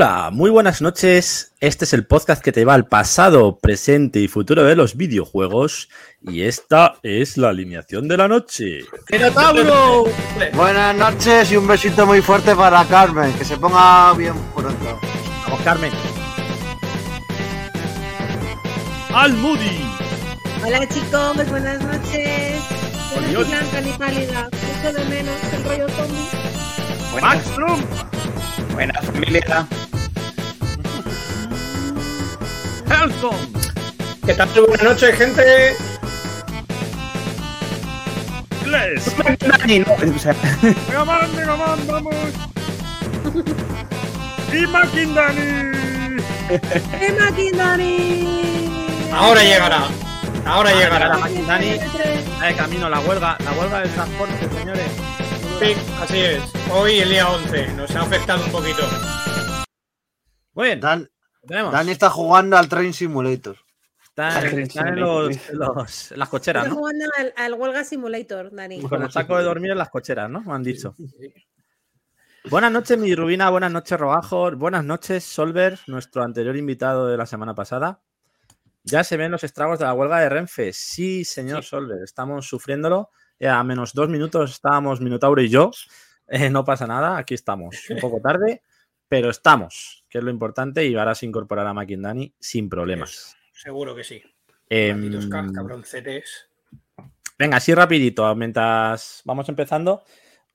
Hola, muy buenas noches. Este es el podcast que te va al pasado, presente y futuro de los videojuegos. Y esta es la alineación de la noche. ¡Minotauro! Buenas noches y un besito muy fuerte para Carmen, que se ponga bien pronto. Vamos, Carmen. Al Moody. Hola chicos, buenas noches. Yo no soy blanca ni pálida, mucho de menos el rollo zombie. Max Trump. Buenas, familia. Helson. ¿Qué tal? Buenas noches, gente. Gles. Dani, no, o sea, Mega Man, Mega Man, vamos. Y Makindani. ¡Emma Kindani! Ahora llegará. Ahora llegará. la Makindani. Eh, camino la huelga, la huelga del transporte, señores. Sí, así es. Hoy el día 11. Nos ha afectado un poquito. Muy bien, Dan. Dani está jugando al Train Simulator. Están, están en, los, los- las cocheras, Estoy ¿no? jugando al, al Huelga Simulator, Dani. Con el saco de dormir en las cocheras, ¿no? Me han dicho. Buenas noches, mi Rubina. Buenas noches, Robajo. Buenas noches, Solver, nuestro anterior invitado de la semana pasada. Ya se ven los estragos de la huelga de Renfe. Sí, señor Solver, estamos sufriéndolo. Eh, A menos dos minutos estábamos Minotauro y yo. Eh, no pasa nada, aquí estamos. Un poco tarde, pero estamos, que es lo importante. Y ahora se incorporará Makindani sin problemas. Seguro que sí. Em, Malditos ca- cabroncetes. Venga, así rapidito, mientras vamos empezando.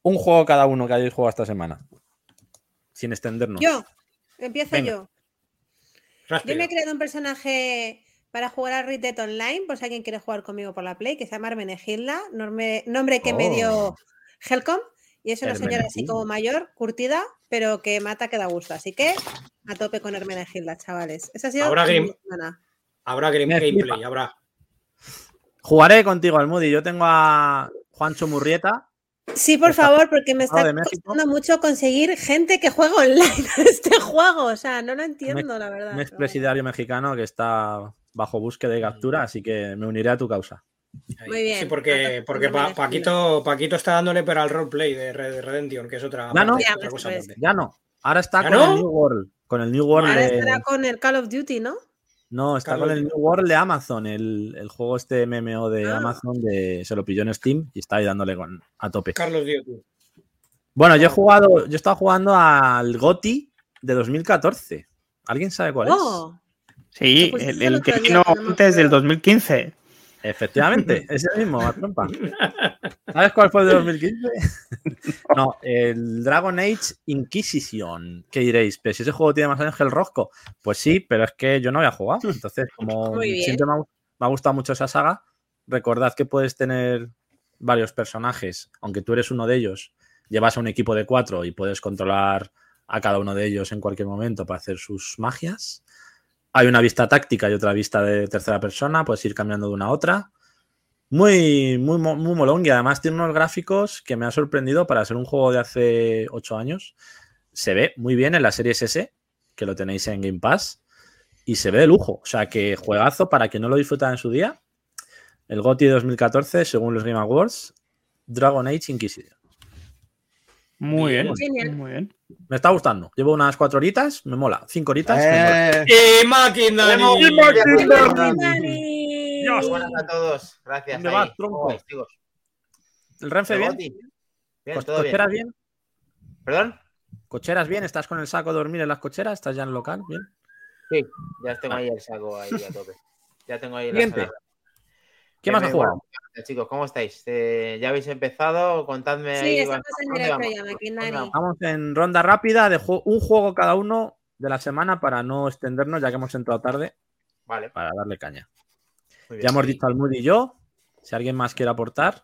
Un juego cada uno que hayáis jugado esta semana. Sin extendernos. Yo, empiezo Venga. yo. Yo Rápido. me he creado un personaje para jugar a Red Dead Online, por si alguien quiere jugar conmigo por la Play, que se llama Hermenegilda, nombre, nombre que me dio Oh. Helcom. Y es una señora así como mayor, curtida, pero que mata que da gusto. Así que a tope con Hermenegilda, chavales. Esa ha sido Habrá game. semana. Habrá game- gameplay, habrá. Jugaré contigo, Almudi. Yo tengo a Juancho Murrieta. Sí, por favor, porque me está costando mucho conseguir gente que juega online a este juego. O sea, no lo entiendo, la verdad. Un pero expresidiario mexicano que está bajo búsqueda y captura, así que me uniré a tu causa. Muy bien. Sí, porque, Ata- porque Pa- Paquito, Paquito está dándole pero al roleplay de Red Redemption, que es otra, Ya no. otra Ya, cosa pues, aparte. Ya no. Ahora está ¿Ya con no? el New World. Con el New World. Ahora de- estará con el Call of Duty, ¿no? No, está con el. New World de Amazon, el, el juego este MMO de Ah. Amazon, de, se lo pilló en Steam y está ahí dándole con, a tope. Carlos Dio, tú. Bueno, yo he jugado, yo he estado jugando al GOTI de 2014. ¿Alguien sabe cuál Oh, sí, Pues el, el el que vino antes del acuerdo. 2015. es? Efectivamente, ese mismo, la trompa. ¿Sabes cuál fue el de 2015? No, el Dragon Age Inquisition. ¿Qué diréis? Pero si ese juego tiene más años que el Rosco. Pues sí, pero es que yo no había jugado. Entonces, como siempre me ha, me ha gustado mucho esa saga, recordad que puedes tener varios personajes, aunque tú eres uno de ellos, llevas a un equipo de cuatro y puedes controlar a cada uno de ellos en cualquier momento para hacer sus magias. Hay una vista táctica y otra vista de tercera persona, puedes ir cambiando de una a otra. Muy, muy, muy molón y además tiene unos gráficos que me ha sorprendido para ser un juego de hace 8 años. Se ve muy bien en la serie S, que lo tenéis en Game Pass, y se ve de lujo. O sea que juegazo para que no lo disfrutan en su día. El GOTY de 2014, según los Game Awards, Dragon Age Inquisition. Muy bien, Genial. muy bien. Me está gustando. Llevo unas cuatro horitas, me mola. Cinco horitas. me mola. Eh. Dani. Dios. Buenas a todos, gracias. ¿Dónde vas, tronco? ¿Cómo vais, chicos? ¿El Renfe bien? Bien, Co- todo bien. ¿Cocheras bien? ¿Perdón? ¿Cocheras bien? ¿Estás con el saco a dormir en las cocheras? ¿Estás ya en el local? Bien. Sí, ya tengo ahí el saco ahí a tope. Ya tengo ahí la. ¿Qué más Bien, jugado? bueno, Chicos, ¿cómo estáis? Eh, ¿Ya habéis empezado? Contadme Sí, ahí. estamos en ¿dónde directo vamos? ya, Maki, ¿Dónde Nani. vamos? En ronda rápida de ju- un juego cada uno de la semana para no extendernos, ya que hemos entrado tarde, Vale, para darle caña. Ya hemos dicho al Moody y yo. Si alguien más quiere aportar.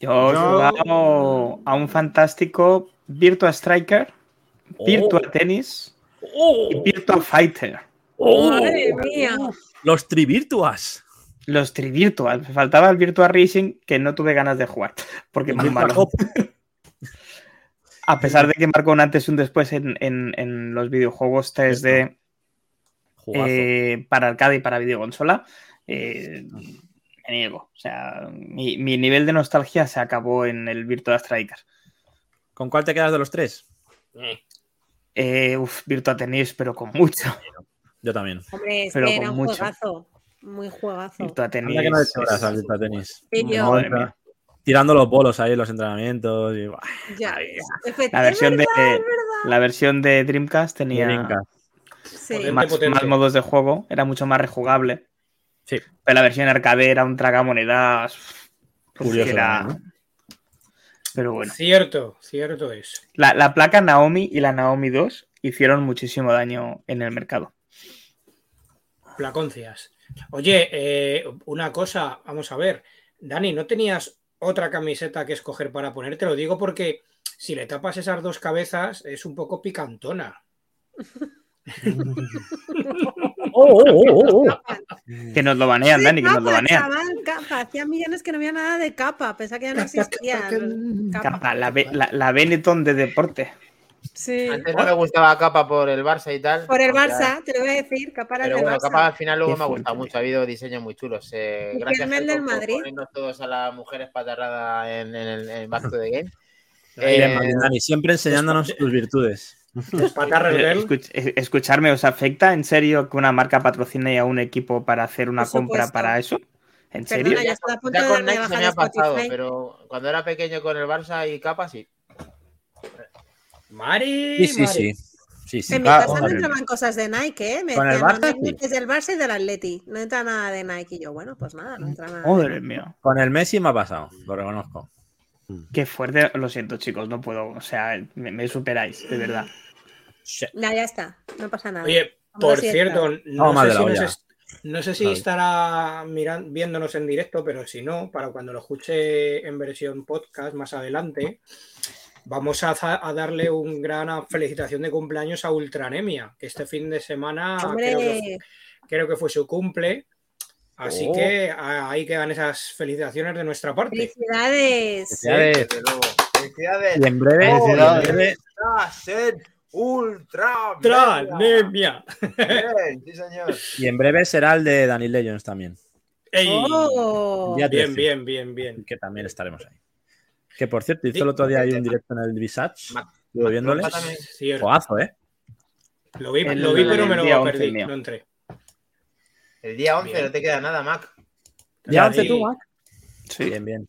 Yo he jugado a un fantástico Virtua Striker, Virtua Tennis y Virtua Fighter. Madre mía. Los Trivirtuas. Los Trivirtual. Me faltaba el Virtua Racing que no tuve ganas de jugar. Porque es muy Virtua malo. A pesar de que marcó un antes y un después en, en- en los videojuegos 3D Jugazo. eh, para arcade y para videoconsola, eh, me niego. O sea, mi, mi nivel de nostalgia se acabó en el Virtua Striker. ¿Con cuál te quedas de los tres? Eh, uf, Virtua Tennis, pero con mucho. Yo también. Hombre, es Pero que era con un mucho. juegazo. Muy juegazo. Virtua Tennis. Anda que no he horas al Virtua Tenis. Sí, yo, Madre mía. Tirando los bolos ahí en los entrenamientos. Y, ya. La versión, es de, verdad, es verdad. la versión de Dreamcast tenía Dreamcast. Sí. Joder. más, modos de juego, era mucho más rejugable. Sí. Pero la versión arcade era un tragamonedas. pues, Curioso era- Pero bueno. Cierto, cierto es. La, la placa Naomi y la Naomi 2 hicieron muchísimo daño en el mercado. Placoncias. Oye, eh, una cosa, vamos a ver. Dani, ¿no tenías otra camiseta que escoger para poner? Te lo digo porque si le tapas esas dos cabezas es un poco picantona. Oh, oh, oh, oh. Que nos lo banean, Dani, que nos lo banean. chaval, capa. Hacía millones que no había nada de capa. Pensaba que ya no existía. Capa. La, la, la Benetton de deporte. Sí. Antes no me gustaba Capa por el Barça y tal. Por el Barça, te lo voy a decir. Capa era el Pero bueno. Capa al final luego me ha gustado mucho. Ha habido diseños muy chulos. Eh, Y gracias el del por Madrid. ponernos todos a las mujeres patarradas en, en el en Back to the Game. Eh, Dani, siempre enseñándonos tus virtudes. Eh, escuch- eh, escucharme, ¿os afecta en serio que una marca patrocine a un equipo para hacer una compra para eso? ¿En Perdona, serio? ya ya con Nike se me ha pasado, Spotify. pero cuando era pequeño con el Barça y Capa sí. Mari. Sí, sí, Mari. sí. Sí, sí. En mi Ah, casa no entraban cosas de Nike, ¿eh? Me Con el Barça, no, sí. es del Barça y del Atleti. No entra nada de Nike. Y yo, bueno, pues nada, no entra nada. de Madre mía. Con el Messi me ha pasado, lo reconozco. Qué fuerte. Lo siento, chicos, no puedo. O sea, me, me superáis, de verdad. No, ya está, no pasa nada. Oye, por cierto, no mal sé, de si la nos es- no sé si Vale. estará miran- viéndonos en directo, pero si no, para cuando lo escuche en versión podcast más adelante, vamos a, darle un gran felicitación de cumpleaños a Ultranemia, que este fin de semana creo que, Hombre, creo que fue su cumple. Así Oh. que ahí quedan esas felicitaciones de nuestra parte. felicidades. Felicidades. Felicidades. Y en breve, Oh, en breve-. Bien, Sí, señor. y en breve será el de Danny Legends también. ¡Ey! Oh, Bien, bien, bien, bien. Que también estaremos ahí. Que por cierto, hizo el otro día ahí un directo en el Visage. Estuve viéndole. ¿eh? Lo vi, El- lo vi, pero me día lo 11 perdí. mío. No entré. El día 11 Bien. no te queda nada, Mac. ¿Ya Sí. 11 tú, Mac? Sí. Bien, bien.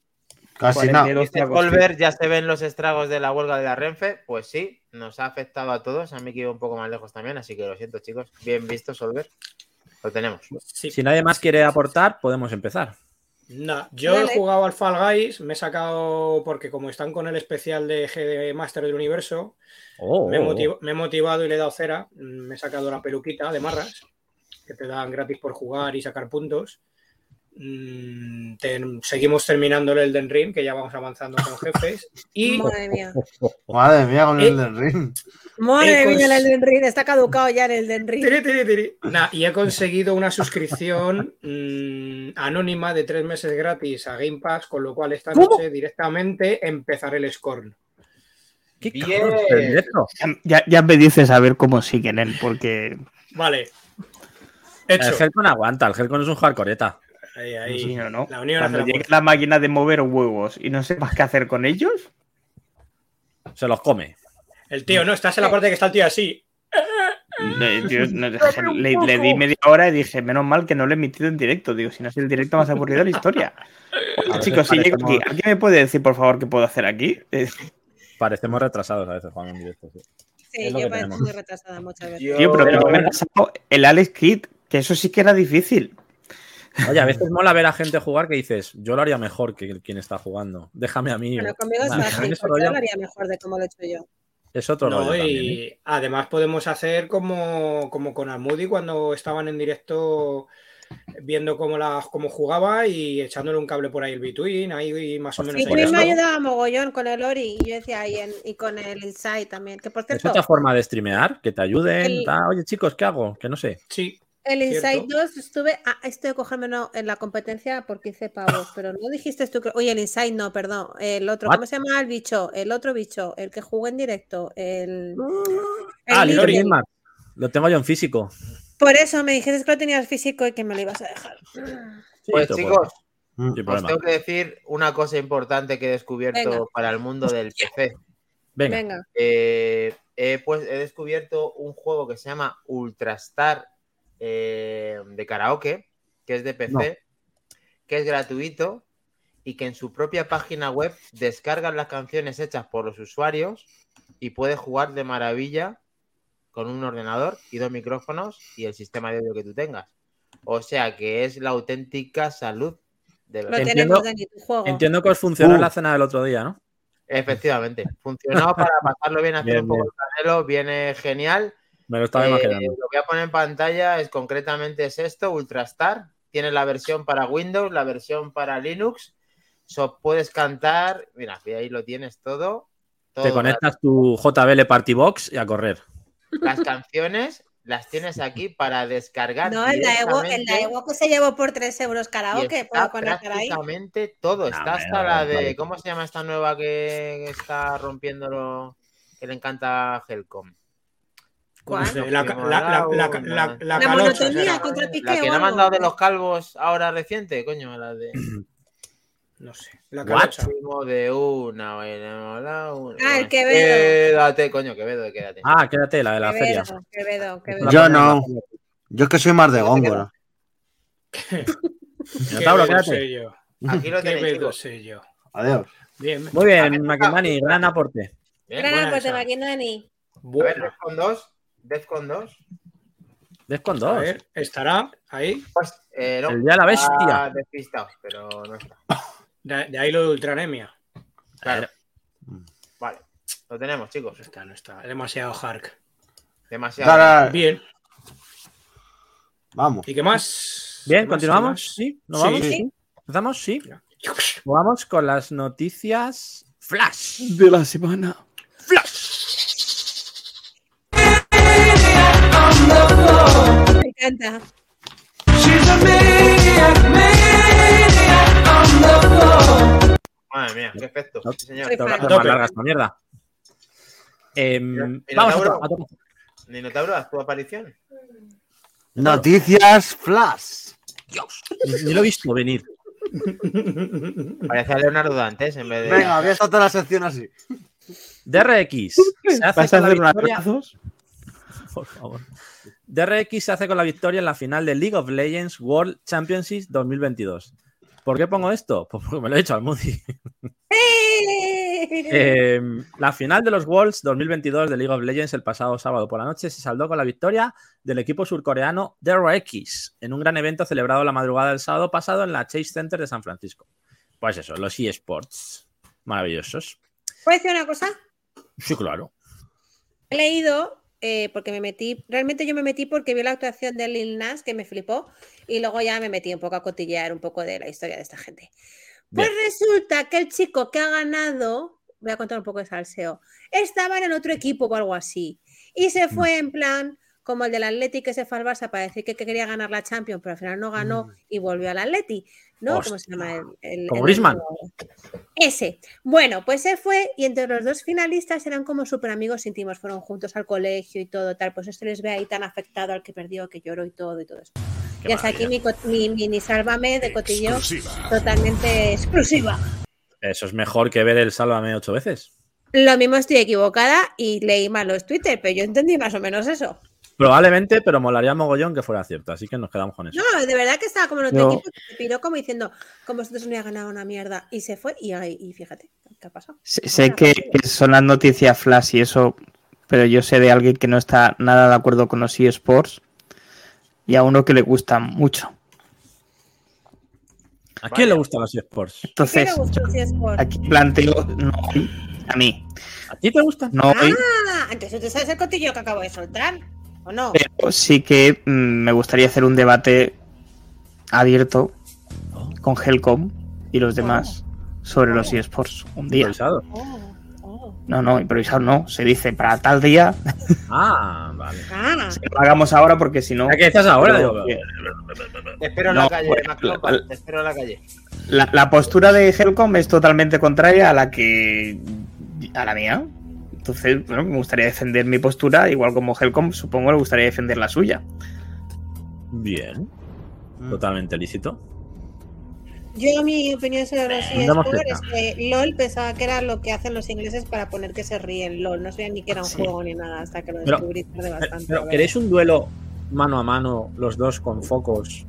Casi nada. 42 Dice tragos. Colbert, ya se ven los estragos de la huelga de la Renfe. Pues sí, nos ha afectado a todos. A mí que iba un poco más lejos también, así que lo siento, chicos. Bien visto, Solver. Lo tenemos. Sí. Si nadie más quiere aportar, podemos empezar. No, yo Dale. he jugado al Fall Guys, me he sacado, porque como están con el especial de GD Master del Universo, Oh, me, he oh, me he motivado y le he dado cera. Me he sacado la peluquita de marras, que te dan gratis por jugar y sacar puntos. Mm, ten- seguimos terminando el Elden Ring, que ya vamos avanzando con jefes. Y Madre mía. Madre mía, con Eh, el del ring. Madre mía, el Elden Ring. Está caducado ya el Elden Ring. Tiri, tiri, tiri. Nah, y he conseguido una suscripción mm, anónima de tres meses gratis a Game Pass, con lo cual esta ¿Cómo? noche directamente empezaré el Scorn. ¿Qué Bien. Ya, ya me dices a ver cómo siguen él, porque Vale. El. Helcon aguanta, el Helcon es un hardcoreta. Ahí, ahí. sí o no. La unión hace Cuando la llegue la máquina de mover huevos y no sepas qué hacer con ellos, Se los come. El tío, no, estás en la parte que está el tío así. no, tío, no, le, le di media hora y dije, menos mal que no lo he emitido en directo. Digo, si no es el directo más aburrido de la historia. Oye, chicos, si llego aquí, ¿alguien me puede decir, por favor, qué puedo hacer aquí? Parecemos retrasados a veces jugando en directo. sí. Yo parezco muy retrasada muchas veces. Tío, pero, Pero- que me ha pasado el Alex Kidd, que eso sí que era difícil. Oye, a veces mola ver a gente jugar que dices, yo lo haría mejor que quien está jugando. Déjame a mí. Bueno, conmigo es fácil, yo lo haría mejor de cómo lo he hecho yo. Es otro No, rollo y también, ¿eh? además podemos hacer como, como con Almudi cuando estaban en directo viendo cómo, la, cómo jugaba y echándole un cable por ahí el between, ahí más o menos. Eso- me ayudaba mogollón con el Ori y yo decía, y, en- y con el Inside también. Que por Es cierto, otra forma de streamear, que te ayuden. El-. Oye, chicos, ¿qué hago? Que no sé. Sí, el Inside cierto. 2 estuve a esto de cogérmelo en la competencia por 15 pavos, pero no dijiste tú que. Oye, el Inside no, perdón. El otro, What? ¿cómo se llama el bicho? El otro bicho, el que jugó en directo. El. Ah, el Little Little. Lo tengo yo en físico. Por eso me dijiste que lo tenías físico y que me lo ibas a dejar. Sí, Pues chicos, sin os tengo que decir una cosa importante que he descubierto Venga. para el mundo del PC. Venga. Venga. Eh, pues, he descubierto un juego que se llama Ultrastar eh, de karaoke, que es de PC, No. que es gratuito y que en su propia página web descargan las canciones hechas por los usuarios y puedes jugar de maravilla con un ordenador y dos micrófonos y el sistema de audio que tú tengas. O sea que es la auténtica salud de Lo verdad. Entiendo- juego. Entiendo que os funcionó Uh. en la cena del otro día, ¿no? Efectivamente, funcionó para pasarlo bien, hacer Bien, un poco bien. el canelo, viene genial. Me lo estaba Eh, imaginando. lo que voy a poner en pantalla es concretamente es esto, Ultrastar. Tiene la versión para Windows, la versión para Linux. So, puedes cantar, mira, y ahí lo tienes todo. Te conectas tu JBL Party Box y a correr. Las canciones las tienes aquí para descargar. No, el Daewoo, el directamente Daewoo que se llevó por 3 euros karaoke, está puedo conectar ahí. prácticamente todo. No, Está hasta no, la de. ¿Cómo se llama esta nueva que está rompiéndolo? Que le encanta a Helcom. La, monotonía contra el pique La que no me han algo. dado de los calvos ahora reciente, coño, la de. No sé. La calocha. De una, una. Ah, el Bueno, Quevedo. Quédate, coño, Quevedo, quédate. Ah, quédate, la de la feria. Quevedo, Quevedo, Quevedo. Yo no. Yo es que soy más de Góngora. Minotauro, Qué quédate. yo. Aquí lo tenéis, sé yo. Adiós. Bien. Muy bien, Makimani, gran aporte. Gran aporte. Maquinani. A ver, Buena. Defcon 2. Defcon 2. Defcon A 2. ver, estará ahí. Pues, eh, no. El día de la bestia. Despistado, pero no está. De, de ahí lo de ultranemia. Claro. Vale. Lo tenemos, chicos. No está, no está. Es demasiado Hark. Demasiado. Dale, Bien. Vamos. ¿Y qué más? Bien, continuamos. ¿Qué ¿Sí? ¿Nos Sí. vamos? Sí. ¿Empezamos? Sí. Vamos con las noticias Flash. De la semana. Encanta. Madre mía, qué efecto. No. Sí, señor. Más larga esta mierda. Mira, vamos a, Minotauro. Ninotauro, haz tu aparición. Noticias Flash. Ni, ni lo he visto venir. Parece a Leonardo Dantes en vez de. Venga, voy a estar toda la sección así. DRX se hace ¿Vas a hacer unos? Por favor. DRX se hace con la victoria en la final de League of Legends World Championship 2022. ¿Por qué pongo esto? Pues porque me lo he hecho al Moody. Eh, la final de los Worlds 2022 de League of Legends el pasado sábado por la noche se saldó con la victoria del equipo surcoreano DRX en un gran evento celebrado la madrugada del sábado pasado en la Chase Center de San Francisco. Pues eso, los eSports. Maravillosos. ¿Puedo decir una cosa? Sí, claro. He leído, eh, porque me metí, realmente yo me metí porque vi la actuación de Lil Nas, que me flipó, y luego ya me metí un poco a cotillear un poco de la historia de esta gente. Pues Bien. resulta que el chico que ha ganado, voy a contar un poco de salseo, estaba en el otro equipo o algo así, y Mm. se fue en plan como el del Atleti que se fue al Barça para decir que, que quería ganar la Champions, pero al final no ganó y volvió al Atleti. ¿No? ¿Cómo se llama? El, el- Mm. Como el-. Ese. Bueno, pues se fue y entre los dos finalistas eran como súper amigos íntimos, fueron juntos al colegio y todo tal. Pues esto les ve ahí tan afectado al que perdió, que lloró y todo y todo eso. Qué y hasta aquí mi, mi mini sálvame de cotillo totalmente exclusiva. Eso es mejor que ver el Sálvame ocho veces. Lo mismo estoy equivocada y leí mal los Twitter, pero yo entendí más o menos eso. Probablemente, pero molaría mogollón que fuera cierto. Así que nos quedamos con eso. No, de verdad que estaba como en otro Yo- equipo, que se piró como diciendo, como vosotros no había ganado una mierda. Y se fue y, ahí- y fíjate, ¿qué ha pasado? Sé, sé que, que son las noticias flash y eso, pero yo sé de alguien que no está nada de acuerdo con los eSports y a uno que le gustan mucho. ¿A quién le gustan los eSports? ¿Qué Entonces, le gustó si es por- aquí planteo, no a mí, ¿A ti te gustan? no hoy, Ah, entonces tú sabes el cotillo que acabo de soltar, ¿o no? pero sí que mm, me gustaría hacer un debate abierto con Helcom y los demás sobre los eSports un día. Improvisado. Oh, oh. No, no, improvisado no, se dice para tal día, Ah, vale. Que lo hagamos ahora porque si no... ¿A qué estás ahora? Pero- Te espero en No, la calle, pues, la- Te espero en la calle. La, la postura de Helcom es totalmente contraria a la que. a la mía. Entonces, bueno, me gustaría defender mi postura, igual como Helcom, supongo le gustaría defender la suya. Bien. Totalmente lícito. Yo mi opinión sobre los Andamos eSports cerca. es que LOL pensaba que era lo que hacen los ingleses para poner que se ríen. LOL, no sabía ni que era un Sí. juego ni nada hasta que lo Pero- descubrí tarde bastante. Pero, ¿Queréis un duelo mano a mano, los dos con focos?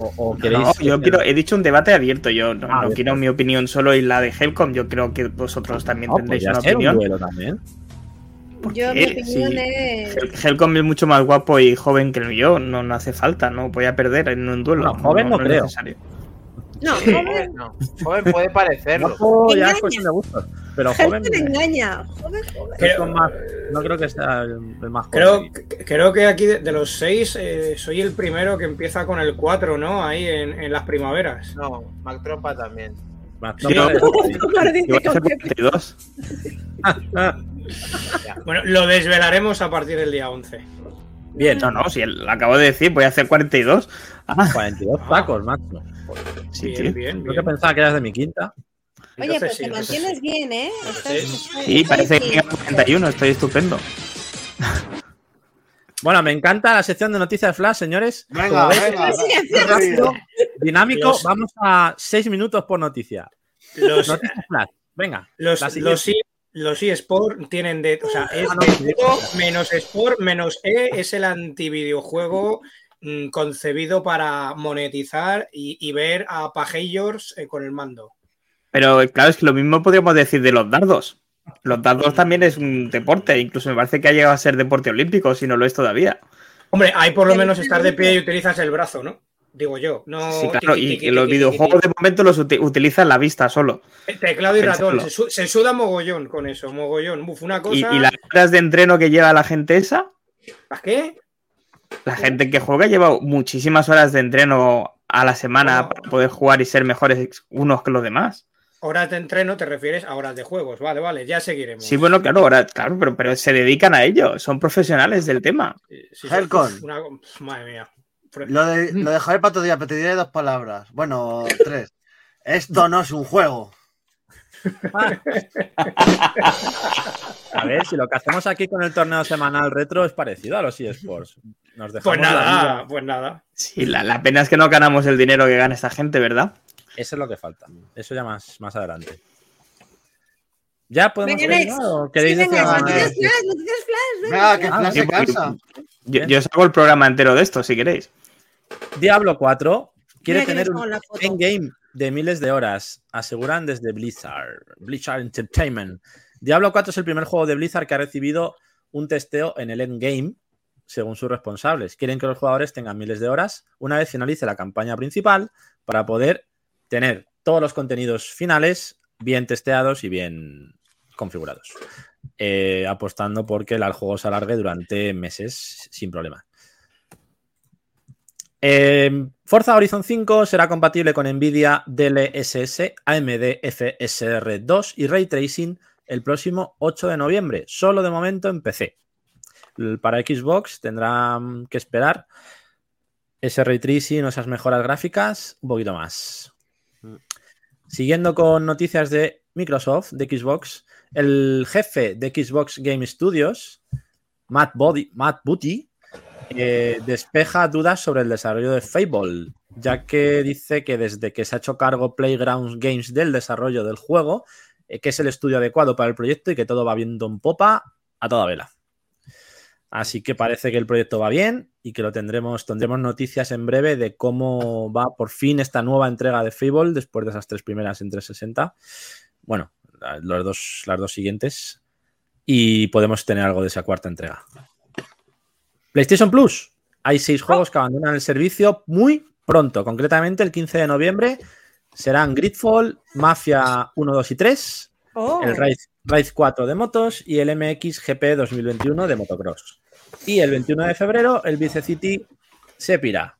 ¿O, o queréis.? No, yo quiero, he dicho un debate abierto. Yo no, Ah, no quiero mi opinión solo y la de Helcom. Yo creo que vosotros también No, tendréis podría una ser un opinión. duelo también. Yo mi opinión sí. es... Hel- Helcom es mucho más guapo y joven que yo. No, no hace falta. No voy a perder en un duelo. No, joven no es creo. necesario. No, Sí, joven, no. Joven puede parecerlo. Guapo ya es Engaña. cuestión de gustos. Pero joven. Helcom engaña. Joven, joven. Creo- más- no creo que sea el, más joven. Creo, creo que aquí de, de los seis eh, soy el primero que empieza con el 4, ¿no? Ahí en, en las primaveras. No, Mac Trompa también. Más Sí, joven. Ahora dice Yo voy a hacer que- 42. Bueno, lo desvelaremos a partir del día 11. Bien, No, no, si lo acabo de decir, voy a hacer 42. Ah, 42 tacos, macho. sí, bien, tío. bien, Yo que pensaba que eras de mi quinta. Oye, pues sí, te mantienes sí. bien, ¿eh? Estás- Sí. parece que bien. tengo 41. Estoy estupendo. Bueno, me encanta la sección de noticias flash, señores. Venga, venga. Sí. rápido, dinámico. Vamos a 6 minutos por noticia. Los, Noticias flash. Venga. los, los, los eSport tienen de. O sea, es Ah, de todo menos Sport menos E es el antivideojuego mm, concebido para monetizar y, y ver a pajillos eh, con el mando. Pero claro, es que lo mismo podríamos decir de los dardos. Los dardos también es un deporte. Incluso me parece que ha llegado a ser deporte olímpico, si no lo es todavía. Hombre, ahí por lo menos es estar de pie y utilizas el brazo, ¿no? Digo yo. No Sí, claro, y, los videojuegos de momento los uti- utilizan la vista solo. Teclado y ratón. Se, su- se suda mogollón con eso, mogollón. Buf, una cosa. y las horas de entreno que lleva la gente esa, ¿Para qué? la gente que juega lleva muchísimas horas de entreno a la semana para poder jugar y ser mejores unos que los demás. Horas de entreno te refieres a horas de juegos. Vale, vale, ya seguiremos. Sí, bueno, claro, ahora, claro, pero, pero se dedican a ello, son profesionales del tema. Sí, sí, Helcon. uf, una- uf, Madre mía. Lo, de, lo dejaré para otro día, pero te diré dos palabras. Bueno, tres. Esto no es un juego. A ver, si lo que hacemos aquí con el torneo semanal retro es parecido a los eSports. Nos dejamos Pues nada, pues nada. Sí, la, la pena es que no ganamos el dinero que gana esta gente, ¿verdad? Eso es lo que falta. Eso ya más, más adelante. ¿Ya podemos. ¿no? ¿O queréis Sí, venga, decir noticias flash, noticias flash. venga. Venga, que Ah, Flash se cansa. Yo, yo saco el programa entero de esto, si queréis. Diablo 4 quiere Mira tener un endgame de miles de horas, aseguran desde Blizzard, Blizzard Entertainment. Diablo 4 es el primer juego de Blizzard que ha recibido un testeo en el endgame, según sus responsables. Quieren que los jugadores tengan miles de horas una vez finalice la campaña principal para poder tener todos los contenidos finales bien testeados y bien configurados. Eh, apostando porque el juego se alargue durante meses sin problema. Eh, Forza Horizon 5 será compatible con Nvidia DLSS, AMD FSR 2 y Ray Tracing el próximo 8 de noviembre, solo de momento en PC. Para Xbox tendrán que esperar ese Ray Tracing esas mejoras gráficas un poquito más. Siguiendo con noticias de Microsoft, de Xbox, el jefe de Xbox Game Studios, Matt, Body, Matt Booty, eh, despeja dudas sobre el desarrollo de Fable, ya que dice que desde que se ha hecho cargo Playground Games del desarrollo del juego, eh, que es el estudio adecuado para el proyecto y que todo va viendo en popa a toda vela. Así que parece que el proyecto va bien y que lo tendremos, tendremos noticias en breve de cómo va por fin esta nueva entrega de Fable después de esas tres primeras en 360. Bueno, la- los dos, las dos siguientes. Y podemos tener algo de esa cuarta entrega. PlayStation Plus. Hay seis juegos que abandonan el servicio muy pronto. Concretamente, el 15 de noviembre serán Gridfall, Mafia 1, 2 y 3, Oh, el Raid, Raid 4 de motos y el MX GP 2021 de motocross. Y el 21 de febrero, el Vice City Sepira.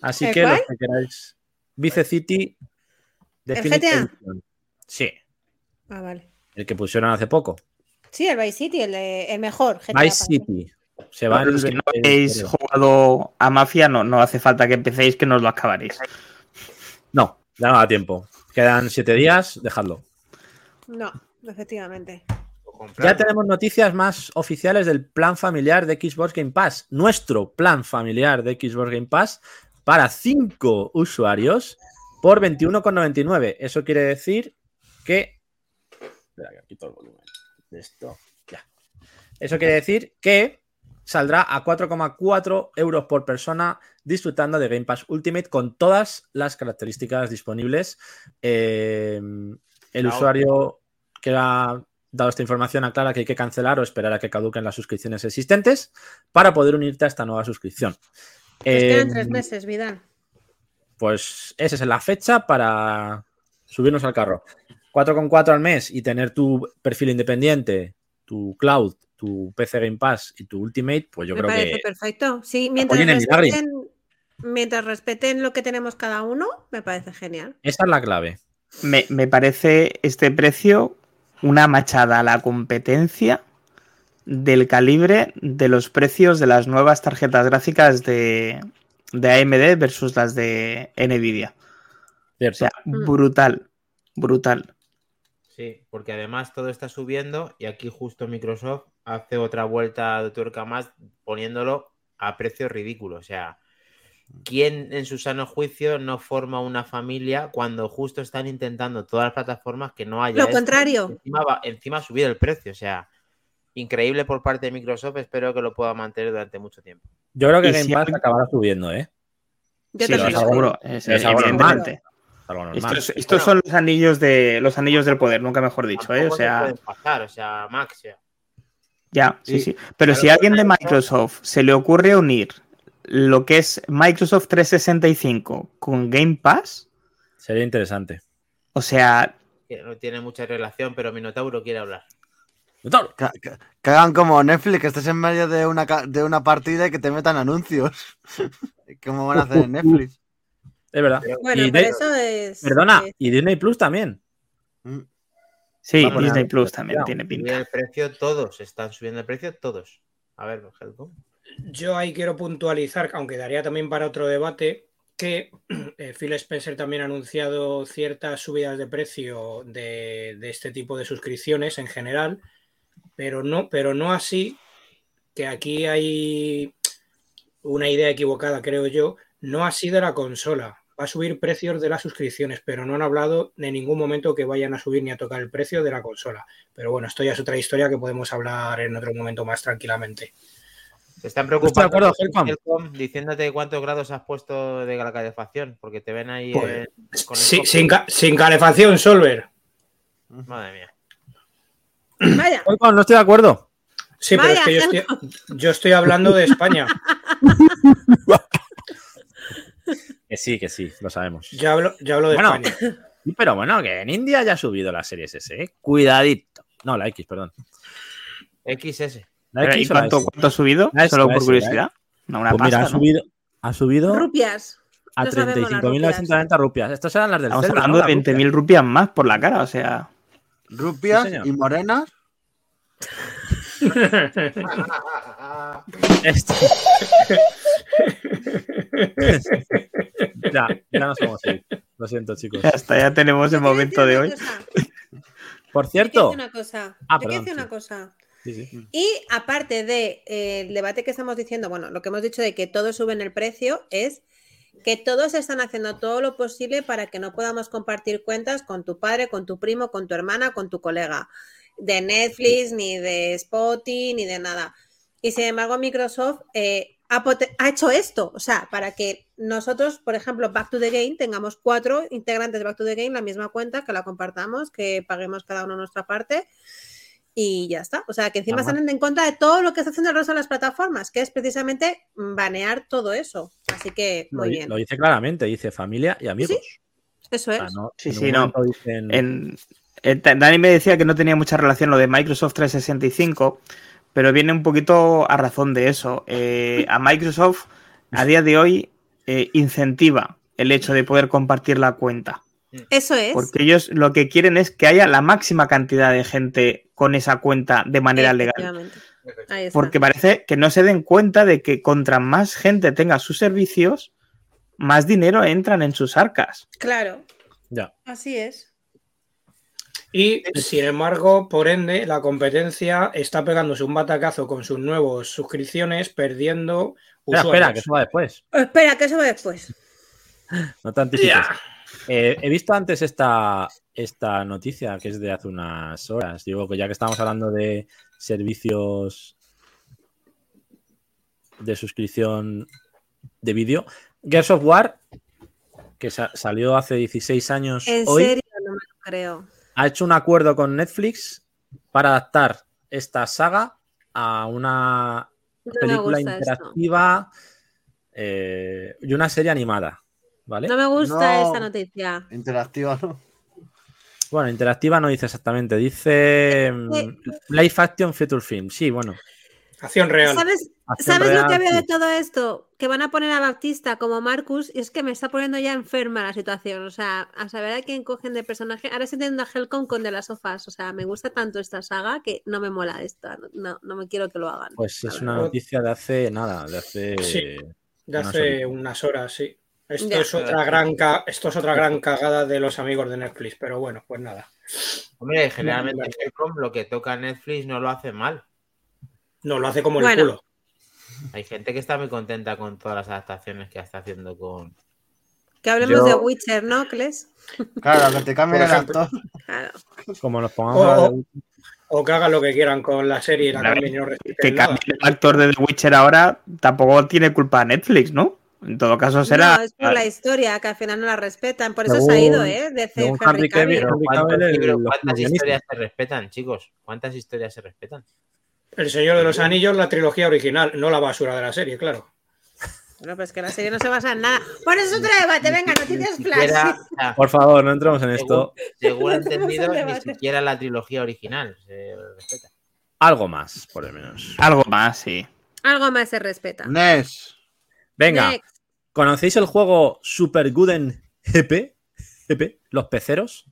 Así ¿El que cuál? los que queráis. Vice City Definitive GTA? Edition. Sí, Ah, vale. el que pusieron hace poco. Sí, el Vice City, el, de- el mejor. GTA Vice. City. Se va en Los que no 20 habéis jugado a Mafia, no, no hace falta que empecéis, que nos lo acabaréis. No, ya no da tiempo. Quedan siete días, dejadlo. No, efectivamente. Ya tenemos noticias más oficiales del plan familiar de Xbox Game Pass. Nuestro plan familiar de Xbox Game Pass para cinco usuarios por 21,99. Eso quiere decir que. Espera, que quito el volumen de esto. Ya. Eso quiere decir que saldrá a 4,4 euros por persona disfrutando de Game Pass Ultimate con todas las características disponibles. Eh, el Claro. usuario que ha dado esta información aclara que hay que cancelar o esperar a que caduquen las suscripciones existentes para poder unirte a esta nueva suscripción. Nos quedan Eh, tres meses, Vidal. pues esa es la fecha para subirnos al carro. 4,4 al mes y tener tu perfil independiente, tu cloud, tu PC Game Pass y tu Ultimate, pues yo Me creo parece que perfecto. Sí, mientras respeten, mientras respeten lo que tenemos cada uno, me parece genial. esa es la clave. Me, me parece este precio una machada a la competencia del calibre de los precios de las nuevas tarjetas gráficas de, de AMD versus las de Nvidia. O sea, Mm. brutal, brutal. Sí, porque además todo está subiendo y aquí justo Microsoft hace otra vuelta de tuerca más poniéndolo a precios ridículos. O sea, ¿quién en su sano juicio no forma una familia cuando justo están intentando todas las plataformas que no haya Lo esto? contrario. Encima, va- encima subir el precio. O sea, increíble por parte de Microsoft. Espero que lo pueda mantener durante mucho tiempo. Yo creo que Game si Pass acabará subiendo, ¿eh? Yo Sí, algo creo. seguro, es- es. Algo normal. Estos, estos son los anillos de los anillos del poder, nunca mejor dicho, ¿eh? O sea, pueden pasar, o sea, Max. ya, sí, Sí. sí. Pero Claro, si a alguien de Microsoft se le ocurre unir lo que es Microsoft 365 con Game Pass, Sería interesante. o sea, no tiene mucha relación, pero Minotauro quiere hablar. Que, que- que hagan como Netflix, que estés en medio de una, de una partida y que te metan anuncios. ¿Cómo van a hacer en Netflix? Es verdad. Bueno, y pero de- eso es. Perdona, es- y Disney Plus también. Mm. sí, Disney Plus también tiene pinta. el precio todos, están subiendo el precio todos. A ver, Helcom. Yo ahí quiero puntualizar, aunque daría también para otro debate, que eh, Phil Spencer también ha anunciado ciertas subidas de precio de, de este tipo de suscripciones en general, pero no, pero no así, que aquí hay una idea equivocada, creo yo, no así de la consola. Va a subir precios de las suscripciones, pero no han hablado en ningún momento que vayan a subir ni a tocar el precio de la consola. Pero bueno, esto ya es otra historia que podemos hablar en otro momento más tranquilamente. Se están de preocupando acuerdo, Helcom. Helcom, diciéndote cuántos grados has puesto de la calefacción, porque te ven ahí Pues, eh, con el sin, ca- sin calefacción, Solver. Madre mía. Vaya, Helcom, no estoy de acuerdo. Sí, pero es que yo estoy, yo estoy hablando de España. Que sí, que sí, lo sabemos. Yo hablo, yo hablo de Bueno. España. Pero bueno, que en India ya ha subido la series S, ¿eh? Cuidadito. No, la X, perdón. XS. La Pero, ¿Y X la cuánto, cuánto ha subido? S, Solo por S, curiosidad. No, una Pues mira, pasta, ha ¿no? subido, ha subido rupias. a no sabemos las 35.990 rupias. Estas eran las del Estamos hablando ¿no? de Las 20.000 rupias más por la cara, o sea. Rupias Sí, y morenas. Esto. ya, ya no somos seguir. Lo siento, chicos. Ya está, ya tenemos el momento de hoy. cosa, Por cierto. una cosa. Ah, perdón, sí. una cosa. Sí, sí. Y aparte del debate que estamos diciendo, bueno, lo que hemos dicho de que todos suben el precio es que todos están haciendo todo lo posible para que no podamos compartir cuentas con tu padre, con tu primo, con tu hermana, con tu colega, de Netflix, ni de Spotify, ni de nada. Y sin embargo, Microsoft eh, ha, hecho esto, o sea, para que nosotros, por ejemplo, Back to the Game, tengamos cuatro integrantes de Back to the Game, la misma cuenta, que la compartamos, que paguemos cada uno nuestra parte y ya está. O sea, que encima están en contra de todo lo que está haciendo el resto de las plataformas, que es precisamente banear todo eso. Así que, Lo, muy bien. lo dice claramente, dice familia y amigos. Eso O es. sea, no- Sí, sí, no. dicen- En, Dani me decía que no tenía mucha relación lo de Microsoft 365, pero viene un poquito a razón de eso. Eh, a Microsoft a día de hoy eh, incentiva el hecho de poder compartir la cuenta, Eso es. porque ellos lo que quieren es que haya la máxima cantidad de gente con esa cuenta de manera legal. Efectivamente. Ahí está. Porque parece que no se den cuenta de que contra más gente tenga sus servicios, más dinero entran en sus arcas. Claro, Ya. así es. Y sin embargo, por ende, la competencia está pegándose un batacazo con sus nuevas suscripciones, perdiendo Espera, usuarios. espera, que eso va después. Espera, que eso va después. No te anticipes. Eh, he visto antes esta, esta noticia que es de hace unas horas. Digo que ya que estamos hablando de servicios de suscripción de vídeo, Gears of War, que sa- salió hace 16 años En hoy, serio, no me lo creo. Ha hecho un acuerdo con Netflix para adaptar esta saga a una No película interactiva eh, y una serie animada. ¿Vale? No me gusta No. esta noticia. Interactiva, ¿no? Bueno, interactiva no dice exactamente, dice mm, Live Action Feature Film. Sí, bueno. Acción real. ¿Sabes, acción ¿sabes lo que veo sí. de todo esto? Que van a poner a Baptista como Marcus y es que me está poniendo ya enferma la situación. O sea, a saber a quién cogen de personaje. Ahora estoy teniendo a Helcom con de las sofás. O sea, me gusta tanto esta saga que no me mola esta. No, no me quiero que lo hagan. Pues es una noticia de hace nada, de hace. Sí. De unas hace unas horas, sí. Esto Ya. es otra gran ca- esto es otra gran cagada de los amigos de Netflix, pero bueno, pues nada. Hombre, generalmente. Capcom lo que toca Netflix no lo hace mal. No, lo hace como el culo. Hay gente que está muy contenta con todas las adaptaciones que está haciendo con. Que hablemos Yo- de Witcher, ¿no, Kles? Claro, que te cambien el actor. Claro. Como nos pongamos O- o- que hagan lo que quieran con la serie y la cambien y no respeten Que nada. cambie el actor de The Witcher ahora tampoco tiene culpa Netflix, ¿no? En todo caso será. No, es por la historia, que al final no la respetan. Por eso se ha ido, ¿eh? De Henry Henry Cavill. Cavill, Pero Henry ¿cuántos Cavill, el- libros- los ¿Cuántas historias se respetan, chicos? ¿Cuántas historias se respetan? El Señor de los Anillos, la trilogía original, no la basura de la serie, claro. Bueno, pero es que la serie no se basa en nada. Por eso otro debate, venga, noticias flash. Por favor, no entremos en esto. según No entendido, en ni siquiera la trilogía original se respeta. Algo más, por lo menos. Algo más, sí. Algo más se respeta. Nes. Venga, Next. ¿conocéis el juego Super Gooden GP? GP, los peceros.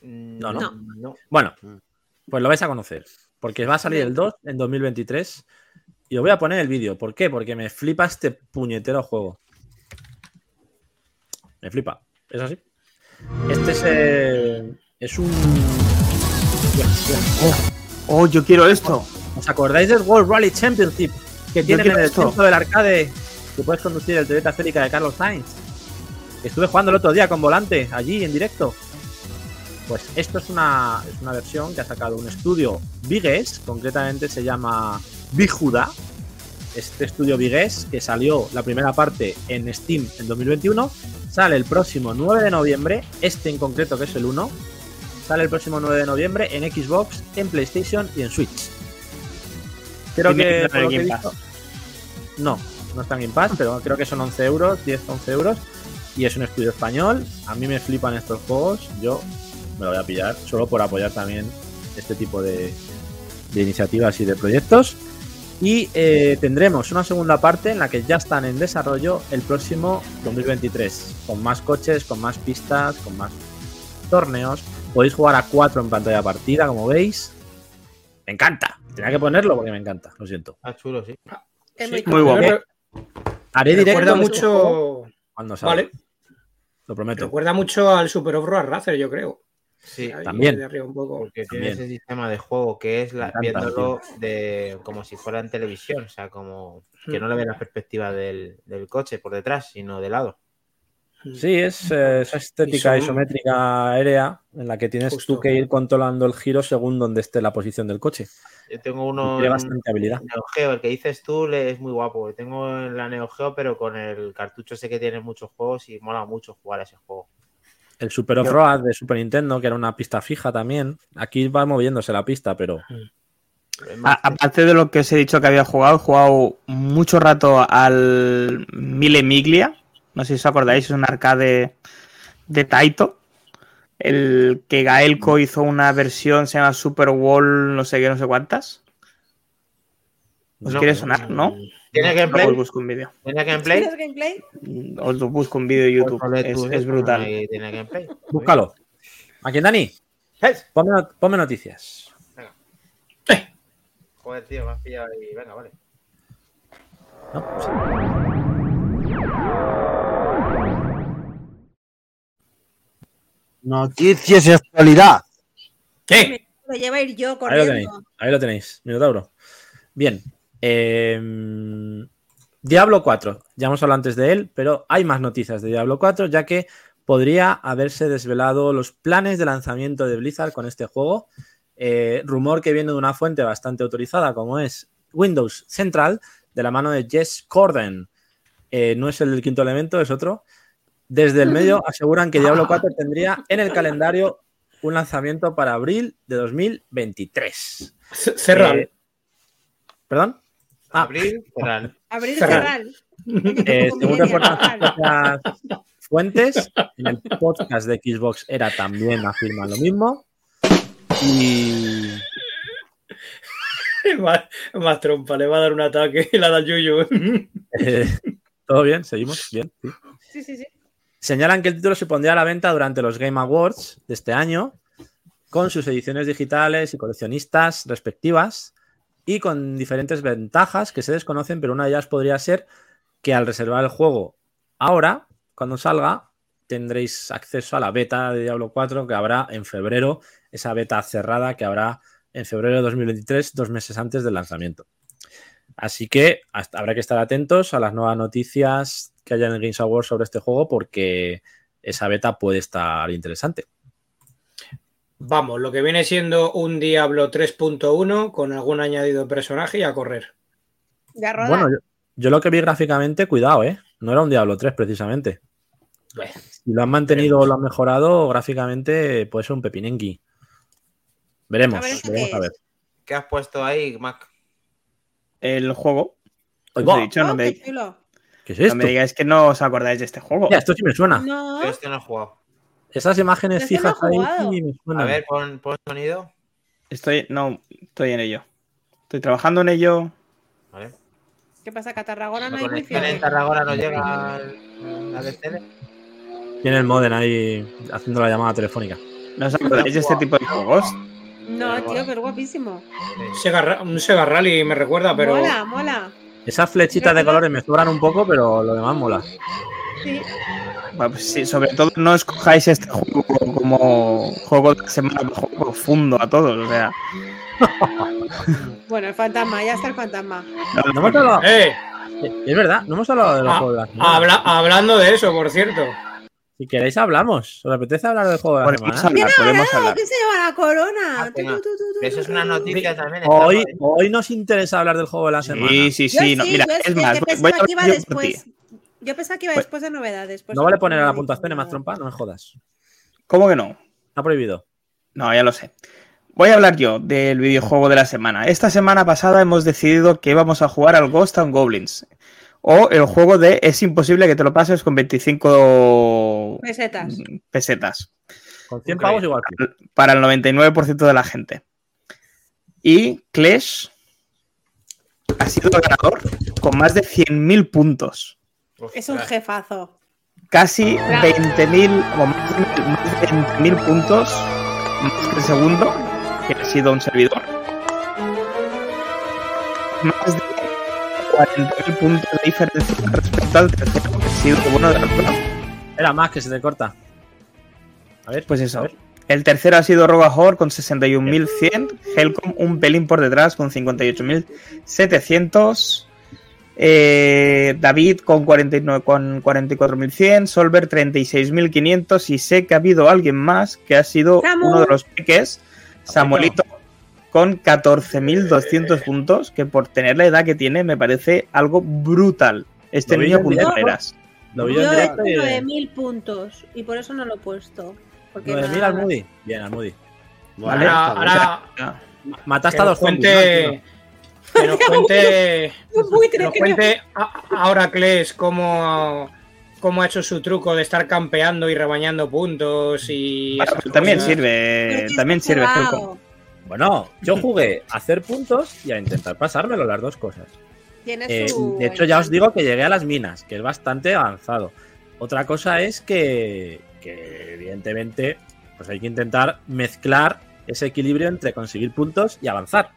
No, no. no. Bueno, Mm. pues lo vais a conocer. Porque va a salir el 2 en 2023. Y os voy a poner el vídeo. ¿Por qué? Porque me flipa este puñetero juego. Me flipa. Es así. Este es, eh, es un. Oh, yo quiero esto. ¿Os acordáis del World Rally Championship que tienen en el esto. centro del arcade? Que puedes conducir el Toyota Celica de Carlos Sainz. Estuve jugando el otro día con volante, allí en directo. Pues esto es una, es una versión que ha sacado un estudio Vigues, concretamente se llama Bijuda. Este estudio Vigues, que salió la primera parte en Steam en 2021, sale el próximo 9 de noviembre, este en concreto que es el 1, sale el próximo 9 de noviembre en Xbox, en PlayStation y en Switch. Creo que por lo visto- no, no está en Pass, pero creo que son 11 euros, 10, 11 euros. Y es un estudio español. A mí me flipan estos juegos. Yo me lo voy a pillar solo por apoyar también este tipo de, de iniciativas y de proyectos. Y eh, tendremos una segunda parte en la que ya están en desarrollo el próximo 2023, con más coches, con más pistas, con más torneos. Podéis jugar a cuatro en pantalla partida, como veis. Me encanta. Tenía que ponerlo porque me encanta, lo siento. Ah, chulo, sí. Es Sí, muy guapo. Haré directo mucho. cuando salga. Vale, Lo prometo. recuerda mucho al Super Off-Road Racer, yo creo. Sí, Ahí también. de arriba un poco. porque tiene También. ese sistema de juego que es la- Me encanta, viéndolo de como si fuera en televisión, o sea, como que no le ve la perspectiva del, del coche por detrás, sino de lado. Sí, es eh, esa estética Y son- isométrica aérea en la que tienes Justo. tú que ir controlando el giro según donde esté la posición del coche. Yo tengo uno Tiene en bastante habilidad. Neo Geo, el que dices tú es muy guapo. Tengo en la Neo Geo, pero con el cartucho sé que tiene muchos juegos y mola mucho jugar a ese juego. El Super Off-Road de Super Nintendo, que era una pista fija también. Aquí va moviéndose la pista, pero más, A- aparte de lo que os he dicho que había jugado, he jugado mucho rato al Mille Miglia. No sé si os acordáis, es un arcade de Taito. El que Gaelco hizo una versión, se llama Super Wall, no sé qué, no sé cuántas. ¿Os No. quiere sonar? ¿no? ¿Tiene gameplay? os busco un vídeo. ¿Tiene gameplay? ¿Tienes gameplay? Os lo busco un vídeo de YouTube. Pues ole Es, tú, es ¿eh? brutal. Tiene gameplay. Búscalo. ¿A quién, Dani? ¡Eh! Ponme, no- ponme noticias. Joder, tío, me has pillado ahí. Venga, vale. ¿No? Sí. Noticias y actualidad. ¿Qué? Lo lleva a ir yo Ahí lo tenéis. corriendo. Ahí lo tenéis. Minotauro. Bien. Eh, Diablo 4. Ya hemos hablado antes de él, pero hay más noticias de Diablo 4, ya que podría haberse desvelado los planes de lanzamiento de Blizzard con este juego. Eh, rumor que viene de una fuente bastante autorizada como es Windows Central, de la mano de Jess Corden. Eh, no es el del quinto elemento, es otro. Desde el medio aseguran que Diablo 4 tendría en el calendario un lanzamiento para abril de 2023. C- Cerral. Eh, ¿Perdón? Ah, Abril, Cerral. cerral. Eh, según reportan fuentes, en el podcast de Xbox era también afirman lo mismo. Y Más, más trompa, le va a dar un ataque y la da Yuyu. eh, todo bien, seguimos bien. sí. Sí, sí, sí. Señalan que el título se pondría a la venta durante los Game Awards de este año, con sus ediciones digitales y coleccionistas respectivas, y con diferentes ventajas que se desconocen, pero una de ellas podría ser que al reservar el juego ahora, cuando salga, tendréis acceso a la beta de Diablo 4 que habrá en febrero, esa beta cerrada que habrá en febrero de 2023, dos meses antes del lanzamiento. Así que habrá que estar atentos a las nuevas noticias que haya en el Games Awards sobre este juego porque esa beta puede estar interesante. Vamos, lo que viene siendo un Diablo 3.1 con algún añadido de personaje y a correr. Bueno, yo, yo lo que vi gráficamente, cuidado, ¿eh? No era un Diablo 3 precisamente. Si lo han mantenido o lo han mejorado, gráficamente puede ser un pepinenqui. Veremos, A ver, ¿esto veremos qué a ver. ¿Qué has puesto ahí, Mac? El juego. He dicho, Oh, no, me, qué chulo. ¿Qué es no esto? me digáis que no os acordáis de este juego. Mira, esto sí me suena. No, Yo este no he jugado. Esas imágenes fijas ahí. A ver, pon, pon sonido. Estoy, no, estoy en ello. Estoy trabajando en ello. Vale. ¿qué pasa? ¿Que a Tarragona no La hay wifi? en? Tarragona no llega al, al STD. Tiene el modem ahí haciendo la llamada telefónica. ¿No os acordáis de este tipo de juegos? No, tío, pero guapísimo. Sega un Sega Rally me recuerda, pero Mola, mola. Esas flechitas de colores me sobran un poco, pero lo demás mola. Sí. Bueno, pues sí, sobre todo no escojáis este juego como juego de la semana, juego profundo a todos. O sea, Bueno, el fantasma, ya está el fantasma. No hemos hablado- ¡Eh! Es verdad, no hemos hablado de los Ah, juegos de la semana. habla- hablando de eso, por cierto. Si queréis hablamos. ¿Os apetece hablar del juego de la semana? hablar, podemos hablar. ¿Quién se lleva la corona? Ah, Eso es una noticia también. Hoy, hoy nos interesa hablar del juego de la semana. Sí, sí, Yo sí. no, mira, yo es más, voy, a hablar yo por ti. Yo pensaba que iba Pues- después de novedades. pues No vale poner a la puntuación en más trompa, no me jodas. ¿Cómo que no? Está prohibido. No, ya lo sé. Voy a hablar yo del videojuego de la semana. Esta semana pasada hemos decidido que íbamos a jugar al Ghost and Goblins. O el juego de Es imposible que te lo pases con 25 Pesetas. pesetas. Con 100 Ok. pavos igual. sí. Para el 99% de la gente. Y Clash ha sido el ganador con más de 100.000 puntos. Es un jefazo. Casi Bravo. 20.000 o más de, más de 20.000 puntos más que el segundo, que ha sido un servidor. Más de 40.000 puntos de diferencia respecto al tercero, que ha sido el bueno de la prueba. Era más que se te corta. A ver, Pues a eso. ver. El tercero ha sido Rogahor con 61.100. Helcom un pelín por detrás con 58.700. Eh, David con, 49, con 44.100. Solver 36.500. Y sé que ha habido alguien más que ha sido Samu. uno de los peques, Samuelito, con 14.200 puntos. Que por tener la edad que tiene me parece algo brutal. Este niño. Lo vi Yo y... 9000 puntos y por eso no lo he puesto. Porque 9000 nada al. Moody. Bien, al Moody. Vale. Ahora, ahora Mataste a dos zombies, ¿no, cuente, que nos cuente, Un buitre, que nos cuente a- ahora Kles cómo, cómo ha hecho su truco de estar campeando y rebañando puntos y Bueno, también cosas. sirve, también sirve. Helcom. Bueno, yo jugué a hacer puntos y a intentar pasármelo, las dos cosas. Tiene Eh, su de hecho, ya os digo que llegué a las minas, que es bastante avanzado. Otra cosa es que, que, evidentemente, pues hay que intentar mezclar ese equilibrio entre conseguir puntos y avanzar,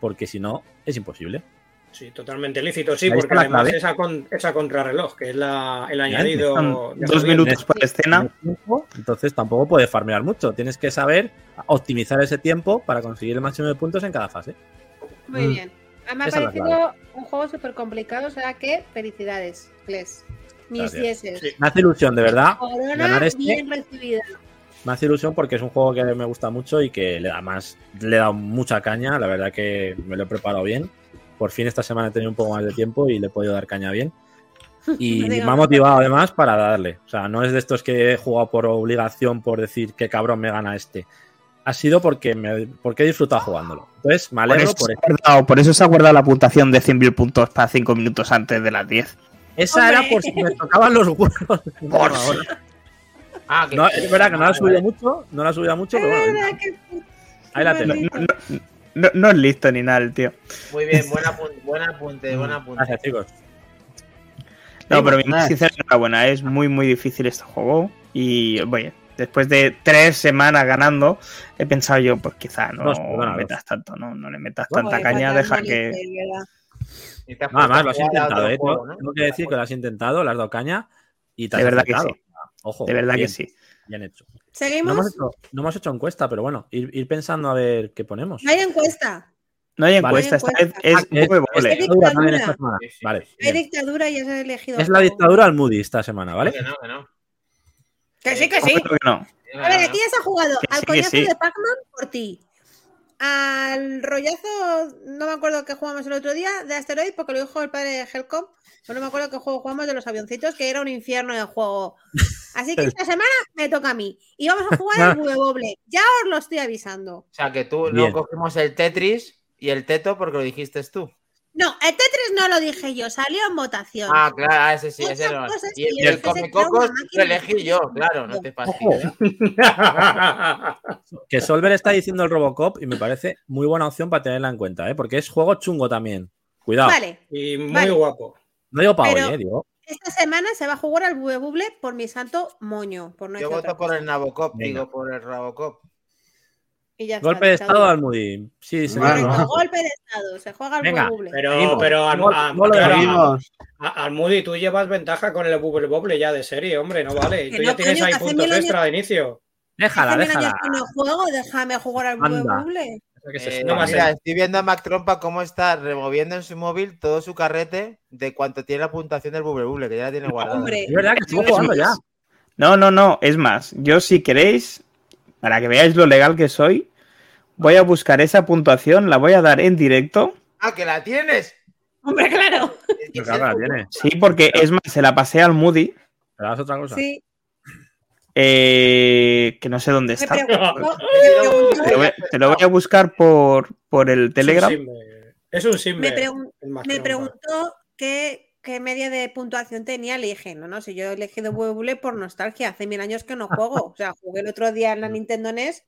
porque si no, es imposible. Sí, totalmente lícito, sí, Ahí porque además clave. esa, con, esa contrarreloj, que es la, el añadido. de dos minutos por escena. Entonces tampoco puedes farmear mucho. Tienes que saber optimizar ese tiempo para conseguir el máximo de puntos en cada fase. Muy Mm. bien. Ah, Me ha parecido un juego súper complicado, o sea que felicidades, Kles. Mis dieces. Me hace ilusión, de verdad. Corona Ganar este bien recibida. Me hace ilusión porque es un juego que me gusta mucho y que le da más, le da mucha caña. La verdad que me lo he preparado bien. Por fin esta semana he tenido un poco más de tiempo y le he podido dar caña bien. Y me ha motivado además para darle. O sea, no es de estos que he jugado por obligación, por decir qué cabrón me gana este. Ha sido porque, me, porque he disfrutado jugándolo. Entonces, me Por alegro eso, por eso. ha guardado, por eso se ha guardado la puntuación de 100.000 puntos para 5 minutos antes de las 10. Esa era ¡Hombre! por si me tocaban los huevos. Por Ahora. Ah, que- No, es verdad que no la he subido mucho, no la he subido mucho, pero bueno. Ahí la tengo. No, no- no es listo ni nada el tío. Muy bien, buen apunte, buen apunte, buen apunte. Gracias, chicos. No, pero mi nada. sincera enhorabuena. Es muy, muy difícil este juego. Y, oye, después de tres semanas ganando, he pensado yo, pues quizá no Dos, perdona, metas tanto, no, no le metas tanta caña, deja que. Nada más, lo has intentado, ¿eh? juego, Tengo, ¿no? tengo que decir que lo has intentado, le has dado caña y te has De verdad que sí. Ojo, De verdad bien, que sí. Bien hecho. No Seguimos. hemos, hecho, no hemos hecho encuesta, pero bueno, ir, ir pensando a ver qué ponemos. No hay encuesta. No hay Vale. encuesta, esta No hay vez es Ah, es- muy es vole. dictadura esta semana. Vale. Hay dictadura y has elegido. Es la dictadura al Moody esta semana, ¿vale? Que no, que no. Que sí, que sí. Que no. A ver, aquí ya se ha jugado Que al sí, que coñazo sí. de Pac-Man por ti. Al rollazo, no me acuerdo qué jugamos el otro día, de Asteroid, porque lo dijo el padre de Helcom. Pero no me acuerdo qué juego jugamos de los avioncitos, que era un infierno de juego. Así que esta semana me toca a mí. Y vamos a jugar al Bueboble. Ya os lo estoy avisando. O sea, que tú Bien. no cogimos el Tetris y el Teto porque lo dijiste tú. No, el Tetris no lo dije yo, salió en votación. Ah, claro, ah, ese sí, ese no. Y, y el pensé come que era una cocos máquina lo elegí yo, claro, no te fastidies. Que Solver está diciendo el Robocop y me parece muy buena opción para tenerla en cuenta, ¿eh? Porque es juego chungo también. Cuidado. Vale, y muy Vale. guapo. No digo para Pero- hoy, ¿eh? Digo. Esta semana se va a jugar al Buebuble por mi santo moño. Por no Yo voto otra por el Nabocop, Venga. digo por el Rabocop. Y ya está, Golpe de estado al Moody. Sí. Bueno. Correcto, golpe de estado. Se juega al Venga, Buebuble. Pero, pero al, al Moody tú llevas ventaja con el Bubble Bobble ya de serie, hombre, no vale. Que Tú no, ya tienes coño, ahí puntos años- extra de inicio. Déjala, déjala. que no juego, déjame jugar al Anda. Buebuble. Eh, no mira, estoy viendo a Mac Trompa cómo está removiendo en su móvil todo su carrete de cuánto tiene la puntuación del Bubble Bubble, que ya la tiene guardada. Hombre, Es verdad que estuvo Es jugando ya. No, no, no, es más. Yo, si queréis, para que veáis lo legal que soy, voy a buscar esa puntuación, la voy a dar en directo. ¡Ah, que la tienes! hombre, claro. Es que Pero claro, la tiene. Sí, porque es más, se la pasé al Moody, Pero haz otra cosa. Sí. Eh, que no sé dónde está. Te lo voy, preguntó- te lo voy a buscar por, por el Telegram. Es un simbe, me pregun- me preguntó qué, qué media de puntuación tenía. Le dije, no, no, si yo he elegido Buebuble por nostalgia. Hace mil años que no juego. O sea, jugué el otro día en la Nintendo NES,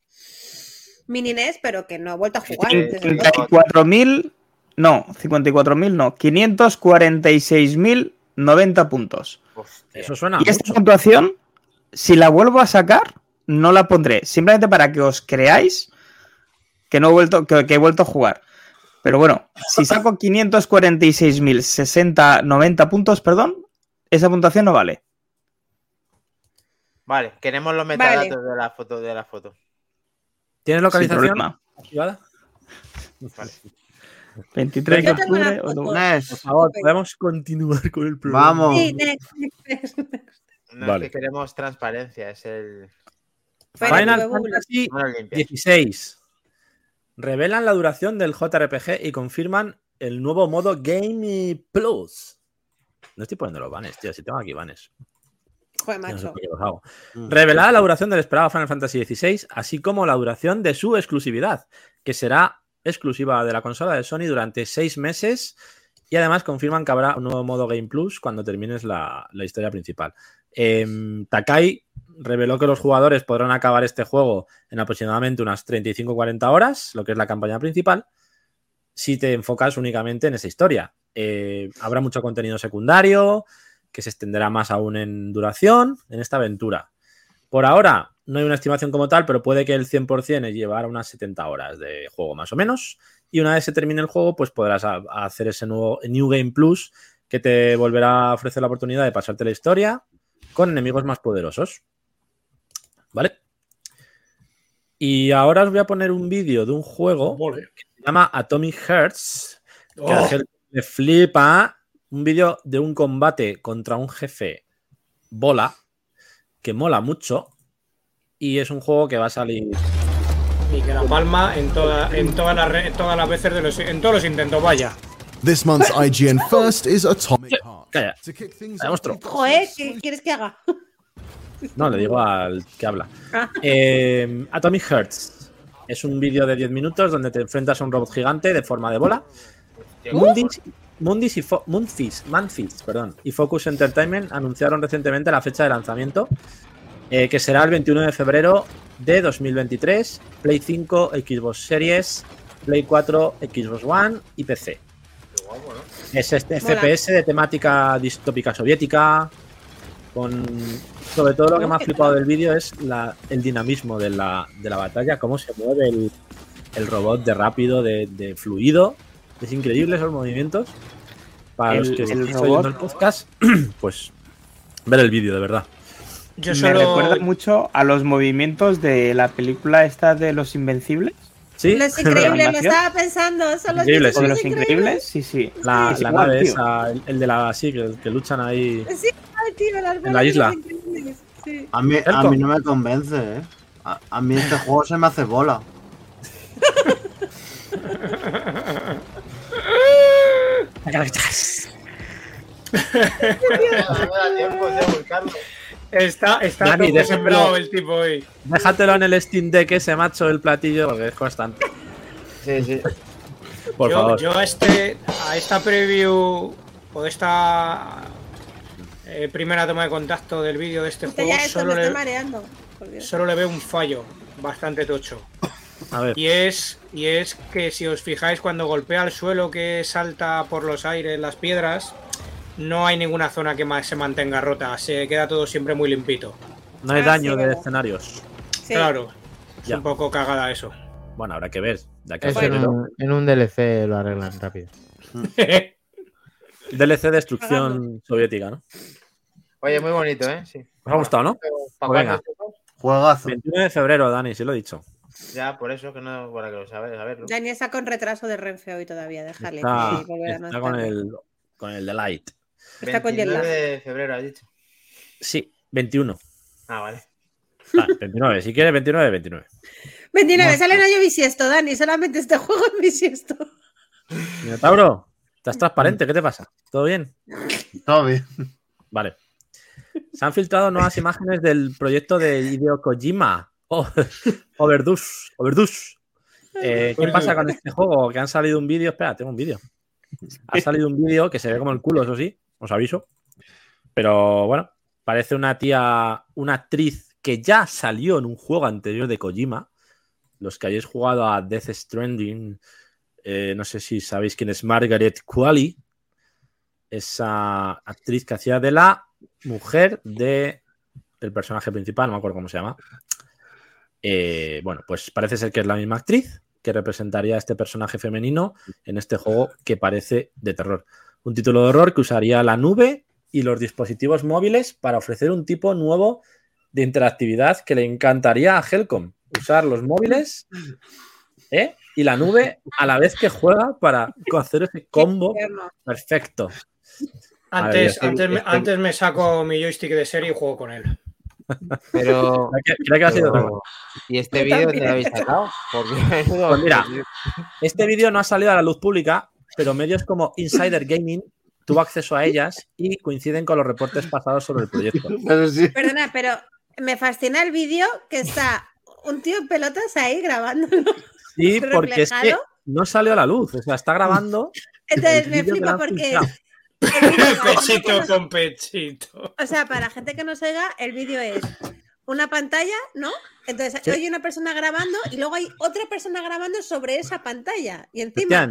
Mini NES, pero que no he vuelto a jugar. Sí, desde entonces. 54.000, no, 54.000 no, 546.090 puntos. Hostia. Eso suena. Y esta mucho. puntuación, si la vuelvo a sacar, no la pondré. Simplemente para que os creáis que no he vuelto, que, que he vuelto a jugar. Pero bueno, si saco 546.060, 90 puntos, perdón, esa puntuación no vale. Vale, queremos los Vale. metadatos de la foto de la foto. ¿Tienes Sin localización problema. activada? Vale. 23 de octubre. Por favor, podemos continuar con el programa. vamos. Sí, next, next, next. No Vale. es que queremos transparencia, es el. Final. Fantasy. 16. Revelan la duración del JRPG y confirman el nuevo modo Game Plus. No estoy poniendo los banes, tío. Si tengo aquí banes. Joder, no sé macho. hago. Mm. Revelada la duración del esperado Final Fantasy XVI, así como la duración de su exclusividad, que será exclusiva de la consola de Sony durante seis meses. Y además confirman que habrá un nuevo modo Game Plus cuando termines la, la historia principal. Em, Takai reveló que los jugadores podrán acabar este juego en aproximadamente unas 35-40 horas, lo que es la campaña principal, si te enfocas únicamente en esa historia. Eh, habrá mucho contenido secundario, que se extenderá más aún en duración en esta aventura. Por ahora no hay una estimación como tal, pero puede que el 100% llevar unas 70 horas de juego más o menos. Y una vez se termine el juego, pues podrás hacer ese nuevo New Game Plus que te volverá a ofrecer la oportunidad de pasarte la historia con enemigos más poderosos. ¿Vale? Y ahora os voy a poner un vídeo de un juego Vale. que se llama Atomic Hearts, que a Oh, la gente le flipa un vídeo de un combate contra un jefe Bola, que mola mucho y es un juego que va a salir. Y que la palma en, toda, en, todas las re- en todas las veces de los, en todos los intentos, vaya. This month's IGN first is Atomic Heart. Calla. Monstruo. got Joder, ¿qué quieres que haga? No, le digo al que habla. Ah. Eh, Atomic Hearts es un vídeo de 10 minutos donde te enfrentas a un robot gigante de forma de bola. Mundis, Mundis y Fo- perdón, y Focus Entertainment anunciaron recientemente la fecha de lanzamiento, eh, que será el 21 de febrero de 2023, Play 5, Xbox Series, Play 4, Xbox One y PC. Es este Mola. FPS de temática distópica soviética, con sobre todo lo que me ha flipado del vídeo es la- el dinamismo de la, de la batalla, cómo se mueve el, el robot de rápido, de, de fluido. Es increíble esos movimientos. Para los El- que el estéis robot- oyendo el podcast, pues ver el vídeo, de verdad. Yo Me solo. recuerda mucho a los movimientos de la película esta de Los Invencibles. Sí, Los increíbles, lo estaba pensando. Son los Increíbles, de los Los Increíbles, sí, sí. la, Es la igual, nave tío. esa, el, el de la sí, que, que luchan ahí. Sí, tío, las bolas la de isla. increíbles, sí. A mí, a mí no me convence, ¿eh? A, a mí este juego se me hace bola. Está, está Dani, todo sembrado el tipo hoy. Déjatelo en el Steam Deck ese macho el platillo porque es constante. Sí, sí. Por yo, favor. yo a, este, a esta preview o esta eh, primera toma de contacto del vídeo de este Usted juego ya esto solo le, mareando. solo le veo un fallo bastante tocho. A ver. Y es, y es que si os fijáis cuando golpea el suelo que salta por los aires, las piedras, no hay ninguna zona que más se mantenga rota, se queda todo siempre muy limpito. No hay Ah, daño sí, de escenarios. Sí. Claro, es Ya. un poco cagada eso. Bueno, habrá que ver. De aquí a Eso en, un, en un DLC lo arreglan rápido. DLC Destrucción Soviética, ¿no? Oye, muy bonito, ¿eh? Sí. ¿Os ha gustado, no? ¿Para Pues venga. Juegazo. 21 de febrero, Dani, sí lo he dicho. Ya, por eso que no, para que lo sabes, saberlo. Dani está con retraso de Renfe hoy todavía, déjale. Está, más está con, el, con el Delight. Está con 29 jet lag. de febrero, has dicho. Sí, 21. Ah, vale. Ah, 29. Si quieres, 29, 29. 29, sale en año bisiesto, Dani. Solamente este juego es bisiesto. Minotauro, estás transparente, ¿qué te pasa? ¿Todo bien? Todo bien. Vale. Se han filtrado nuevas imágenes del proyecto de Hideo Kojima. Oh, Overdose. Overdose. Eh, ¿Qué pasa con este juego? Que han salido un vídeo. Espera, tengo un vídeo. Ha salido un vídeo que se ve como el culo, eso sí, os aviso. Pero bueno, parece una tía, una actriz que ya salió en un juego anterior de Kojima. Los que hayáis jugado a Death Stranding, eh, no sé si sabéis quién es Margaret Qualley. Esa actriz que hacía de la mujer de el personaje principal, no me acuerdo cómo se llama. Eh, bueno, pues parece ser que es la misma actriz que representaría a este personaje femenino en este juego que parece de terror. Un título de horror que usaría la nube y los dispositivos móviles para ofrecer un tipo nuevo de interactividad que le encantaría a Helcom. Usar los móviles ¿eh? y la nube a la vez que juega para hacer ese combo perfecto. Antes, antes, me, este- antes me saco mi joystick de serie y juego con él. Pero. Creo que- creo que ha sido otra cosa. ¿Y este vídeo te lo habéis sacado? Porque Pues mira. Este vídeo no ha salido a la luz pública, pero medios como Insider Gaming tuvo acceso a ellas y coinciden con los reportes pasados sobre el proyecto. Pero sí. Perdona, pero me fascina el vídeo que está un tío en pelotas ahí grabándolo. Sí, porque es que no salió a la luz, o sea, está grabando. Entonces me flipa porque. Pechito no- con pechito. O sea, para la gente que no se oiga, el vídeo es una pantalla, ¿no? Entonces Sí. hay una persona grabando y luego hay otra persona grabando sobre esa pantalla. Y encima.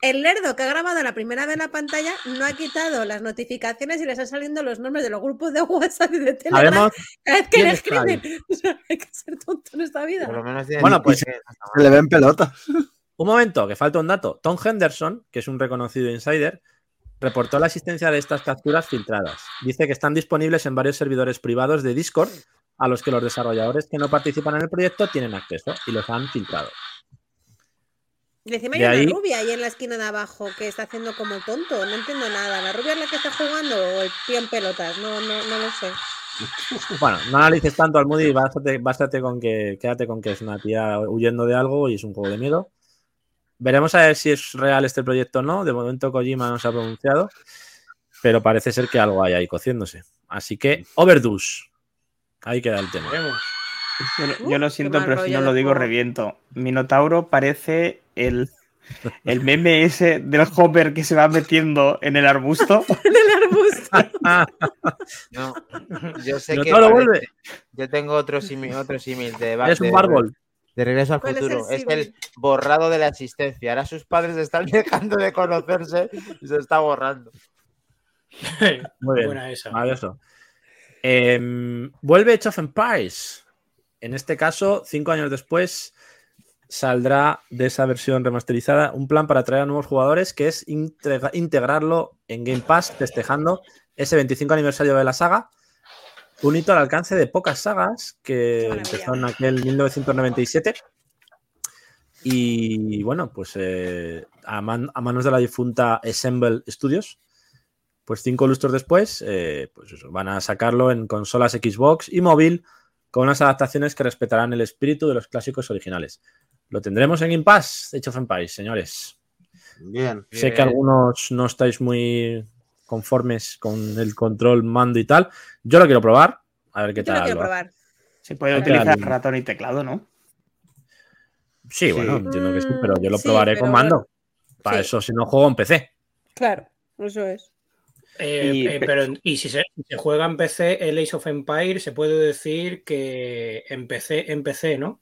El lerdo que ha grabado la primera vez la pantalla no ha quitado las notificaciones y le están saliendo los nombres de los grupos de WhatsApp y de Telegram Sabemos. cada vez que le escriben. O sea, hay que ser tonto en esta vida. Por lo menos tiene- Bueno, pues-. Se le ven pelotas. Un momento, que falta un dato. Tom Henderson, que es un reconocido insider, reportó la existencia de estas capturas filtradas. Dice que están disponibles en varios servidores privados de Discord a los que los desarrolladores que no participan en el proyecto tienen acceso y los han filtrado. Y encima hay De una ahí- rubia ahí en la esquina de abajo que está haciendo como el tonto. No entiendo nada. ¿La rubia es la que está jugando o el tío en pelotas? No, no, no lo sé. Bueno, no analices tanto al Moody, bástate, bástate con que, quédate con que es una tía huyendo de algo y es un juego de miedo. Veremos a ver si es real este proyecto o no. De momento Kojima no se ha pronunciado, pero parece ser que algo hay ahí cociéndose. Así que, Overdose. Ahí queda el tema. Veremos. Yo, lo- Uh, yo lo qué siento, pero si no lo digo, juego. reviento. Minotauro parece el, el meme ese del Hopper que se va metiendo en el arbusto. En el arbusto. No, yo sé Pero que todo lo parece- vuelve. yo tengo otro símil, otro símil de, Es un bárbol. de regreso al ¿Cuál es el futuro. Es el, borrado de la existencia. Ahora sus padres están dejando de conocerse y se está borrando. Muy bien. Buena esa. Em, vuelve Age of Empires. En este caso, cinco años después, saldrá de esa versión remasterizada un plan para atraer a nuevos jugadores que es integra- integrarlo en Game Pass, festejando ese 25 aniversario de la saga. Un hito al alcance de pocas sagas que empezó en aquel 1997. Y bueno, pues eh, a, man- a manos de la difunta Assemble Studios, pues cinco lustros después, eh, pues eso, van a sacarlo en consolas Xbox y móvil con unas adaptaciones que respetarán el espíritu de los clásicos originales. Lo tendremos en Game Pass, Age of Empires, señores. Bien. Sé que Bien. algunos no estáis muy conformes con el control, mando y tal. Yo lo quiero probar, a ver qué Yo lo tal. quiero probar. Se puede utilizar tal. ratón y teclado, ¿no? Sí, bueno, entiendo que sí, pero yo lo Mm, probaré con mando. bueno. Para Sí. eso, si no juego en PC. Claro, eso es. Eh, Y- eh, pero, y si se, juega en PC el Age of Empire, se puede decir que en PC, en PC, ¿no?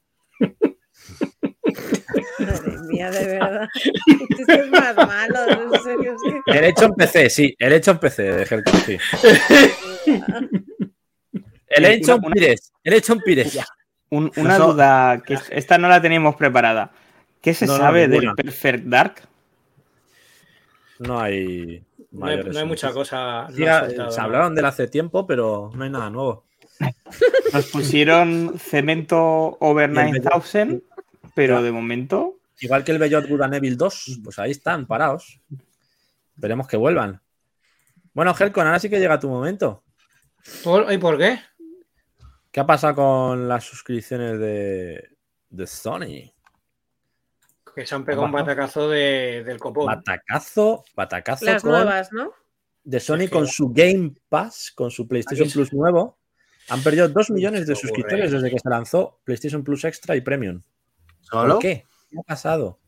Madre mía, de verdad. Esto es más malo, en serio. El hecho en PC, sí. El hecho en PC, de sí. El hecho en Pires. El hecho en Pires. Un- una Eso- duda, que es- esta no la teníamos preparada. ¿Qué se No, sabe del Perfect Dark? No hay. No hay, mayores no hay mucha cosa. no Sí, ha ah, soltado se hablaron de él hace tiempo, pero no hay nada nuevo. Nos pusieron cemento over Y el 9000, pero de momento. Igual que el Good and Evil 2, pues ahí están, parados. Esperemos que vuelvan. Bueno, Helcon, ahora sí que llega tu momento. ¿Por, ¿Y por qué? ¿Qué ha pasado con las suscripciones de, de Sony? Que se han pegado un batacazo de- del copón. Batacazo, batacazo Las con- nuevas, ¿no? de Sony Es que- con su Game Pass, con su PlayStation Plus nuevo. Han perdido 2 millones de suscriptores desde que se lanzó PlayStation Plus Extra y Premium. ¿Solo? ¿Por qué? ¿Qué ha pasado?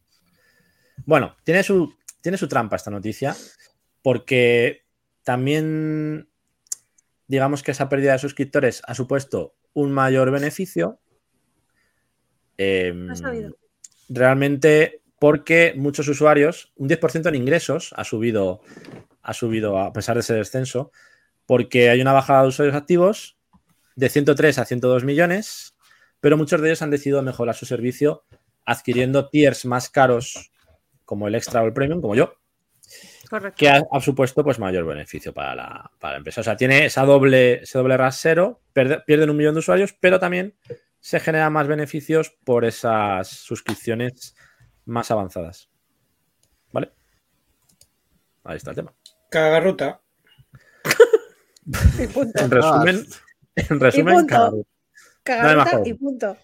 Bueno, tiene su, tiene su trampa esta noticia, porque también, digamos que esa pérdida de suscriptores ha supuesto un mayor beneficio. eh, No. Realmente porque muchos usuarios, un 10% en ingresos ha subido, ha subido a pesar de ese descenso, porque hay una bajada de usuarios activos de 103 a 102 millones, pero muchos de ellos han decidido mejorar su servicio adquiriendo tiers más caros como el extra o el premium, como yo, Correcto. que ha, ha supuesto pues mayor beneficio para la, para la empresa. O sea, tiene esa doble, ese doble rasero, pierden un millón de usuarios, pero también se generan más beneficios por esas suscripciones más avanzadas. ¿Vale? Ahí está el tema. Cagarruta. Y punto. En resumen, en resumen, punto. cada uno. Cagarita juego. y punto.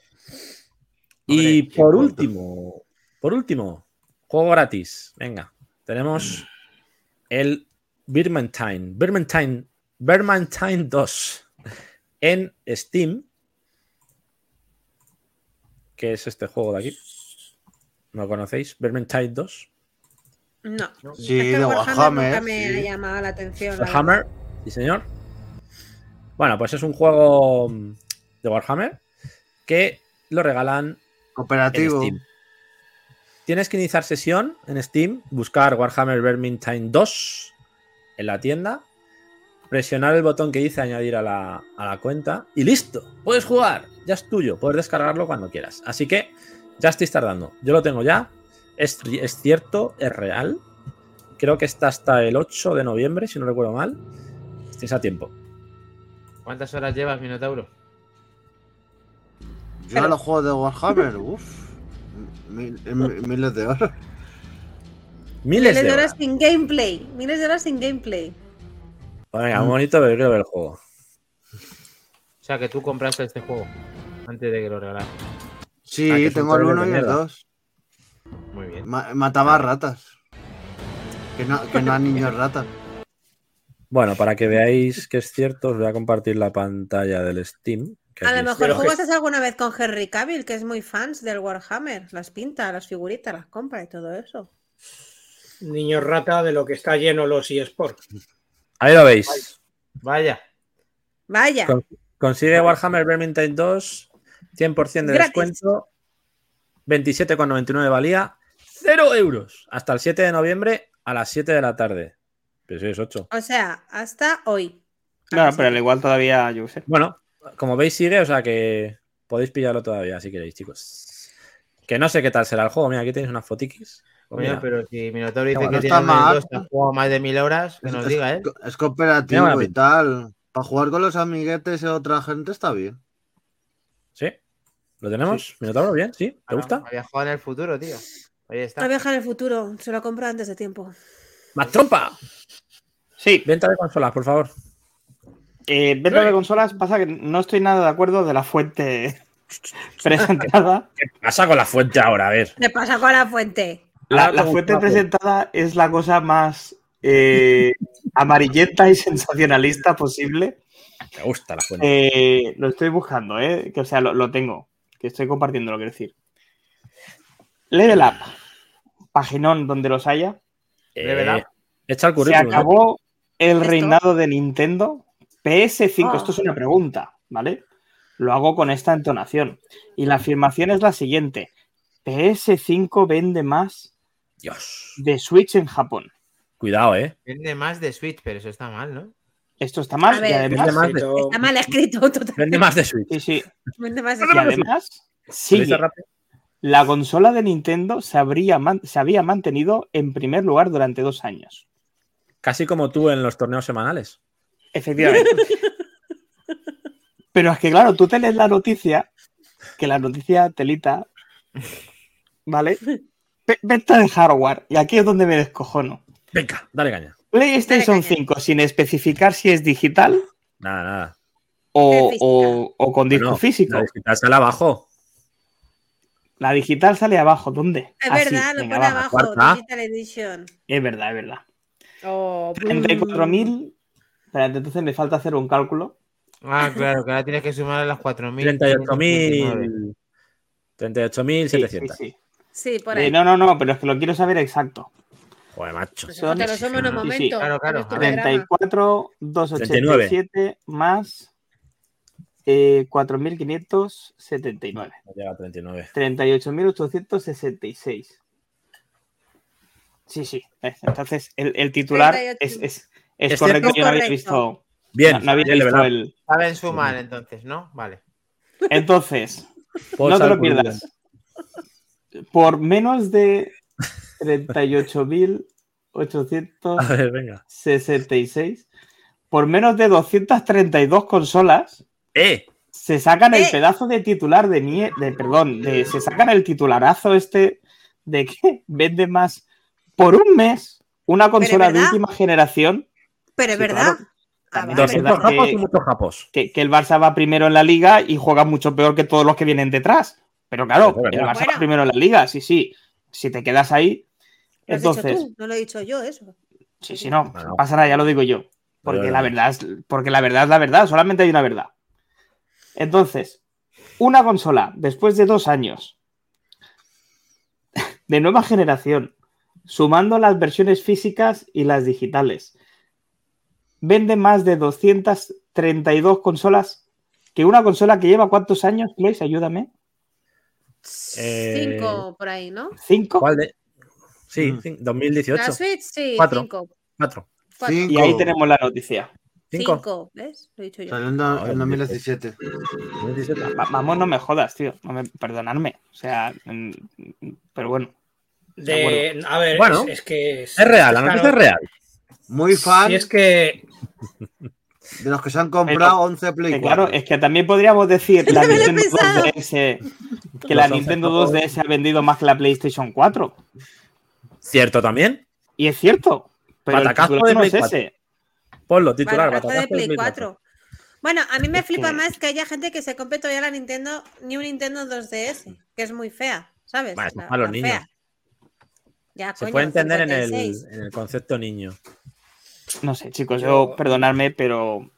Y Hombre, por punto. último, por último, juego gratis. Venga, tenemos el Vermintide, Vermintide, Vermintide 2 en Steam. ¿Qué es este juego de aquí? ¿No lo conocéis? Vermintide 2. No. Sí, es que de Warhammer. nunca me sí. ha llamado la atención. Warhammer, sí señor. Bueno, pues es un juego mm, de Warhammer que lo regalan en Cooperativo. Steam. Tienes que iniciar sesión en Steam, buscar Warhammer Vermintide 2 en la tienda, presionar el botón que dice añadir a la, a la cuenta y listo, puedes jugar, ya es tuyo, puedes descargarlo cuando quieras. Así que ya estáis tardando, yo lo tengo ya, es, es cierto, es real. Creo que está hasta el 8 de noviembre, si no recuerdo mal. Estáis a tiempo. ¿Cuántas horas llevas, Minotauro? Yo a los juegos de Warhammer, uff. Mil- mi- miles de horas. Miles Miles de horas horas. sin gameplay. Miles de horas sin gameplay. Venga, bonito, pero quiero ver el juego. O sea, que tú compraste este juego antes de que lo regalaras. Sí, Ah, tengo el trailer 1 de y el mierda. 2. Muy bien. Ma- mataba ratas. Que no, que no a niños ratas. Bueno, para que veáis que es cierto, os voy a compartir la pantalla del Steam. que A lo mejor jugaste alguna vez con Henry Cavill, que es muy fans del Warhammer. Las pinta, las figuritas, las compra y todo eso. Niño rata de lo que está lleno los eSports. Ahí lo veis. Vaya. Vaya. Con- Consigue Warhammer Vermintide 2, 100% de Gratis. descuento, 27,99 valía, 0 euros. Hasta el 7 de noviembre a las 7 de la tarde. Pues sí, es 8. O sea, hasta hoy. Claro, pero al igual todavía, yo sé. Bueno, como veis sigue, o sea que podéis pillarlo todavía si queréis, chicos. Que no sé qué tal será el juego. Mira, aquí tenéis unas fotiquis. Pues mira, pero si Minotauro dice No que está tiene mal. dos, ha jugado más de mil horas, que Es, nos diga, ¿eh? es cooperativo y tal. Para jugar con los amiguetes y otra gente está bien. ¿Sí? ¿Lo tenemos? ¿Minotauro? ¿Bien? ¿Sí? ¿Te Ah, gusta? Había jugado en el futuro, tío. Ahí La está. viaja en el futuro. Se lo compro antes de tiempo. ¡Más trompa! Sí, Venta de consolas, por favor. eh, venta de consolas pasa que no estoy nada de acuerdo de la fuente presentada. ¿Qué pasa con la fuente ahora? A ver. ¿Qué pasa con la fuente? La, fuente presentada es la cosa más eh, amarillenta y sensacionalista posible. Me gusta la fuente. Eh, lo estoy buscando, ¿eh? Que, o sea, lo, lo tengo. Que estoy compartiendo, lo quiero decir. Level Up. Paginón donde los haya. Level Eh, up. echa el Se currículum. ¿no? acabó el ¿Esto? reinado de Nintendo. PS5, Oh. esto es una pregunta, ¿vale? Lo hago con esta entonación. Y la afirmación es la siguiente. PS5 vende más Dios. de Switch en Japón. Cuidado, ¿eh? Vende más de Switch, pero eso está mal, ¿no? Esto está mal A y ver. además... Vende más de- Escrito- Está mal escrito totalmente. Vende más de Switch. Sí, sí. Vende más Y escrito. además ¿Lo sigue. dice rápido? La consola de Nintendo se, habría man- se había mantenido en primer lugar durante dos años. Casi como tú en los torneos semanales. Efectivamente. Pero es que, claro, tú te lees la noticia, que la noticia telita, ¿vale? Ve- Venta de hardware. Y aquí es donde me descojono. Venga, dale caña. PlayStation Dale caña. 5 sin especificar si es digital Nada, nada. o, o- o con disco Bueno, físico. La digital sale abajo. La digital sale abajo. ¿Dónde? Es Así, verdad, lo pone abajo. cuarta. Digital Edition. Es verdad, es verdad. Oh, 34.000. Espérate, entonces me falta hacer un cálculo. Ah, claro, que ahora tienes que sumar a las 4.000. 38.000. 38.700. Sí, sí, sí. Sí, por Eh, ahí. no, no, no, pero es que lo quiero saber exacto. Joder, macho. Pues son- te lo sumo en un sí, sí, momento. claro, claro. Con este programa. 34, 287 más eh, 4.579. No llega a 39. 38.866. Sí, sí. Entonces, el, el titular 38. es, es, es Es correcto. Yo no había visto, Bien, no, no había visto el. Saben sumar entonces, ¿no? Vale. Entonces, no te lo pierdas. Por menos de 38.866, A ver, venga. por menos de 232 consolas, ¡Eh! se sacan el ¡Eh! pedazo de titular de mie- de perdón, de, se sacan el titularazo este de que vende más por un mes una consola de última generación Pero es Sí, verdad. claro. También vale. es 200 verdad japos que- y muchos japos. que, que el Barça va primero en la liga y juega mucho peor que todos los que vienen detrás. Pero claro, el. Barça va primero en la liga, sí, sí. Si te quedas ahí, Lo has dicho entonces, tú, no lo he dicho yo, eso. sí, sí, no, Bueno. no pasa nada, ya lo digo yo. Porque la verdad es, porque la verdad es la verdad, solamente hay una verdad. Entonces, una consola después de dos años de nueva generación, sumando las versiones físicas y las digitales, vende más de 232 consolas que una consola que lleva cuántos años, Place, ayúdame. Eh, Cinco por ahí, ¿no? ¿Cinco? ¿Cuál de? Sí, Mm. cin- 2018. La Switch, sí, Cuatro. cinco. Cuatro. Y ahí tenemos la noticia. Cinco. Cinco, ¿ves? Lo he dicho yo. Salió en, en 2017. 2017. Va- vamos, no me jodas, tío. No me, perdonadme. O sea, mm, pero bueno. De, a ver, Bueno, es, es que. Es real, la noticia es real. Muy fan. Si es que. De los que se han comprado 11 Play Que 4. claro, es que también podríamos decir la Nintendo pensado. 2DS, que la Nintendo 11 2DS ha vendido más que la PlayStation 4. ¿Cierto también? Y es cierto. Pero el Batacazo titular de no Play es 4. ese. Ponlo, titular, Batacazo de batacazo de Play Play 4. Bueno, a mí me Es flipa que- más que haya gente que se compre todavía la Nintendo, ni un Nintendo 2DS, que es muy fea, ¿sabes? Bueno, La- para los niños. Ya, Se coño, puede entender en el, 56. en el concepto niño. No sé, chicos, Yo- yo, perdonadme, pero.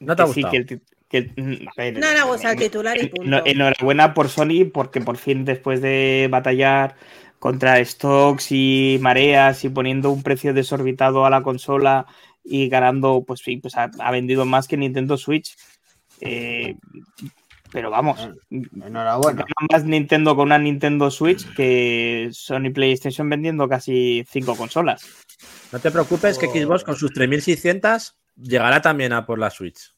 ¿No te ha que sí, gustado? que el que el- mm, a ver, No gusta el eh, titular y punto. no- Enhorabuena por Sony, porque por fin, después de batallar contra stocks y mareas y poniendo un precio desorbitado a la consola y ganando, pues sí, pues ha, ha vendido más que Nintendo Switch. Eh, pero vamos, Enhorabuena. más Nintendo con una Nintendo Switch que Sony PlayStation vendiendo casi cinco consolas. No te preocupes que. Xbox con sus 3600 llegará también a por la Switch.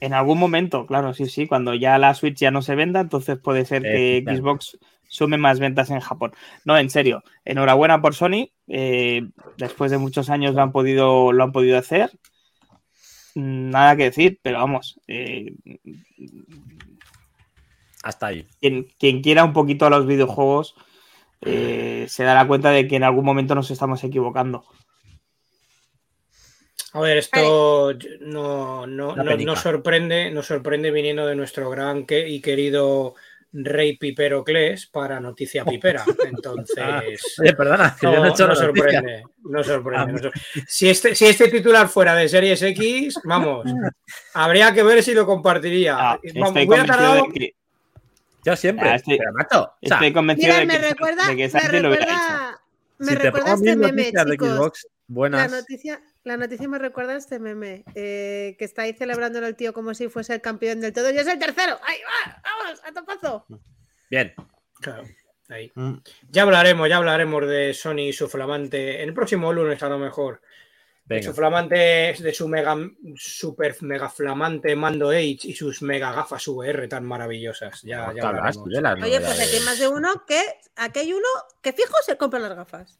En algún momento, claro, sí, sí, cuando ya la Switch ya no se venda, entonces puede ser que. Xbox sume más ventas en Japón. No, en serio, enhorabuena por Sony. eh, después de muchos años lo han podido, lo han podido hacer. Nada que decir, pero vamos, eh, Hasta ahí. quien, quien quiera un poquito a los videojuegos eh, se dará cuenta de que en algún momento nos estamos equivocando. A ver, esto no, no, no, no sorprende, nos sorprende viniendo de nuestro gran que- y querido Rey Pipero Cles para Noticia Pipera. Entonces, Ah, Oye, perdona, que yo no no, he hecho no noticia. sorprende. No sorprende. Ah, no sor- Si, este, si este titular fuera de Series X, vamos, habría que ver si lo compartiría. Ah, Vamos, estoy hubiera convencido tardado- de que, Yo siempre. Ah, estoy- Pero, macho, o sea, estoy convencido Mira, de me que, recuerda, de que me Santi lo hubiera hecho. me si te recuerda pongo este meme, noticias de chicos. Xbox La buenas, noticia, la noticia me recuerda a este meme, eh, que está ahí celebrándolo el tío como si fuese el campeón del todo. Yo soy el tercero. ¡Ahí va! ¡Vamos! ¡A topazo! bien. Claro, ahí. Mm. Ya hablaremos, ya hablaremos de Sony y su flamante. En el próximo lunes, a lo mejor. De Venga. su flamante, de su mega, super mega flamante mando H y sus mega gafas VR tan maravillosas. Ya, ¿Qué ya hablas hablaremos. tú de las Oye, pues aquí hay más de uno que. Aquí hay uno que fijo se compra las gafas.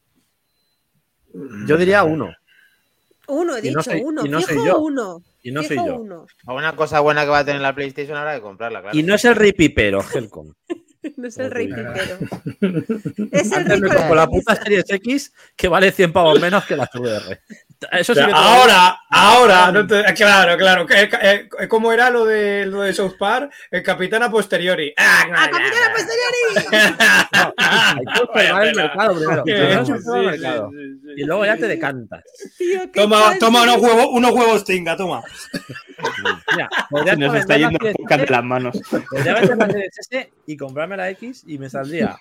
Yo diría uno. Uno, he Y no dicho, soy- uno. y no soy fijo yo. uno. Y no soy yo. uno. Una cosa buena que va a tener la PlayStation ahora que comprarla, claro. Y no es el rey pipero, Helcom. No es el rey pipero. Es el Antes rey me la puta Series X que vale 100 pavos menos que la VR. Eso sí lo digo. ahora, ahora, no te- claro, claro. que- que- eh, ¿Cómo era lo de, lo de South Park? El capitán a posteriori. ¡Ah, ¡A capitana posteriori! Hay que observar el mercado primero. Sí, sí, el sí, mercado. sí, sí. Y luego ya te decantas. Tío, Toma, toma unos huevos, unos huevos tinga, toma. Mira, Se nos está yendo podcast de las manos. podría vender la S y comprarme la X y me saldría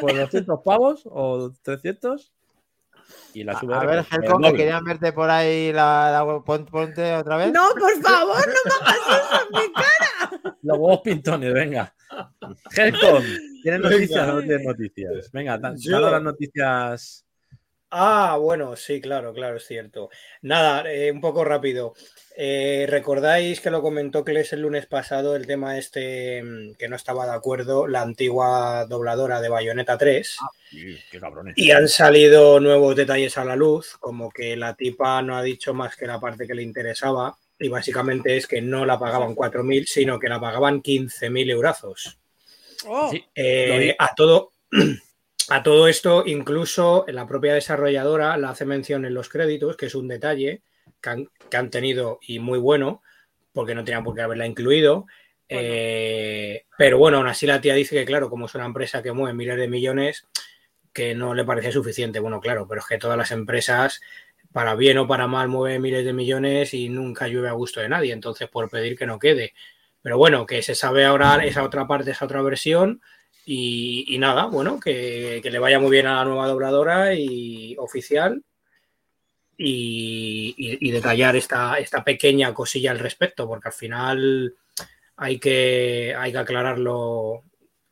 por 200 pavos o 300 y la A, ver, Helcom, que querían verte por ahí la, la. Pon- Ponte otra vez. No, por favor, no me hagas eso en mi cara. Los huevos pintones, venga. Helcom, ¿tienes Venga. noticias o no tienes noticias? Venga, da- Yo- danos las noticias. Ah, bueno, sí, claro, claro, es cierto. Nada, eh, un poco rápido. Eh, ¿Recordáis que lo comentó Kles el lunes pasado el tema este mm, que no estaba de acuerdo, la antigua dobladora de Bayonetta 3? Qué cabrones. Y han salido nuevos detalles a la luz, como que la tipa no ha dicho más que la parte que le interesaba, y básicamente es que no la pagaban 4.000, sino que la pagaban 15.000 eurazos. Oh. Eh, a todo a todo esto, incluso la propia desarrolladora la hace mención en los créditos, que es un detalle que han, que han tenido y muy bueno, porque no tenían por qué haberla incluido. Eh, pero bueno, aún así la tía dice que, claro, como es una empresa que mueve miles de millones, que no le parece suficiente. Bueno, claro, pero es que todas las empresas, para bien o para mal, mueven miles de millones y nunca llueve a gusto de nadie. Entonces, por pedir que no quede. Pero bueno, que se sabe ahora esa otra parte, esa otra versión. Y, y nada, bueno, que, que le vaya muy bien a la nueva dobladora y oficial. Y, y- y detallar esta, esta pequeña cosilla al respecto, porque al final hay que, hay que aclararlo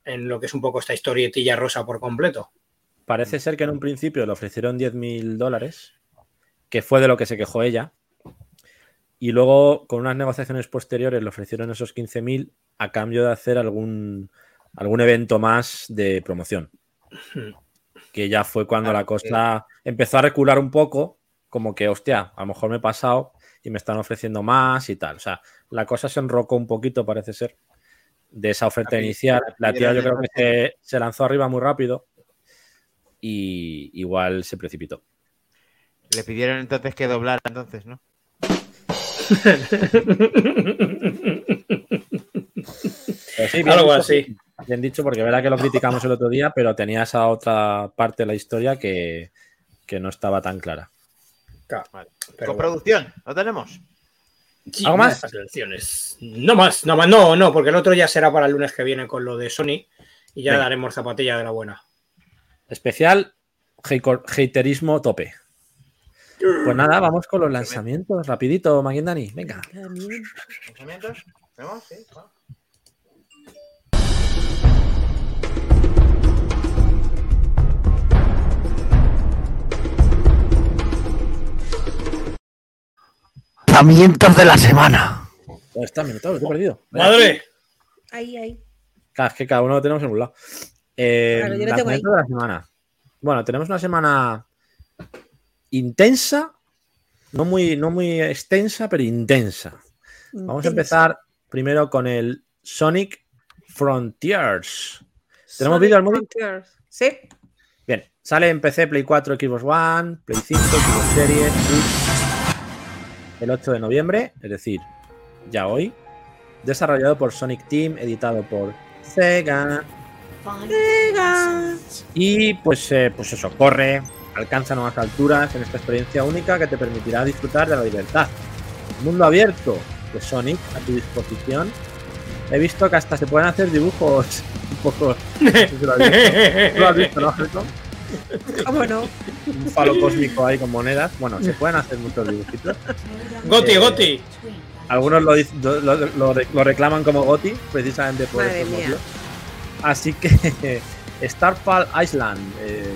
en lo que es un poco esta historietilla rosa por completo. Parece ser que en un principio le ofrecieron 10.000 dólares, que fue de lo que se quejó ella. Y luego, con unas negociaciones posteriores, le ofrecieron esos 15.000 a cambio de hacer algún, algún evento más de promoción. Que ya fue cuando la cosa empezó a recular un poco, como que, hostia, a lo mejor me he pasado. y me están ofreciendo más y tal. O sea, la cosa se enrocó un poquito, parece ser, de esa oferta La inicial. la tía yo creo que se, se lanzó arriba muy rápido y igual se precipitó. Le pidieron entonces que doblara, entonces, ¿no? Pero sí, bien Algo dicho, así. Bien dicho, porque verdad que lo criticamos el otro día, pero tenía esa otra parte de la historia que, que no estaba tan clara. Claro, Vale. pero Con bueno. producción, ¿lo tenemos? Sí, ¿Algo más? elecciones. No más, no más, no, no, porque el otro ya será para el lunes que viene con lo de Sony y ya daremos zapatilla de la buena. Especial haterismo tope. Pues nada, vamos con los lanzamientos. Rapidito, Maguindani. Venga. ¿Lanzamientos? ¿Tenemos? Sí. Lanzamientos de la semana. ¿Dónde está Minotauro? Te he perdido. ¡Madre! Ahí, ahí. Claro, es que cada uno lo tenemos en un lado. Eh, Claro, yo lo tengo ahí. de la semana. Bueno, tenemos una semana intensa, no muy, no muy extensa, pero intensa. Vamos a empezar primero con el Sonic Frontiers. ¿Tenemos vídeo al móvil? Frontiers. Sí. Bien, sale en PC, Play 4, Xbox One, Play 5, Xbox Series, Switch, el 8 de noviembre, es decir, ya hoy. Desarrollado por Sonic Team, editado por Sega. Y pues, eh, pues eso, corre, alcanza nuevas alturas en esta experiencia única que te permitirá disfrutar de la libertad. Mundo abierto de Sonic a tu disposición. He visto que hasta se pueden hacer dibujos un poco. lo has visto. ¿Tú lo has visto? ¿Cómo no? Un falo cósmico ahí con monedas. Bueno, se pueden hacer muchos dibujitos. Goti, Eh, Goti. Algunos lo, lo, lo- lo- lo reclaman como Goti, precisamente por Madre estos motivos. Así que Starfall Island. Eh,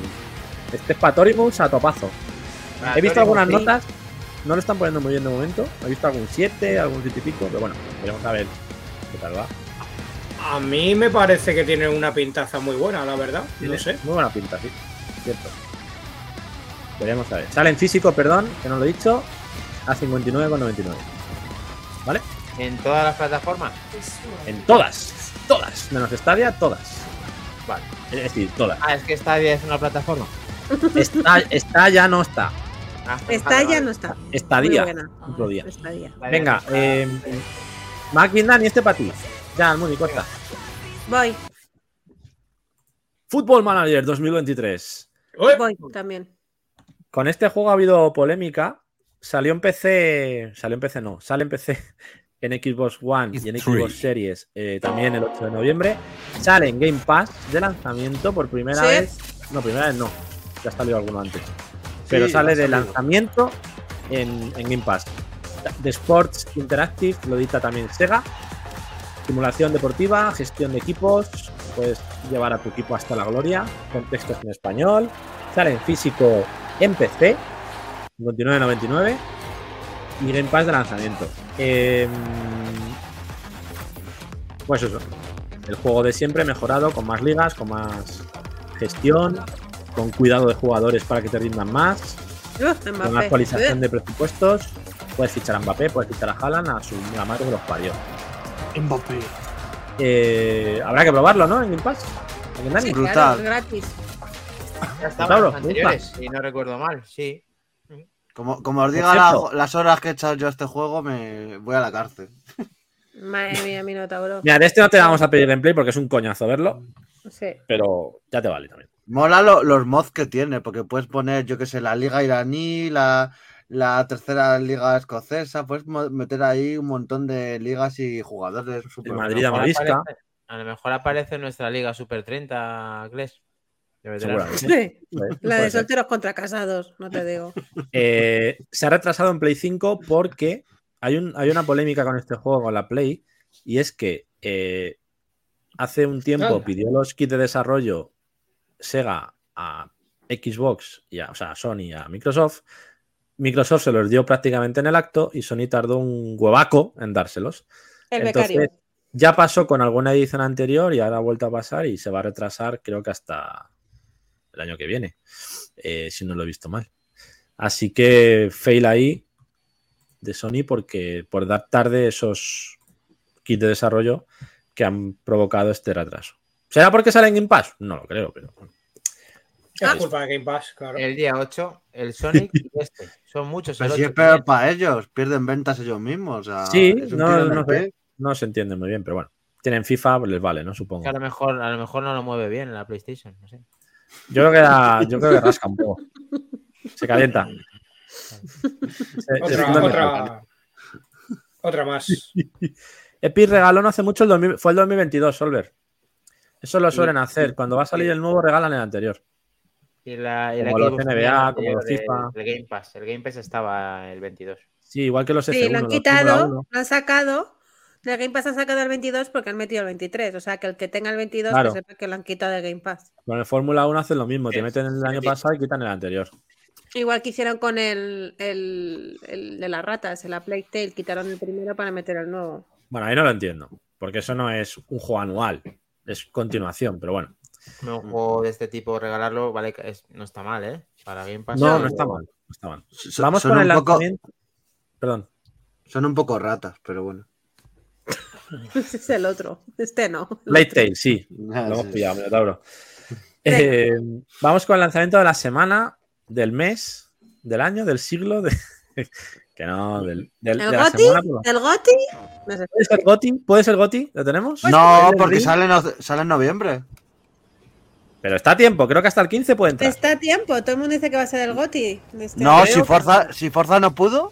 este es Patorimus a topazo. He visto algunas sí. notas, no lo están poniendo muy bien de momento. He visto algún 7, algún 7 y pico, pero bueno, veremos a ver qué tal va. A mí me parece que tiene una pintaza muy buena, la verdad. No sé. Muy buena pinta, sí. Cierto. Veremos a ver. Sale en físico, perdón, que no lo he dicho, a 59,99. ¿Vale? En todas las plataformas. En todas, todas, menos Stadia, todas. Vale. Es decir, todas. Ah, es que Stadia es una plataforma. Está, está ya no está. Ah, Está vale, ya no está. Está Muy día. buena. Otro día. Está Venga, está. eh, Mac Vindani, este para ti. Ya, Almuni, corta. Voy, Football Manager 2023. Voy también. Con este juego ha habido polémica. Salió en PC. Salió en PC, no. Sale en PC en Xbox One y en Xbox. Series eh, también el 8 de noviembre. Sale en Game Pass de lanzamiento por primera Sí. vez. No, primera vez no. Ya ha salido alguno antes. Pero Sí, sale de lanzamiento en, en Game Pass. De Sports Interactive lo edita también Sega. Simulación deportiva, gestión de equipos. Puedes llevar a tu equipo hasta la gloria. Con textos en español. Sale en físico en PC. 59.99. Y Game Pass de lanzamiento. Em, pues eso. El juego de siempre mejorado con más ligas, con más gestión, con cuidado de jugadores para que te rindan más, Uh, con una actualización de presupuestos. Puedes fichar a Mbappé, puedes fichar a Haaland, a su la madre que los parió. Mbappé. Eh, habrá que probarlo, ¿no? En Game Pass. ¿En sí, brutal. claro, es gratis. Ya estaban los anteriores, si no recuerdo mal, sí. Como, como os diga la- las horas que he echado yo a este juego, me voy a la cárcel. Madre mía, Minotauro. Mira, de este no te vamos a pedir gameplay porque es un coñazo verlo, Sí. pero ya te vale también. Mola lo- los mods que tiene, porque puedes poner, yo que sé, la liga iraní, la, la tercera liga escocesa, puedes meter ahí un montón de ligas y jugadores super El Madrid A lo mejor Amarisca. aparece- A lo mejor aparece nuestra Liga Super 30, Gles. De. Sí. La de solteros contra casados, no te digo. Eh, se ha retrasado en Play 5 porque hay, un, hay una polémica con este juego, con la Play, y es que eh, hace un tiempo pidió los kits de desarrollo Sega a Xbox, y a, o sea, a Sony y a Microsoft. Microsoft se los dio prácticamente en el acto y Sony tardó un huevaco en dárselos. El Entonces, becario. ya pasó con alguna edición anterior y ahora ha vuelto a pasar y se va a retrasar, creo que hasta el año que viene, eh, si no lo he visto mal. Así que fail ahí. de Sony porque por dar tarde esos kits de desarrollo que han provocado este retraso. ¿Será porque sale en Pass? No lo creo, pero bueno. Es culpa de Game Pass, claro. El día 8, el Sonic y este. Son muchos. Pero si es 8 peor para ellos, pierden ventas ellos mismos. O sea, Sí, no, sé. Se entiende muy bien, pero bueno. Tienen FIFA, pues les vale, ¿no? Supongo. Que a lo mejor, a lo mejor no lo mueve bien en la PlayStation. No sé. Yo creo que da- yo creo que rasca un poco. Se calienta. Se- otra, otra más. Epic regaló no hace mucho el 2000 fue el 2022, Solver. Eso lo suelen hacer. Cuando va a salir el nuevo, regalan el anterior. Y la, y la Como los NBA, el como los FIFA. El Game Pass. El Game Pass estaba el 22. Sí, igual que los F1. Sí, lo han quitado, Fórmula 1. lo han sacado. De Game Pass han sacado el 22 porque han metido el 23. O sea, que el que tenga el 22 Claro. que sepa que lo han quitado de Game Pass. Con el Fórmula 1 hacen lo mismo. Te meten el año pasado y quitan el anterior. Igual que hicieron con el, el, el de las ratas, el A Plague Tale, quitaron el primero para meter el nuevo. Bueno, ahí no lo entiendo. Porque eso no es un juego anual. Es continuación, pero bueno. Un juego de este tipo, regalarlo, vale, es- no está mal, ¿eh? Para Game Pass. No, no está mal. No está mal. Son- Vamos con el un poco- lanzamiento. Perdón. Son un poco ratas, pero bueno. Ese es el otro. Este no. Late Tail, sí. Ah, Lo hemos sí. pillado, Minotauro. Eh, vamos con el lanzamiento de la semana, del mes, del año, del siglo, de... que no, del, del- ¿El de la Goti? semana. ¿El Goti? No sé. ¿Puede ser Goti? ¿Puede ser Goti? ¿Lo tenemos? No, ¿El porque sale, sale en noviembre. Pero está a tiempo, creo que hasta el 15 puede entrar. Está a tiempo. Todo el mundo dice que va a ser el Goti. este No, si Forza, si Forza no pudo,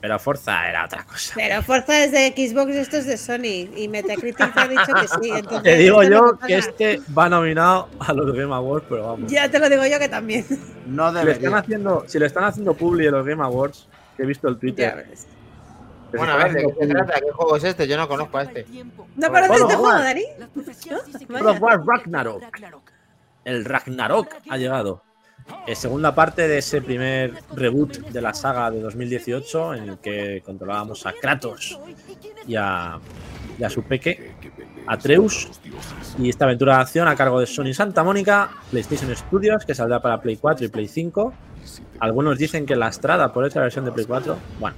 Pero Forza era otra cosa. Pero Forza es de Xbox y esto es de Sony. Y Metacritic ha dicho que sí. entonces Te digo lo yo que este va nominado a los Game Awards, pero vamos. Ya te lo digo yo que también. no Si le, están haciendo, si le están haciendo publi en los Game Awards, que he visto el Ya Twitter. Bueno, a ver, ¿de qué haciendo se publi. trata? ¿Qué juego es este? Yo no conozco a este. ¿No conoces este juego. Dani? God of War Ragnarok. El Ragnarok ha llegado. Es segunda parte de ese primer reboot de la saga de 2018 en el que controlábamos a Kratos y a, y a su peque, Atreus. Y esta aventura de acción a cargo de Sony Santa Mónica, PlayStation Studios, que saldrá para Play 4 y Play 5. Algunos dicen que lastrada por esa versión de Play 4. Bueno,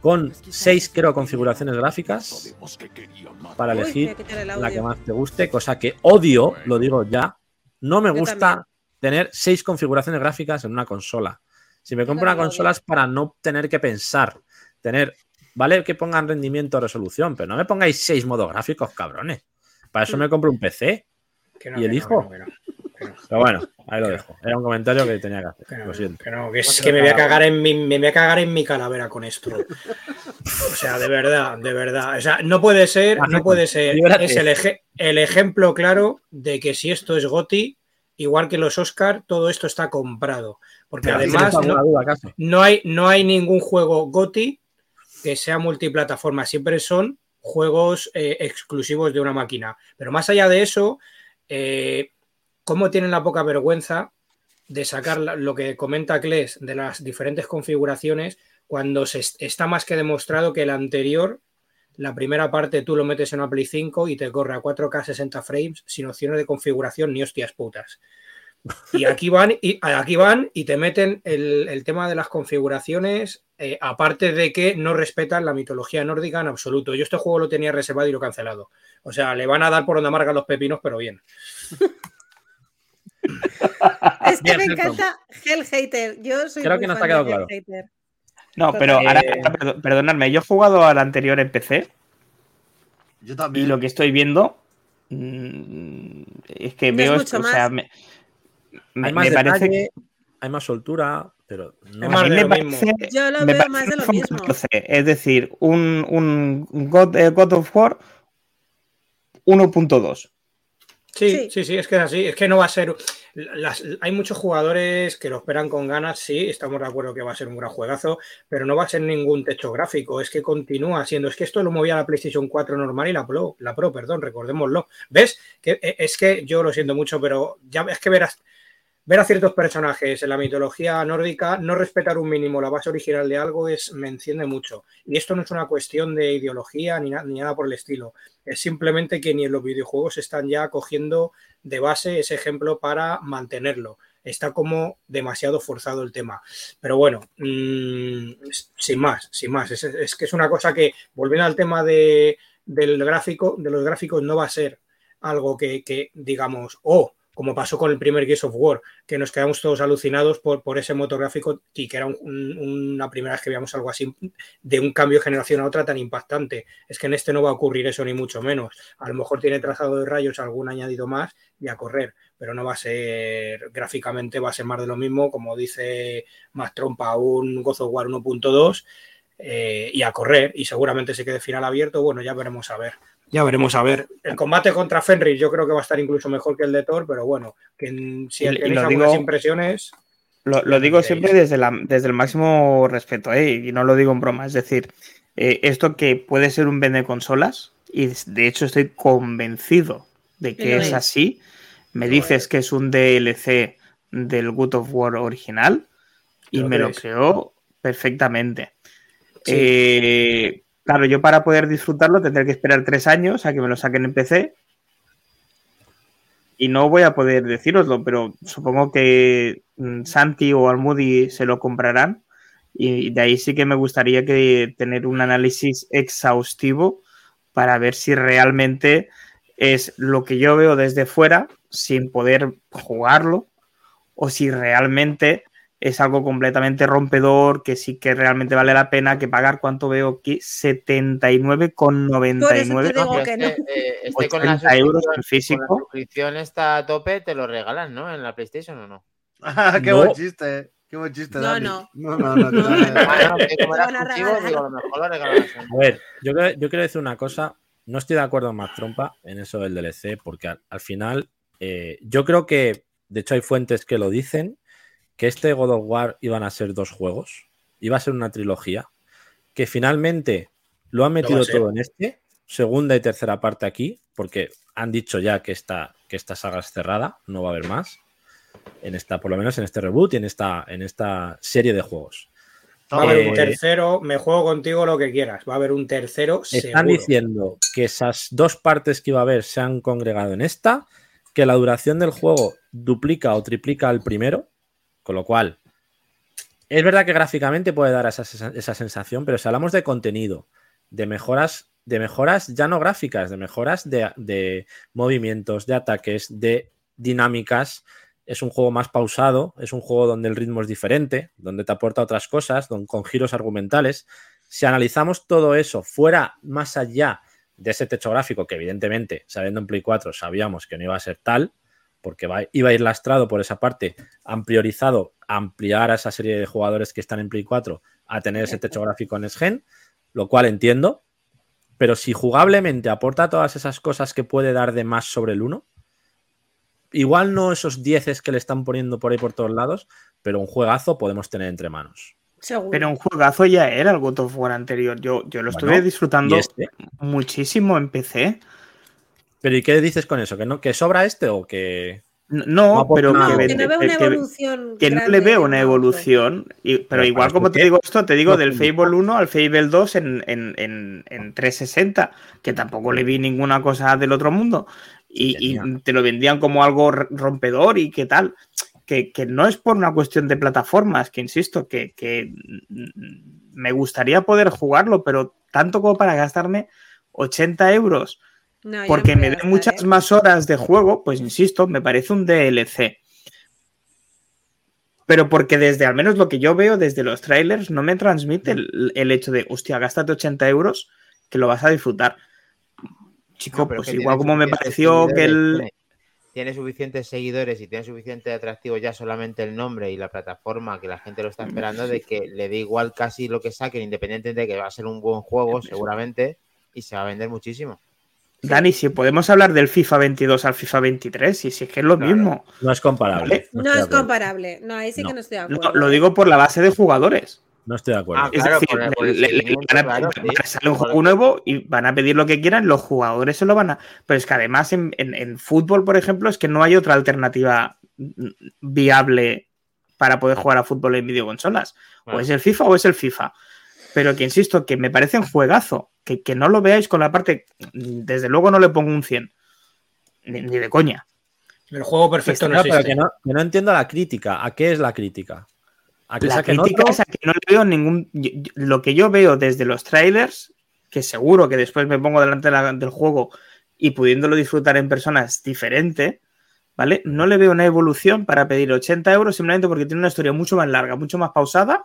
con seis, creo, configuraciones gráficas para elegir la que más te guste, cosa que odio, lo digo ya. No me Yo gusta también. tener seis configuraciones gráficas en una consola. Si me compro una consola es para no tener que pensar, tener, vale que pongan rendimiento o resolución, pero no me pongáis seis modos gráficos, cabrones. Para eso me compro un PC. Que no, ¿Y el que no, hijo? que no, Pero bueno, ahí lo dejo. Era un comentario que tenía que hacer. Que no, Lo siento. que no, que es que me voy a cagar en mi, me voy a cagar en mi calavera con esto. O sea, de verdad, de verdad. O sea, no puede ser, no puede ser. Es el, el ejemplo claro de que si esto es GOTI, igual que los Oscar, todo esto está comprado. Porque Pero, ¿tienes además duda, no hay, no hay ningún juego GOTI que sea multiplataforma. Siempre son juegos eh, exclusivos de una máquina. Pero más allá de eso, eh, ¿cómo tienen la poca vergüenza de sacar lo que comenta Kles de las diferentes configuraciones cuando se est- está más que demostrado que el anterior, la primera parte tú lo metes en una Play 5 y te corre a 4K 60 frames sin opciones de configuración ni hostias putas. Y aquí van y aquí van y te meten el, tema de las configuraciones, eh, aparte de que no respetan la mitología nórdica en absoluto. Yo este juego lo tenía reservado y lo cancelado. O sea, le van a dar por donde amargan los pepinos, pero bien. Es que me encanta Hell Hater. Yo soy Creo muy que nos fan ha quedado de claro. Hater. No, pero ahora, Eh, perdo- perdonadme, yo he jugado al anterior en PC Yo y también. lo que estoy viendo mm, es que No veo, es esto, mucho o sea, más. me, me- Hay más me parece detalle, hay más soltura, pero no Es más a mí de me lo mismo. parece, Yo lo veo más de lo mismo. 14, es decir, un, un God, eh, God of War 1.2. Sí, Sí. sí, sí, es que es así. Es que no va a ser. las- hay muchos jugadores que lo esperan con ganas, sí, estamos de acuerdo que va a ser un gran juegazo, pero no va a ser ningún techo gráfico. Es que continúa siendo. Es que esto lo movía la PlayStation 4 normal y la Pro, la Pro, perdón, recordémoslo. ¿Ves? Que, eh, es que yo lo siento mucho, pero ya es que verás. Ver a ciertos personajes en la mitología nórdica, no respetar un mínimo la base original de algo es, me enciende mucho. Y esto no es una cuestión de ideología ni, na- ni nada por el estilo. Es simplemente que ni en los videojuegos están ya cogiendo de base ese ejemplo para mantenerlo. está como demasiado forzado el tema. Pero bueno, mm, sin más, sin más. Es, es, que es una cosa que, volviendo al tema de, del gráfico, de los gráficos, no va a ser algo que, que digamos, oh, como pasó con el primer Gears of War, que nos quedamos todos alucinados por, ese motor gráfico y que era una primera vez que veíamos algo así de un cambio de generación a otra tan impactante. Es que en este no va a ocurrir eso ni mucho menos. A lo mejor tiene trazado de rayos algún añadido más y a correr, pero no va a ser gráficamente, va a ser más de lo mismo, como dice más trompa, un God of War 1.2 eh, y a correr y seguramente se quede final abierto. Bueno, ya veremos a ver. Ya veremos a ver. El combate contra Fenris yo creo que va a estar incluso mejor que el de Thor, pero bueno, que si Y- tenéis algunas digo- impresiones, Lo, lo digo siempre desde, la- desde el máximo respeto, ¿eh? y no lo digo en broma. Es decir, eh, esto que puede ser un vende consolas, y de hecho estoy convencido de que es es. así. Me dices es. que es un DLC del God of War original, y ¿Te lo me lo creo perfectamente. Sí. Eh, claro, yo para poder disfrutarlo tendré que esperar tres años a que me lo saquen en PC. Y no voy a poder deciroslo, pero supongo que mm, Santi o Almudi se lo comprarán. Y de ahí sí que me gustaría que tener un análisis exhaustivo para ver si realmente es lo que yo veo desde fuera sin poder jugarlo o si realmente es algo completamente rompedor, que sí que realmente vale la pena que pagar, ¿cuánto veo aquí? 79,99 Por eso te No, eh, este con, la 80 euros en con la físico. suscripción está a tope, te lo regalan, ¿no? En la PlayStation o no. Ah, qué No. buen chiste. Qué buen chiste, No, Dani. no. No, no, no. a ver, yo, creo- yo quiero decir una cosa. No estoy de acuerdo Mac Trompa en eso del DLC, porque al, al final eh, yo creo que, de hecho, hay fuentes que lo dicen, que este God of War iban a ser dos juegos, iba a ser una trilogía, que finalmente lo han metido todo en este, segunda y tercera parte aquí, porque han dicho ya que esta, que esta saga es cerrada, no va a haber más. En esta, por lo menos en este reboot y en esta, en esta serie de juegos. va a haber un Eh, tercero, me juego contigo lo que quieras, va a haber un tercero Están seguro. diciendo que esas dos partes que iba a haber se han congregado en esta, que la duración del juego duplica o triplica al primero, con lo cual es verdad que gráficamente puede dar esa, esa sensación, pero si hablamos de contenido, de mejoras, de mejoras ya no gráficas, de mejoras de, de movimientos, de ataques, de dinámicas, es un juego más pausado, es un juego donde el ritmo es diferente, donde te aporta otras cosas, con giros argumentales. Si analizamos todo eso fuera más allá de ese techo gráfico, que evidentemente, sabiendo en Play 4, sabíamos que no iba a ser tal, porque va- iba a ir lastrado por esa parte, han priorizado ampliar a esa serie de jugadores que están en Play 4 a tener ese techo gráfico en Sgen, lo cual entiendo, pero si jugablemente aporta todas esas cosas que puede dar de más sobre el 1, igual no esos 10 que le están poniendo por ahí por todos lados, pero un juegazo podemos tener entre manos. Seguro. Pero un juegazo ya era el God of War anterior. Yo, yo lo estuve Bueno, disfrutando ¿Y este? muchísimo en PC. ¿Pero y qué dices con eso? ¿Que, no, que sobra este o que.? No, pero no, que, que no veo que- una que- evolución. que no le veo una evolución. y- pero Pero igual, como te digo esto, te digo No, del. Fable 1 al Fable 2 en, en, en, en 360, que tampoco le vi ninguna cosa del otro mundo. Y, y te lo vendían como algo rompedor y qué tal. Que, que no es por una cuestión de plataformas, que insisto, que, que me gustaría poder jugarlo, pero tanto como para gastarme 80 euros No, porque me dé muchas ¿eh? más horas de juego, pues insisto, me parece un DLC. Pero porque desde, al menos lo que yo veo desde los trailers, no me transmite el, el hecho de, hostia, gástate 80 euros, que lo vas a disfrutar. Chico, No, pues igual como me pareció que el... Tiene, tiene suficientes seguidores y tiene suficiente atractivo ya solamente el nombre y la plataforma que la gente lo está esperando de que le dé igual casi lo que saquen, independientemente de que va a ser un buen juego seguramente y se va a vender muchísimo. Dani, si podemos hablar del FIFA 22 al FIFA 23, y si es que es lo Claro. mismo. No es comparable. No es comparable. No, ahí sí No. que no estoy de Lo, acuerdo. lo ¿eh? digo por la base de jugadores. No estoy de acuerdo. Ah, Es Claro, decir, por el- por el le- le- le seguimiento, van a, claro, van sí. a salir un juego nuevo y van a pedir lo que quieran, los jugadores se lo van a. Pero es que además en, en- en fútbol, por ejemplo, es que no hay otra alternativa viable para poder jugar a fútbol en videoconsolas. O Bueno. es el FIFA o es el FIFA. Pero que insisto, que me parece un juegazo. Que, que no lo veáis con la parte. Desde luego no le pongo un 100. Ni, ni de coña. El juego perfecto no Claro, pero existe. que no, que no entiendo la crítica. ¿A qué es la crítica? ¿A que La crítica otro? es a que no le veo ningún. yo- yo- Lo que yo veo desde los trailers, que seguro que después me pongo delante de la- del juego y pudiéndolo disfrutar en persona es diferente, ¿vale? No le veo una evolución para pedir 80 euros simplemente porque tiene una historia mucho más larga, mucho más pausada.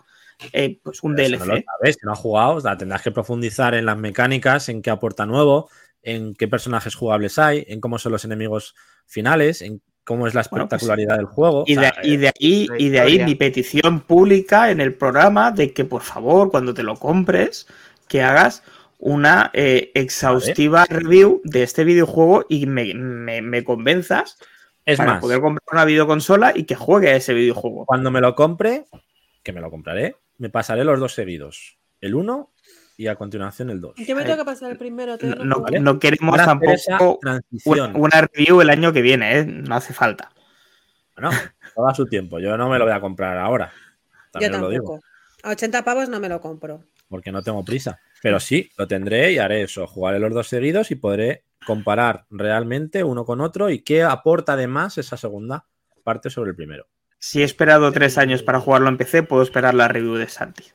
Eh, pues un Pero DLC. no lo sabes, no has jugado, o sea, tendrás que profundizar en las mecánicas, en qué aporta nuevo, en qué personajes jugables hay, en cómo son los enemigos finales, en cómo es la Bueno, pues, espectacularidad del juego. Y O de, sea, y de ahí, y de ahí mi petición pública en el programa de que por favor, cuando te lo compres, que hagas una eh, exhaustiva review de este videojuego y me, me- me convenzas es para más, poder comprar una videoconsola y que juegue a ese videojuego. cuando me lo compre, que me lo compraré, me pasaré los dos seguidos. El 1 y a continuación el 2. Yo me tengo que pasar el primero. No, todavía no- juego. ¿vale? no queremos Para tampoco una, transición. una review el año que viene, ¿eh? no hace falta. Bueno, todo a su tiempo. Yo no me lo voy a comprar ahora. Yo También os lo digo. tampoco. A 80 pavos no me lo compro. porque no tengo prisa. Pero sí, lo tendré y haré eso. Jugaré los dos seguidos y podré comparar realmente uno con otro y qué aporta además esa segunda parte sobre el primero. Si he esperado tres años para jugarlo en PC, puedo esperar la review de Santi.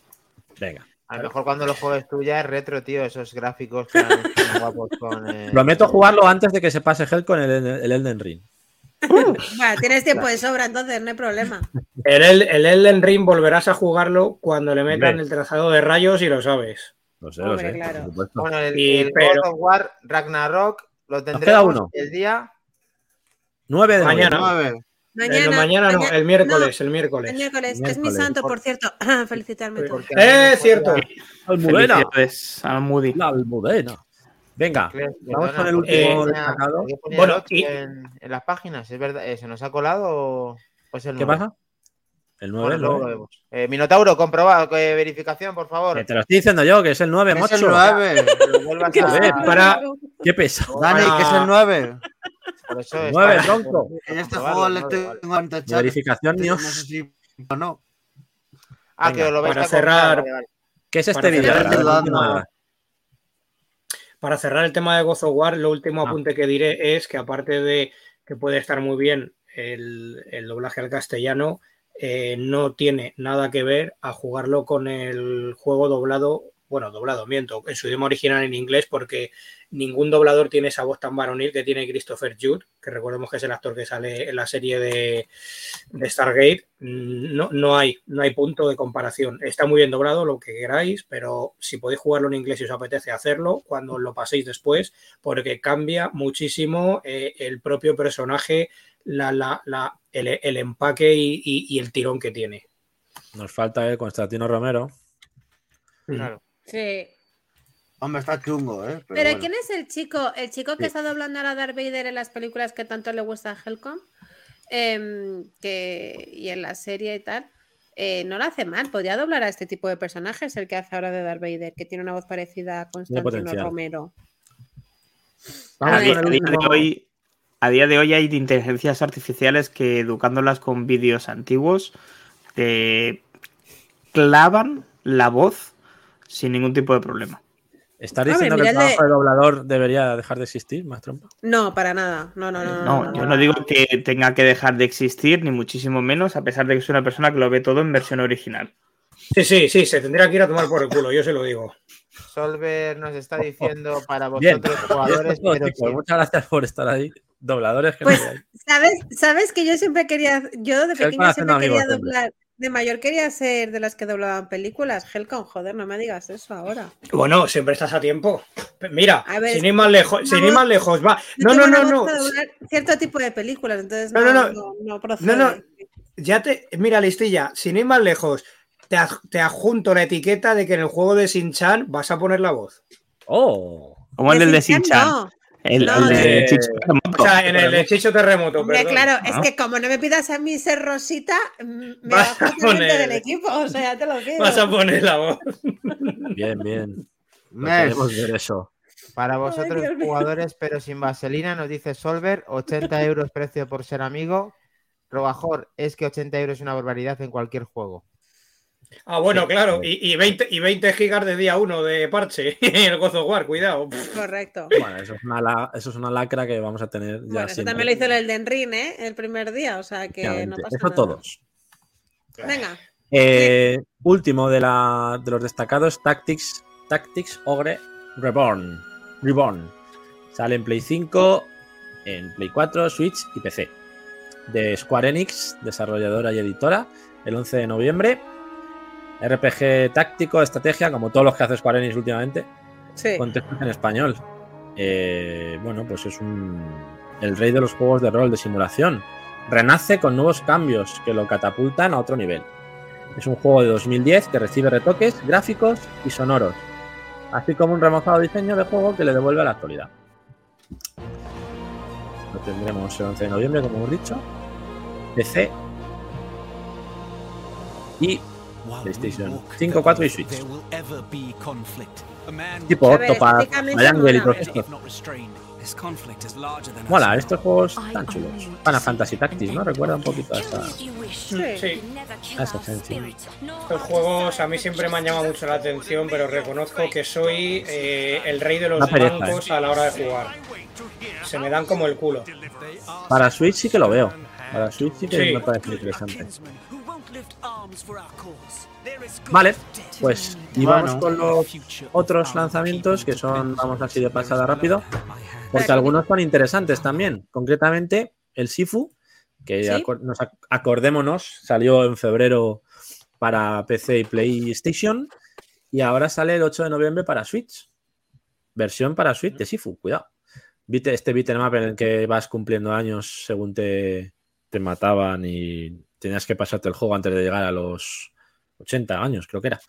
Venga. A lo mejor cuando lo juegues tú ya es retro, tío, esos gráficos que guapos con. Jugarlo antes de que se pase Hell con el, Elden Ring. Uh. Tienes tiempo de sobra, entonces no hay problema. El, Elden Ring volverás a jugarlo cuando le metan el trazado de rayos y lo sabes. Lo sé, lo sé. Claro. Bueno, el, y, el pero... Of War Ragnarok lo tendremos uno. el día 9 de mañana. Mañana, eh, no, mañana no, el miércoles, no, el miércoles. El miércoles, que es mi santo, por cierto. Felicitarme todos. Eh, es cierto. Almudena. Almudena. La Almudena. Venga, Creo, vamos con el último eh, destacado. Bueno, y... en, en, las páginas, es verdad, eh, ¿se nos ha colado? Pues el ¿Qué pasa? El 9 bueno, Eh, Minotauro, comproba, eh, verificación, por favor. te lo estoy diciendo yo, que es el 9, mocho. Es el 9. ¿Qué, a... para... Qué pesado. Dani, que es el 9. Por eso es Nueve, para- tronco. En este juego le vale. tengo chat. verificación ni No os- sé si o no. Ah, que lo vais para a cerrar- vale, vale. ¿Qué es este hora. Para cerrar el tema de God of War, lo último Ah. apunte que diré es que aparte de que puede estar muy bien el, el doblaje al castellano, eh, no tiene nada que ver a jugarlo con el juego doblado, bueno, doblado, miento, en su idioma original en inglés, porque ningún doblador tiene esa voz tan varonil que tiene Christopher Jude, que recordemos que es el actor que sale en la serie de, de Stargate. Mm, No, no hay, no hay punto de comparación. Está muy bien doblado, lo que queráis, pero si podéis jugarlo en inglés y os apetece hacerlo, cuando lo paséis después, porque cambia muchísimo eh, el propio personaje, la, la- la- el, el empaque y, y- y el tirón que tiene. Nos falta eh, Constantino Romero. Claro. Sí. Hombre, está chungo, ¿eh? Pero, Pero bueno. ¿quién es el chico? El chico que Sí. está doblando a Darth Vader en las películas que tanto le gusta a Helcom em, que, y en la serie y tal. eh, no lo hace mal, podría doblar a este tipo de personajes, el que hace ahora de Darth Vader, que tiene una voz parecida a Constantino. Romero. Vamos A día, a de hoy, a día de hoy hay inteligencias artificiales que educándolas con vídeos antiguos te clavan la voz sin ningún tipo de problema. ¿Estás diciendo que el trabajo de doblador debería dejar de existir, más trompa? No, para nada. No, no, no. No, no, yo no. no digo que tenga que dejar de existir, ni muchísimo menos, a pesar de que soy una persona que lo ve todo en versión original. Sí, sí, sí, se tendría que ir a tomar por el culo, yo se lo digo. Solver nos está diciendo para Bien. vosotros jugadores, Todo, pero sí. Muchas gracias por estar ahí. Dobladores que Pues, no hay. ¿Sabes, sabes que yo siempre quería, yo de pequeña haciendo siempre quería amigos, siempre. De mayor quería ser de las que doblaban películas. Helcom, joder, no me digas eso ahora. Bueno, siempre estás a tiempo. Mira, A ver, sin ir más lejos, sin ir más lejos, va. No, no, no, no. cierto tipo de películas, entonces No, no, no, no, no. no procede. No, no. Ya te. Mira, listilla, sin ir más lejos, te, ad- te adjunto la etiqueta de que en el juego de Sin-Chan vas a poner la voz. ¡Oh! Como el del de Shin-Chan. no. El, No, el de Chicho O sea, en el de Chicho Terremoto, perdón. claro, Ah. es que como no me pidas a mí ser Rosita, mm, me Vas a poner- del equipo, o sea, ya te lo digo. Vas a poner la voz. Bien, bien. Queremos ver eso. Para vosotros jugadores, pero sin vaselina, nos dice Solver, 80 euros precio por ser amigo. Robajor, es que 80 euros es una barbaridad en cualquier juego. Ah, bueno, Sí. claro, y, y 20, y 20 gigas de día 1 de parche en el God of War, cuidado. Correcto. Bueno, eso es una, la- eso es una lacra que vamos a tener ya Bueno, eso siempre. también lo hizo el Elden Ring, ¿eh? El primer día, o sea que no pasa Eso nada. todos. Venga, Eh, último de, la, de los destacados, Tactics, Tactics Ogre Reborn. Reborn. Sale en Play 5, en Play 4, Switch y PC. De Square Enix, desarrolladora y editora, el 11 de noviembre. RPG táctico, estrategia, como todos los que hace Square Enix últimamente, sí. con textos en español. Eh, bueno, pues es un el rey de los juegos de rol de simulación. Renace con nuevos cambios que lo catapultan a otro nivel. Es un juego de 2010 que recibe retoques gráficos y sonoros, así como un remozado diseño de juego que le devuelve a la actualidad. Lo tendremos el 11 de noviembre, como hemos dicho. PC y PlayStation 5, 4 y Switch. Tipo Octopath, Triangle y mola. todos estos. Mola, estos juegos tan chulos. Final Fantasy Tactics, ¿no? Recuerda un poquito a esa, Sí. a esa esencia. Estos juegos a mí siempre me han llamado mucho la atención, pero reconozco que soy eh, el rey de los pereza, ¿eh? bancos a la hora de jugar. Se me dan como el culo. Para Switch sí que lo veo. Para Switch sí que Sí. me parece interesante. Vale, pues y vamos con los otros lanzamientos que son, vamos así de pasada rápido, porque algunos son interesantes también. Concretamente, el Sifu, que nos ac- acordémonos, salió en febrero para PC y PlayStation y ahora sale el 8 de noviembre para Switch. Versión para Switch de Sifu, cuidado. Viste este beat'em up en el que vas cumpliendo años según te, te mataban y tenías que pasarte el juego antes de llegar a los 80 años, creo que era.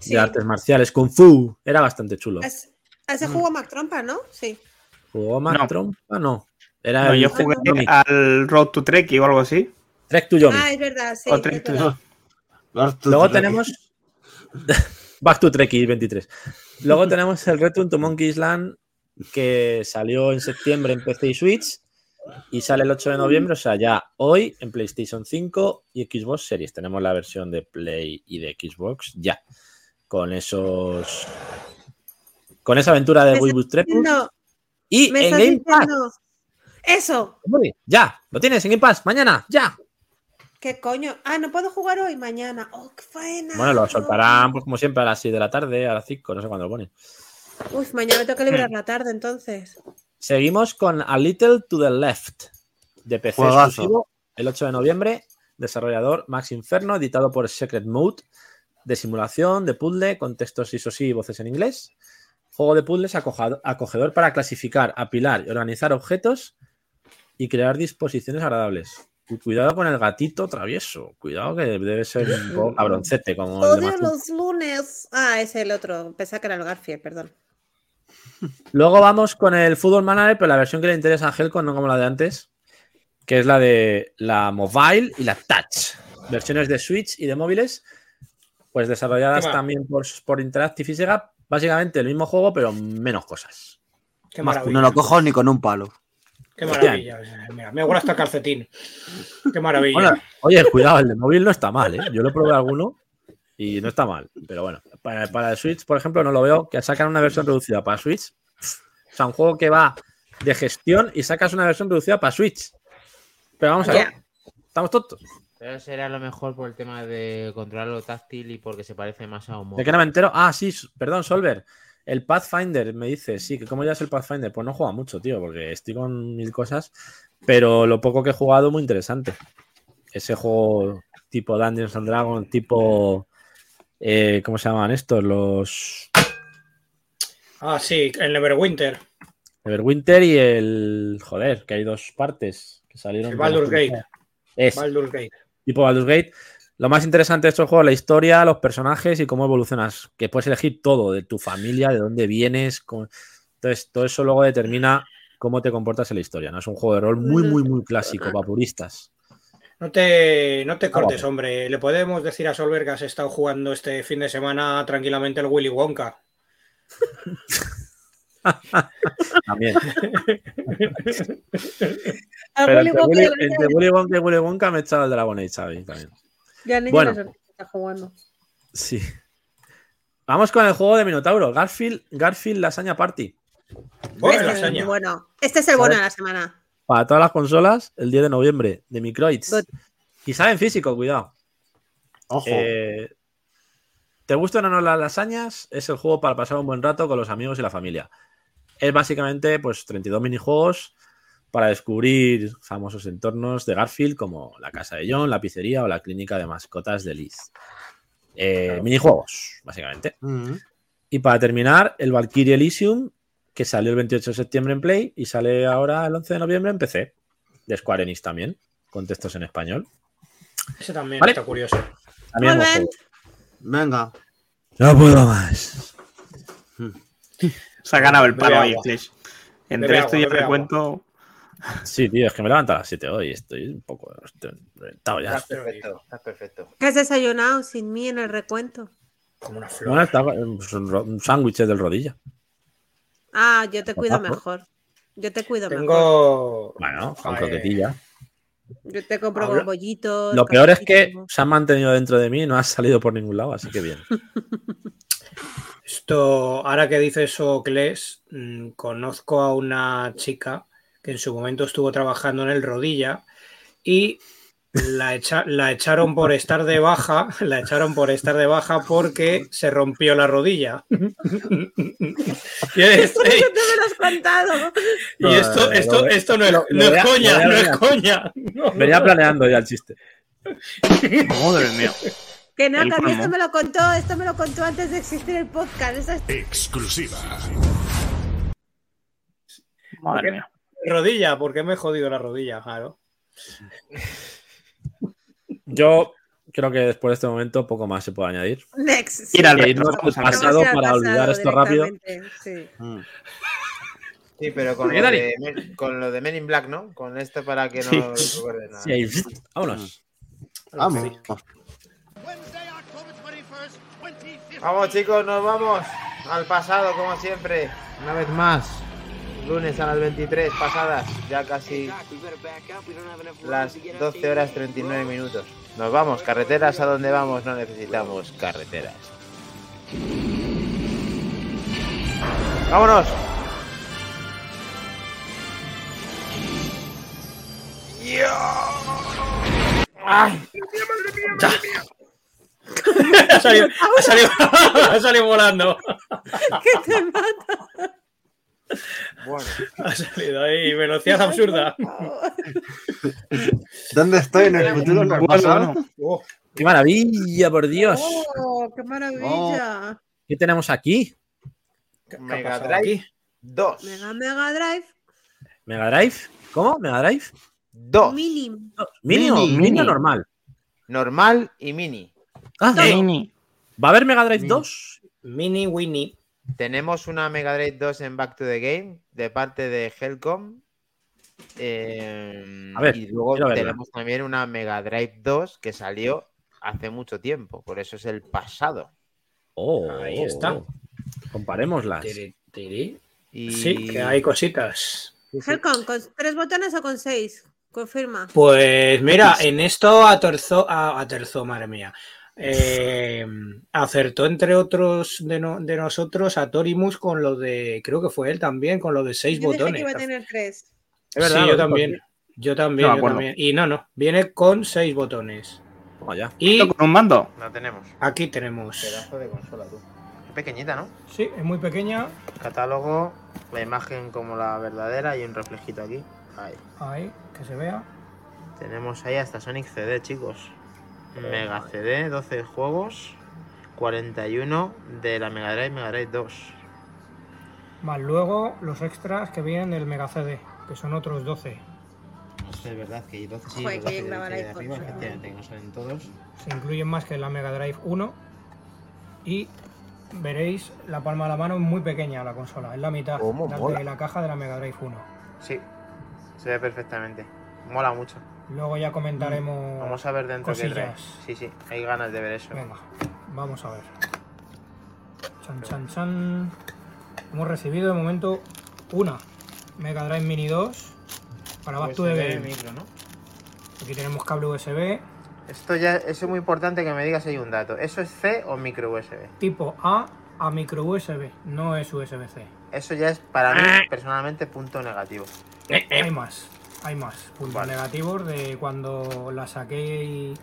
Sí. De artes marciales, Kung Fu. Era bastante chulo. Es- ese juego Mac Trompa, ¿no? Sí. ¿Jugó Mac No. Trompa? No. Era No, el yo jugué Yomi. al Road to Trek o algo así. Trek to Yomi. Ah, es verdad, sí. O Trek to-. Luego tenemos Back to Trek 23. Luego tenemos el Return to Monkey Island que salió en septiembre en PC y Switch y sale el 8 de noviembre, o sea, ya hoy en PlayStation 5 y Xbox Series. Tenemos la versión de Play y de Xbox ya con esos con esa aventura de Wii Trepus y me en Game Pass. Eso. Ya, lo tienes en Game Pass mañana, ya. ¿Qué coño? Ah, no puedo jugar hoy, mañana. Oh, qué faena. Bueno, lo soltarán pues como siempre a las 6 de la tarde, a las 5, no sé cuándo lo ponen. Uf, mañana me tengo que librar la tarde entonces. Seguimos con A Little to the Left, de PC Juegazo. exclusivo, el 8 de noviembre, desarrollador Max Inferno, editado por Secret Mode, de simulación, de puzzle, con textos eso sí y voces en inglés. Juego de puzzles acogedor para clasificar, apilar y organizar objetos y crear disposiciones agradables. Cuidado con el gatito travieso. Cuidado que debe ser un poco cabroncete como el de Odio los lunes. Ah, es el otro. Pensaba que era el Garfield, perdón. Luego vamos con el Football Manager, pero la versión que le interesa a Helcon, no como la de antes, que es la de la Mobile y la Touch. Versiones de Switch y de móviles, pues desarrolladas también por, por Interactive y Sega. Básicamente el mismo juego, pero menos cosas. Qué Más maravilla. No lo cojo ni con un palo. Qué maravilla. Mira, me gusta hasta calcetín. Qué maravilla. Oye, cuidado, el de móvil no está mal, ¿eh? Yo lo probé alguno y no está mal. Pero bueno, para, para el Switch, por ejemplo, no lo veo. Que sacan una versión reducida para Switch. O sea, un juego que va de gestión y sacas una versión reducida para Switch. Pero vamos a ver. Estamos tontos. Pero será lo mejor por el tema de controlarlo táctil y porque se parece más a un ¿De móvil. qué no me entero? Ah, sí, perdón, Solver. El Pathfinder me dice, sí, que como ya es el Pathfinder, pues no juega mucho, tío, porque estoy con mil cosas, pero lo poco que he jugado, muy interesante. Ese juego tipo Dungeons and Dragons, tipo. Eh, ¿Cómo se llaman estos? Los. Ah, sí, el Neverwinter. Everwinter y el. Joder, que hay dos partes que salieron. El Baldur's Gate. Es, Baldur's Gate. tipo Baldur's Gate. Lo más interesante de estos juegos, la historia, los personajes y cómo evolucionas. Que puedes elegir todo, de tu familia, de dónde vienes. Entonces, todo eso luego determina cómo te comportas en la historia. ¿no? Es un juego de rol muy, muy, muy clásico para puristas. No te, no te cortes, guapo. hombre. Le podemos decir a Solver que has estado jugando este fin de semana tranquilamente el Willy Wonka. También. Pero entre Wonka Willy, Wonka y Willy Wonka me he echado el Dragon Age, ¿sabes? También. Ya ni Bueno. está jugando. Sí. Vamos con el juego de Minotauro. Garfield, Garfield Lasaña Party. Bueno, este, es lasaña. el bueno. este es el bueno de la semana. Para todas las consolas, el 10 de noviembre, de Microids. Y sale en físico, cuidado. Ojo. Eh, ¿Te gustan o no las lasañas? Es el juego para pasar un buen rato con los amigos y la familia. Es básicamente pues 32 minijuegos para descubrir famosos entornos de Garfield como la casa de John, la pizzería o la clínica de mascotas de Liz. Eh, Minijuegos, básicamente. Y para terminar, el Valkyrie Elysium, que salió el 28 de septiembre en Play y sale ahora el 11 de noviembre en PC. De Square Enix también, con textos en español. Ese también Vale. está curioso. También. Venga. No puedo más. Se ha ganado el palo ahí. Flesh. Bebe Entre agua, esto y el recuento. Sí, tío, es que me levanto a las 7 hoy. Estoy un poco estoy reventado ya. Estás perfecto, estás perfecto. ¿Qué has desayunado sin mí en el recuento? Como una flor. Bueno, está pues, un sándwich del rodilla. Ah, yo te cuido mejor. Yo te cuido mejor. Tengo. Bueno, con Joder. croquetilla. Yo te compro con bollitos. Lo peor es que se han mantenido dentro de mí y no ha salido por ningún lado, así que bien. Esto, ahora que dice eso, Kles, mm, conozco a una chica que en su momento estuvo trabajando en el rodilla y la, echa- la echaron por estar de baja, la echaron por estar de baja porque se rompió la rodilla. y, esto, ¿Por qué te me lo has contado? y esto, esto, esto no es, no coña, no es coña. No, Venía planeando ya el chiste. Madre mía. Que no, que esto me lo contó, esto me lo contó antes de existir el podcast. Es- Exclusiva. Madre mía. rodilla, ¿por qué me he jodido la rodilla? Claro. Yo creo que después de este momento poco más se puede añadir. Next. Ir al pasado para olvidar esto rápido. sí. Mm. Sí, pero con lo, de, Men- con lo de Men in Black, ¿no? Con esto para que no Sí. recuerde nada. Sí, vámonos. Vamos. Vamos chicos, nos vamos al pasado como siempre. Una vez más. Lunes a las 23 pasadas, ya casi las 12 horas 39 minutos. Nos vamos, carreteras a donde vamos, no necesitamos carreteras. ¡Vámonos! ha, salido, ha, salido, ha salido volando. ¿Qué te mata? Bueno, Ha salido ahí, velocidad absurda. ¿Dónde estoy? ¿En el futuro? ¿En el pasado? bueno. Oh, ¡Qué maravilla, por Dios! Oh, qué maravilla. ¿Qué tenemos aquí? ¿qué ha Mega Drive aquí? 2. Mega Mega Drive ¿Mega Drive? ¿Cómo? ¿Mega Drive? 2. Mini. ¿Mini, o Mini, mini mini. o normal? Normal y mini. Ah, Mini. ¿Va a haber Mega Drive Mini. 2? Mini Winnie. Tenemos una Mega Drive 2 en Back to the Game de parte de Helcom. Eh, A ver, y luego tenemos también una Mega Drive 2 que salió hace mucho tiempo, por eso es el pasado. Oh, Ahí está. Comparémoslas. Tiri, tiri. Y... Sí, que hay cositas. Helcom, ¿con tres botones o con seis? Confirma. Pues mira, en esto aterzó, a- aterzó, madre mía. Eh, acertó entre otros de, no- de nosotros a Torimus con lo de, creo que fue él también, con lo de seis Yo dije que botones. iba a tener tres. Es verdad, sí, yo también. Yo también, No me yo acuerdo. también. Y no, no, viene con seis botones. Toma ya. Y Con un mando. No tenemos. aquí tenemos. Pedazo de consola, tú. Qué pequeñita, ¿no? Sí, es muy pequeña. Catálogo, la imagen como la verdadera y un reflejito aquí. Ahí. Ahí, que se vea. Tenemos ahí hasta Sonic CD, chicos. Mega CD, 12 juegos, 41 de la Mega Drive, Mega Drive 2. Más luego los extras que vienen del Mega CD, que son otros 12. Es verdad que hay 12 sí, Joder, los qué 12 bien de de iPhone, arriba, efectivamente, que no salen todos. Se incluyen más que la Mega Drive 1. Y veréis la palma de la mano es muy pequeña la consola, es la mitad de la caja de la Mega Drive 1. Sí, se ve perfectamente. Mola mucho. Luego ya comentaremos. Vamos a ver dentro qué trae. cosillas. Sí, sí, hay ganas de ver eso. Venga, vamos a ver. Chan, chan, chan. Hemos recibido de momento una Mega Drive Mini 2 para Back to the USB, Game. Micro, ¿no? Aquí tenemos cable USB, Esto ya, eso es muy importante que me digas ahí un dato. ¿Eso es C o micro USB? Tipo A a micro USB, no es USB-C. Eso ya es para mí personalmente punto negativo. Hay más, hay más puntos Vale. negativos de cuando la saqué y,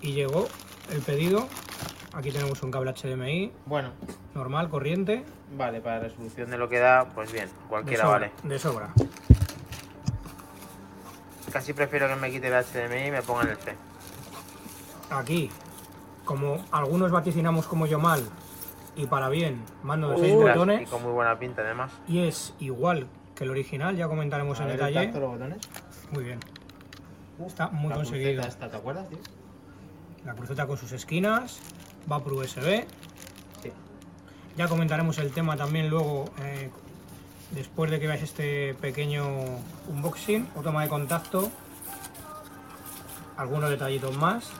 y llegó el pedido. Aquí tenemos un cable HDMI Bueno, normal, corriente, vale, para resolución de lo que da, pues bien, de cualquiera sobra, vale. de sobra. Casi prefiero que me quite el HDMI y me pongan el C. Aquí, como algunos vaticinamos como yo mal y para bien, mando de 6 Ostras, Y botones con muy buena pinta además. y es igual que el original, ya comentaremos en detalle. los botones. Muy bien. Está muy La conseguido. esta, ¿te acuerdas, tío? La cruceta con sus esquinas, va por USB. Sí. Ya comentaremos el tema también luego, eh, después de que veáis este pequeño unboxing o toma de contacto. Algunos detallitos más.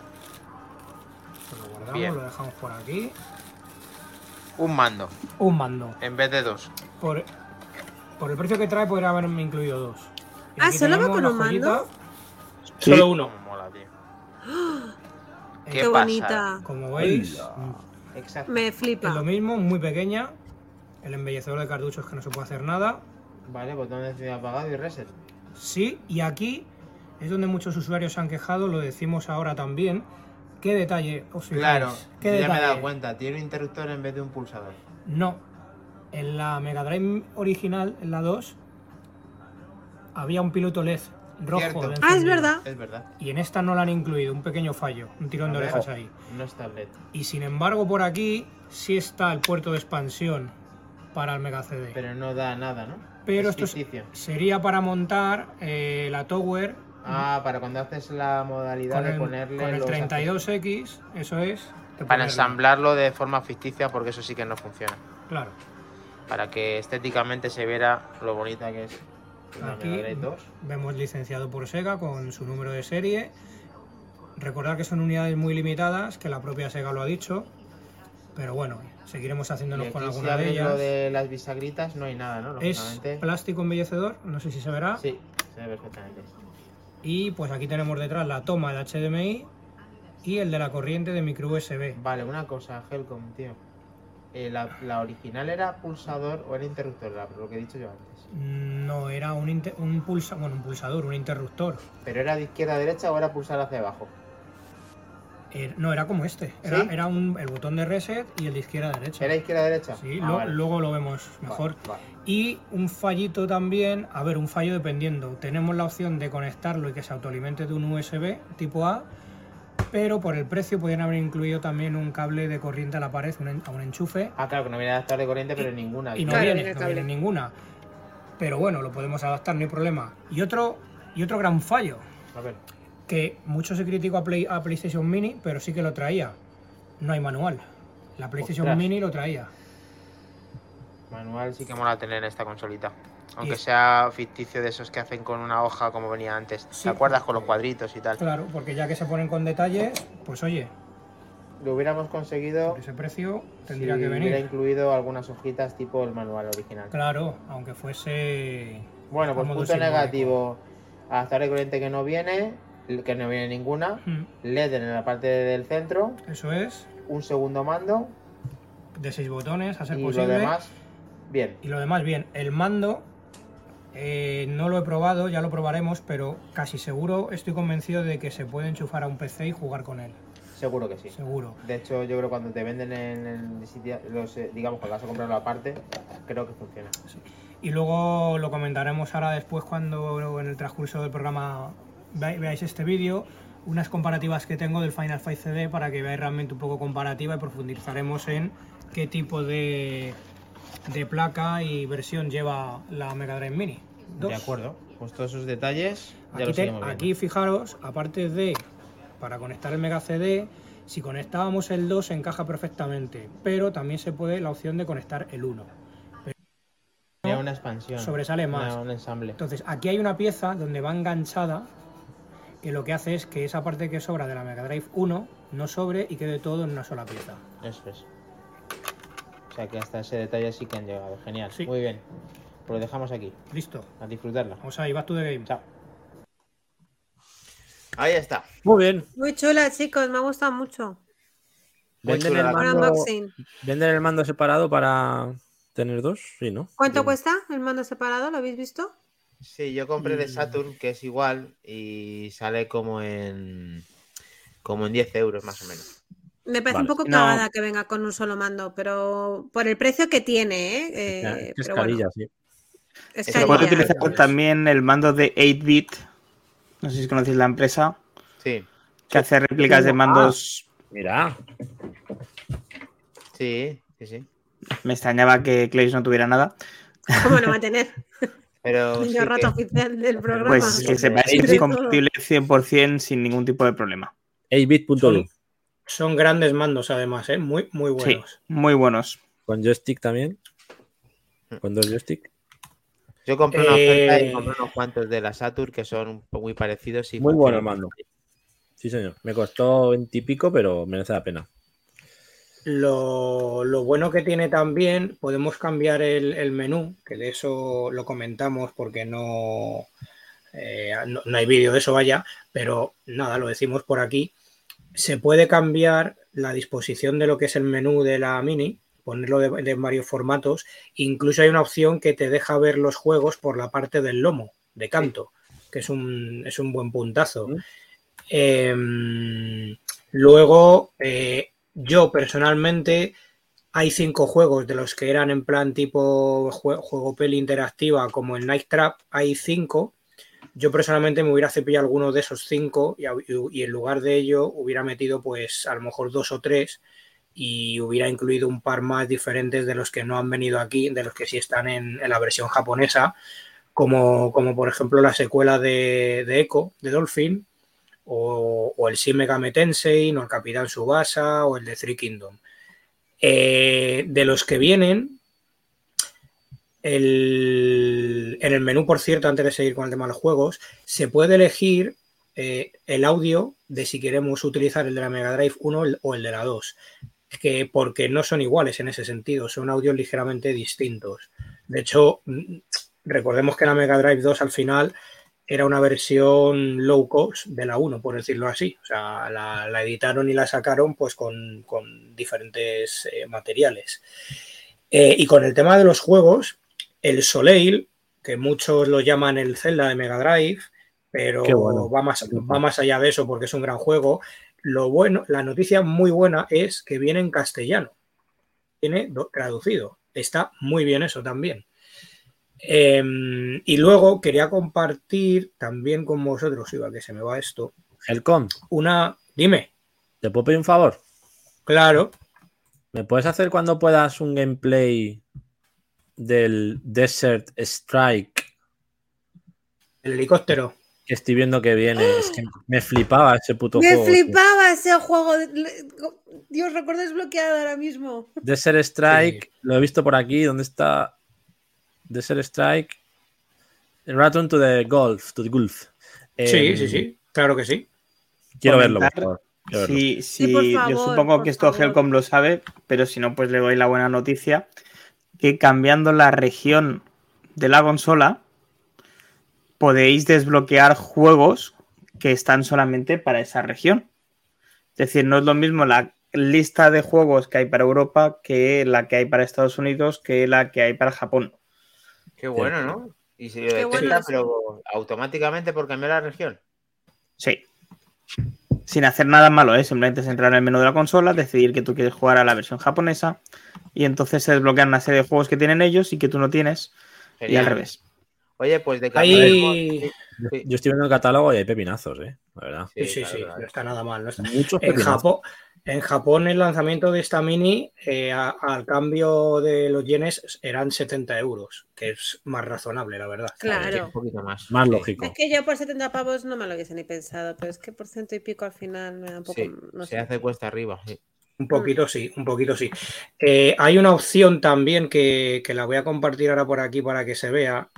Pues lo guardamos, Bien. lo dejamos por aquí. Un mando, Un mando. en vez de dos. Por, por el precio que trae podría haberme incluido dos. Y Ah, ¿solo va con un mando? Sí. Solo uno. Cómo mola, tío. Qué, bonita. Como veis, Exacto. Me es lo flipa. mismo, muy pequeña. El embellecedor de cartuchos que no se puede hacer nada. Vale, botón de encendido apagado y reset. Sí, y aquí es donde muchos usuarios se han quejado, lo decimos ahora también. ¿Qué detalle? os fijáis? Claro, ¿Qué ya me he dado cuenta. Tiene un interruptor en vez de un pulsador. No. En la Mega Drive original, en la 2, había un piloto LED rojo. De Ah, es verdad. Es verdad. Y en esta no la han incluido, un pequeño fallo, un tirón de orejas ahí. No es tablet. Y sin embargo, por aquí sí está el puerto de expansión para el Mega CD. Pero no da nada, ¿no? Pero es esto es- sería para montar eh, la Tower Ah, para cuando haces la modalidad con de el, ponerle con el los 32X, eso es. Para ponerle. ensamblarlo de forma ficticia porque eso sí que no funciona. Claro. Para que estéticamente se viera lo bonita que es la Aquí Mega Drive 2. vemos licenciado por Sega con su número de serie. Recordar que son unidades muy limitadas, que la propia Sega lo ha dicho. Pero bueno, seguiremos haciéndonos con si alguna de abres ellas. lo de las bisagritas no hay nada, ¿no? Es plástico embellecedor, no sé si se verá. Sí, se ve perfectamente. Y pues aquí tenemos detrás la toma de HDMI y el de la corriente de micro USB. Vale, una cosa, Helcom, tío. Eh, la, la original era pulsador o era interruptor? La- lo que he dicho yo antes. No, era un, inter- un, pulsa bueno, un pulsador, un interruptor. ¿Pero era de izquierda a derecha o era pulsar hacia abajo? Eh, no, era como este. Era, ¿Sí? era un, el botón de reset y el de izquierda a derecha. ¿Era izquierda a derecha? Sí, Ah, lo- vale. luego lo vemos mejor. Vale, vale. Y un fallito también, a ver, un fallo dependiendo. Tenemos la opción de conectarlo y que se autoalimente de un USB tipo A, pero por el precio podrían haber incluido también un cable de corriente a la pared, un a un enchufe, Ah, claro, que no viene adaptador de corriente, pero ninguna. y no Claro, viene, viene no viene ninguna. Pero bueno, lo podemos adaptar, no hay problema. Y otro, y otro gran fallo, A ver, que mucho se criticó a, Play- a PlayStation Mini, pero sí que lo traía. No hay manual. La PlayStation Ostras. Mini lo traía. manual sí que mola tener esta consolita. Aunque sea ficticio de esos que hacen con una hoja como venía antes. Sí. ¿Te acuerdas? Con los cuadritos y tal. Claro, porque ya que se ponen con detalles, pues oye, Lo hubiéramos conseguido por ese precio tendría si que hubiera venir. incluido algunas hojitas tipo el manual original. Claro, aunque fuese. Bueno, pues punto negativo. Adaptador de corriente que no viene, que no viene ninguna. Mm, LED en la parte del centro. Eso es, Un segundo mando. de seis botones, a ser Y posible. lo demás, bien. Y lo demás, bien. El mando eh, no lo he probado, ya lo probaremos, pero casi seguro estoy convencido de que se puede enchufar a un PC y jugar con él. Seguro que sí. Seguro. De hecho, yo creo que cuando te venden en el sitio, los, eh, digamos, cuando vas a comprarlo aparte, creo que funciona. Y luego lo comentaremos ahora después cuando en el transcurso del programa ve- veáis este vídeo, unas comparativas que tengo del Final Fight CD para que veáis realmente un poco comparativa y profundizaremos en qué tipo de, de placa y versión lleva la Mega Drive Mini. De acuerdo. Pues todos esos detalles ya Aquí, los te- aquí fijaros, aparte de para conectar el Mega CD, si conectábamos el 2 encaja perfectamente, pero también se puede la opción de conectar el 1. Tiene una expansión. sobresale más. Una- un ensamble. Entonces, aquí hay una pieza donde va enganchada que lo que hace es que esa parte que sobra de la Mega Drive 1 no sobre y quede todo en una sola pieza. Eso es. O sea que hasta ese detalle sí que han llegado. Genial. Sí. Muy bien. Pues lo dejamos aquí. Listo. A disfrutarla. Vamos ahí, back to the game. Chao. Ahí está. Muy bien. Muy chula, chicos, me ha gustado mucho. Venden el, mando, unboxing. venden el mando separado para tener dos, sí, ¿no? ¿Cuánto Bien. cuesta el mando separado? ¿Lo habéis visto? Sí, yo compré de Mm. Saturn, que es igual, y sale como en como en 10 euros más o menos. Me parece Vale. un poco No. cagada que venga con un solo mando, pero por el precio que tiene, ¿eh? Eh, es pero carilla, bueno, sí. es Se puede utilizar Pues- también el mando de 8-bit. No sé si conocéis la empresa. Sí, Que hace réplicas de Ah. mandos. Mira, sí, sí, sí. Me extrañaba que Clays no tuviera nada. ¿Cómo lo va a tener? Pero sí Niño rato que- oficial del programa. Pues que sepáis que es 8-bit. compatible 100% sin ningún tipo de problema. 8bit.lu. Son, grandes mandos, además, ¿eh? muy, muy Sí, buenos. muy buenos. Con joystick también. Con dos joystick. Yo compré una oferta Eh, y compré unos cuantos de la Saturn que son muy parecidos y Muy bueno el mando. Sí, señor. Me costó 20 y pico, pero merece la pena. Lo, lo bueno que tiene también, podemos cambiar el, el menú, que de eso lo comentamos porque no, eh, no, no hay vídeo de eso, vaya, pero nada, lo decimos por aquí. Se puede cambiar la disposición de lo que es el menú de la Mini, ponerlo de, de varios formatos. Incluso hay una opción que te deja ver los juegos por la parte del lomo, de canto, que es un, es un buen puntazo. Mm. Em, luego, eh, yo personalmente hay cinco juegos de los que eran en plan tipo jue- juego peli interactiva como el Night Trap, hay cinco. Yo personalmente me hubiera cepillado alguno de esos cinco y, en lugar de ello hubiera metido pues a lo mejor dos o tres y hubiera incluido un par más diferentes de los que no han venido aquí, de los que sí están en, la versión japonesa, como, como por ejemplo la secuela de, de Echo, de Dolphin, o, o el Shin Megami Tensei, o el Capitán Subasa, o el de Three Kingdom. Eh, de los que vienen, en el menú, por cierto, antes de seguir con el tema de los juegos, se puede elegir eh, el audio de si queremos utilizar el de la Mega Drive 1 o el de la 2, que porque no son iguales en ese sentido, son audios ligeramente distintos. De hecho, mm, recordemos que la Mega Drive 2 al final era una versión low cost de la 1, por decirlo así. O sea, la, la editaron y la sacaron pues con, con diferentes eh, materiales. Eh, y con el tema de los juegos, el Soleil, que muchos lo llaman el Zelda de Mega Drive, pero bueno. va, más, va más allá de eso porque es un gran juego. Lo bueno, la noticia muy buena es que viene en castellano. Viene do- traducido. Está muy bien eso también. Eh, y luego quería compartir también con vosotros, iba que se me va esto, Helcom, una. Dime, ¿te puedo pedir un favor? claro, ¿Me puedes hacer cuando puedas un gameplay del Desert Strike? el helicóptero. Que estoy viendo que viene. Es que me flipaba ese puto Me juego. tío. flipaba ese juego. Dios, recuerdo desbloqueado ahora mismo. Desert Strike, lo he visto por aquí. ¿Dónde está? Desert Strike. Return to the Golf. To the Gulf. Sí, Eh, sí, sí, claro que sí. Quiero verlo, por Comentar- favor. Quiero verlo. Sí, Sí, yo supongo por que esto favor. Helcom lo sabe, pero si no, pues le doy la buena noticia que cambiando la región de la consola podéis desbloquear juegos que están solamente para esa región. Es decir, no es lo mismo la lista de juegos que hay para Europa que la que hay para Estados Unidos que la que hay para Japón. Qué bueno, ¿no? Y Qué detecta, bueno pero automáticamente por cambiar la región. Sí. Sin hacer nada malo, ¿eh? simplemente es entrar en el menú de la consola, decidir que tú quieres jugar a la versión japonesa y entonces se desbloquean una serie de juegos que tienen ellos y que tú no tienes y al revés. Oye, pues de cambiar el Ahí. Yo estoy viendo el catálogo y hay pepinazos, ¿eh? La verdad. Sí, sí, claro, sí, claro. no está nada mal. no está- Muchos En pepinazos. Japón, en Japón el lanzamiento de esta mini eh, a- al cambio de los yenes eran 70 euros, que es más razonable, la verdad. Claro. Un poquito más. Más lógico. Es que yo por 70 pavos no me lo hubiese ni pensado, pero es que por ciento y pico al final me da un poco. Sí, no se sé. hace cuesta arriba. sí. Un poquito sí, un poquito sí. Eh, hay una opción también que, que la voy a compartir ahora por aquí para que se vea.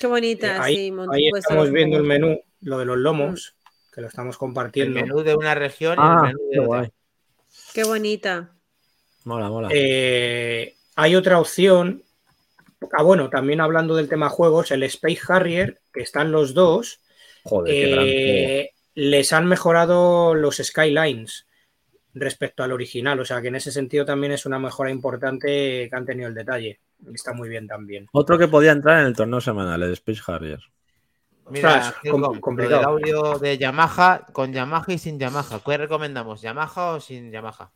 Qué Eh, bonita, ahí sí, ahí puesto estamos viendo el menú, lo de los lomos, que lo estamos El compartiendo. menú de una región y Ah, el menú de otra. Qué bonita. Mola, mola. Eh, hay otra opción. Ah, bueno, también hablando del tema juegos, el Space Harrier, que están los dos. Joder, qué gran juego. Eh, les han mejorado los Skylines respecto al original. O sea que en ese sentido también es una mejora importante que han tenido el detalle. Está muy bien también. Otro que podía entrar en el torneo semanal, el Space Harrier. Mira, Helcom, complicado. audio de Yamaha, con Yamaha y sin Yamaha. ¿Qué recomendamos? ¿Yamaha o sin Yamaha?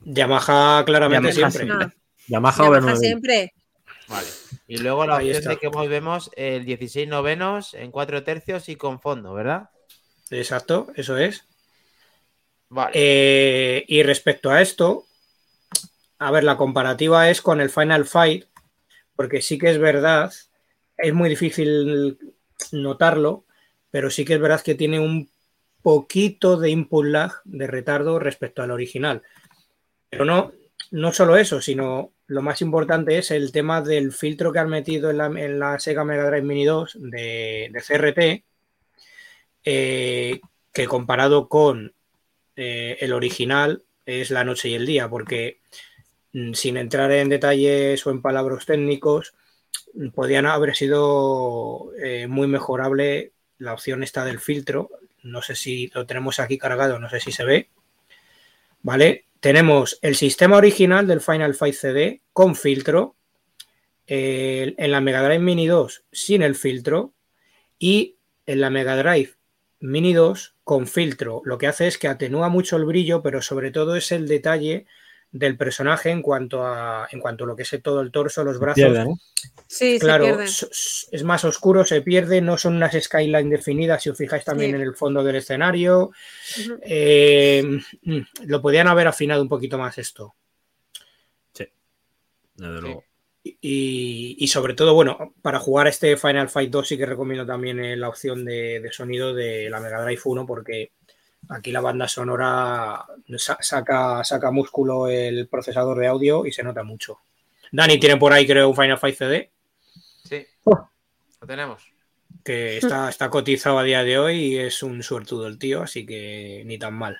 Yamaha claramente Yamaha siempre. siempre. Yamaha, Yamaha V9. siempre. Vale. Y luego la Ahí opción está. de que hoy vemos el 16 novenos en 4 tercios y con fondo, ¿verdad? Exacto, eso es. Vale. Eh, y respecto a esto, a ver, la comparativa es con el Final Fight, porque sí que es verdad, es muy difícil notarlo, pero sí que es verdad que tiene un poquito de input lag, de retardo respecto al original. Pero no, no solo eso, sino lo más importante es el tema del filtro que han metido en la, en la Sega Mega Drive Mini 2 de, de CRT, eh, que comparado con eh, el original es la noche y el día, porque mm, sin entrar en detalles o en palabras técnicos, podían haber sido eh, muy mejorable la opción esta del filtro. No sé si lo tenemos aquí cargado, no sé si se ve. ¿Vale? Tenemos el sistema original del Final Fight CD con filtro, en la Mega Drive Mini 2 sin el filtro y en la Mega Drive Mini 2 con filtro. Lo que hace es que atenúa mucho el brillo, pero sobre todo es el detalle del personaje en cuanto a en cuanto a lo que es todo el torso, los brazos. Pierde, ¿no? Sí, Claro, se es más oscuro, se pierde, no son unas skyline definidas, si os fijáis también Sí. en el fondo del escenario. Eh, mm, lo podían haber afinado un poquito más esto. Desde luego. Y, y sobre todo, bueno, para jugar este Final Fight 2 sí que recomiendo también eh, la opción de, de sonido de la Mega Drive 1 porque aquí la banda sonora sa- saca, saca músculo el procesador de audio y se nota mucho. Dani tiene por ahí creo un Final Fight CD Sí. Oh. Lo tenemos. que está, está cotizado a día de hoy y es un suertudo el tío, así que ni tan mal.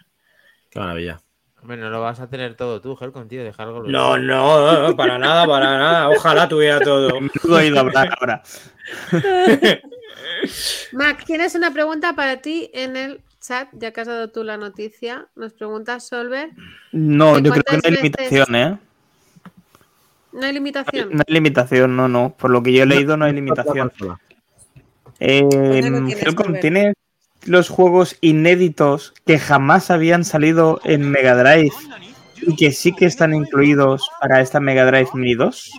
Qué maravilla. Hombre, no lo vas a tener todo tú, Helcom, tío. Dejar algo. No, no, no, para nada, para nada. Ojalá tuviera todo. Menudo oído hablar ahora. Mac, tienes una pregunta para ti en el chat, ya que has dado tú la noticia. Nos pregunta Solver. No, ¿Y yo creo que no hay veces- limitación, ¿eh? No hay limitación. No hay limitación, no, no. Por lo que yo he leído, no hay limitación. Eh, Pues Helcom, Albert. ¿tienes los juegos inéditos que jamás habían salido en Mega Drive y que sí que están incluidos para esta Mega Drive Mini 2?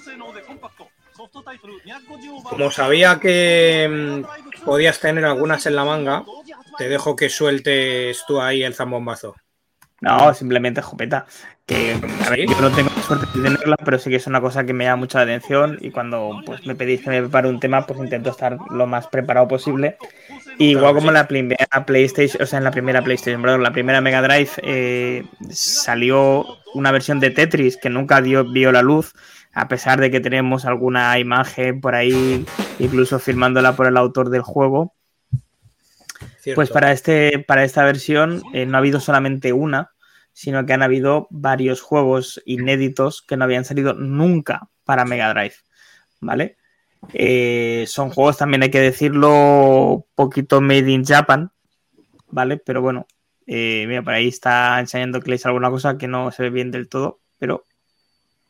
Como sabía que mm, podías tener algunas en la manga, te dejo que sueltes tú ahí el zambombazo. No, simplemente escopeta. Que a ver, ¿Sí? yo no tengo la suerte de tenerla, pero sí que es una cosa que me llama mucho la atención. Y cuando pues, me pedís que me prepare un tema, pues intento estar lo más preparado posible. Y igual Claro como sí. la primera PlayStation, o sea, en la primera PlayStation, perdón, la primera Mega Drive eh, salió una versión de Tetris que nunca dio, vio la luz, a pesar de que tenemos alguna imagen por ahí, incluso firmándola por el autor del juego. Cierto. Pues para, este, para esta versión eh, no ha habido solamente una, sino que han habido varios juegos inéditos que no habían salido nunca para Mega Drive. ¿Vale? Eh, son juegos, también hay que decirlo, poquito made in Japan, ¿vale? Pero bueno, eh, mira, por ahí está enseñando Clays alguna cosa que no se ve bien del todo, pero.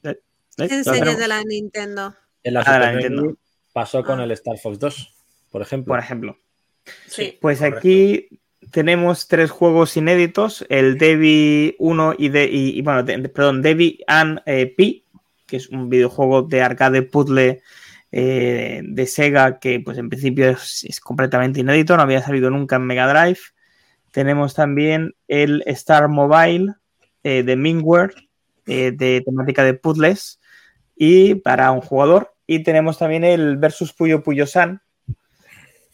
eh, eh, Enseñas de la Nintendo. En la Ah, Super. Nintendo pasó con Ah. el Star Fox 2, por ejemplo. por ejemplo. Sí. Pues correcto. aquí tenemos tres juegos inéditos, el Debbie 1 y, de, y, y, bueno, de- perdón, Debbie and eh, Pi, que es un videojuego de arcade puzzle eh, de Sega que pues en principio es, es completamente inédito, no había salido nunca en Mega Drive. Tenemos también el Star Mobile eh, de Mingware, eh, de temática de puzzles y para un jugador. Y tenemos también el Versus Puyo Puyo San,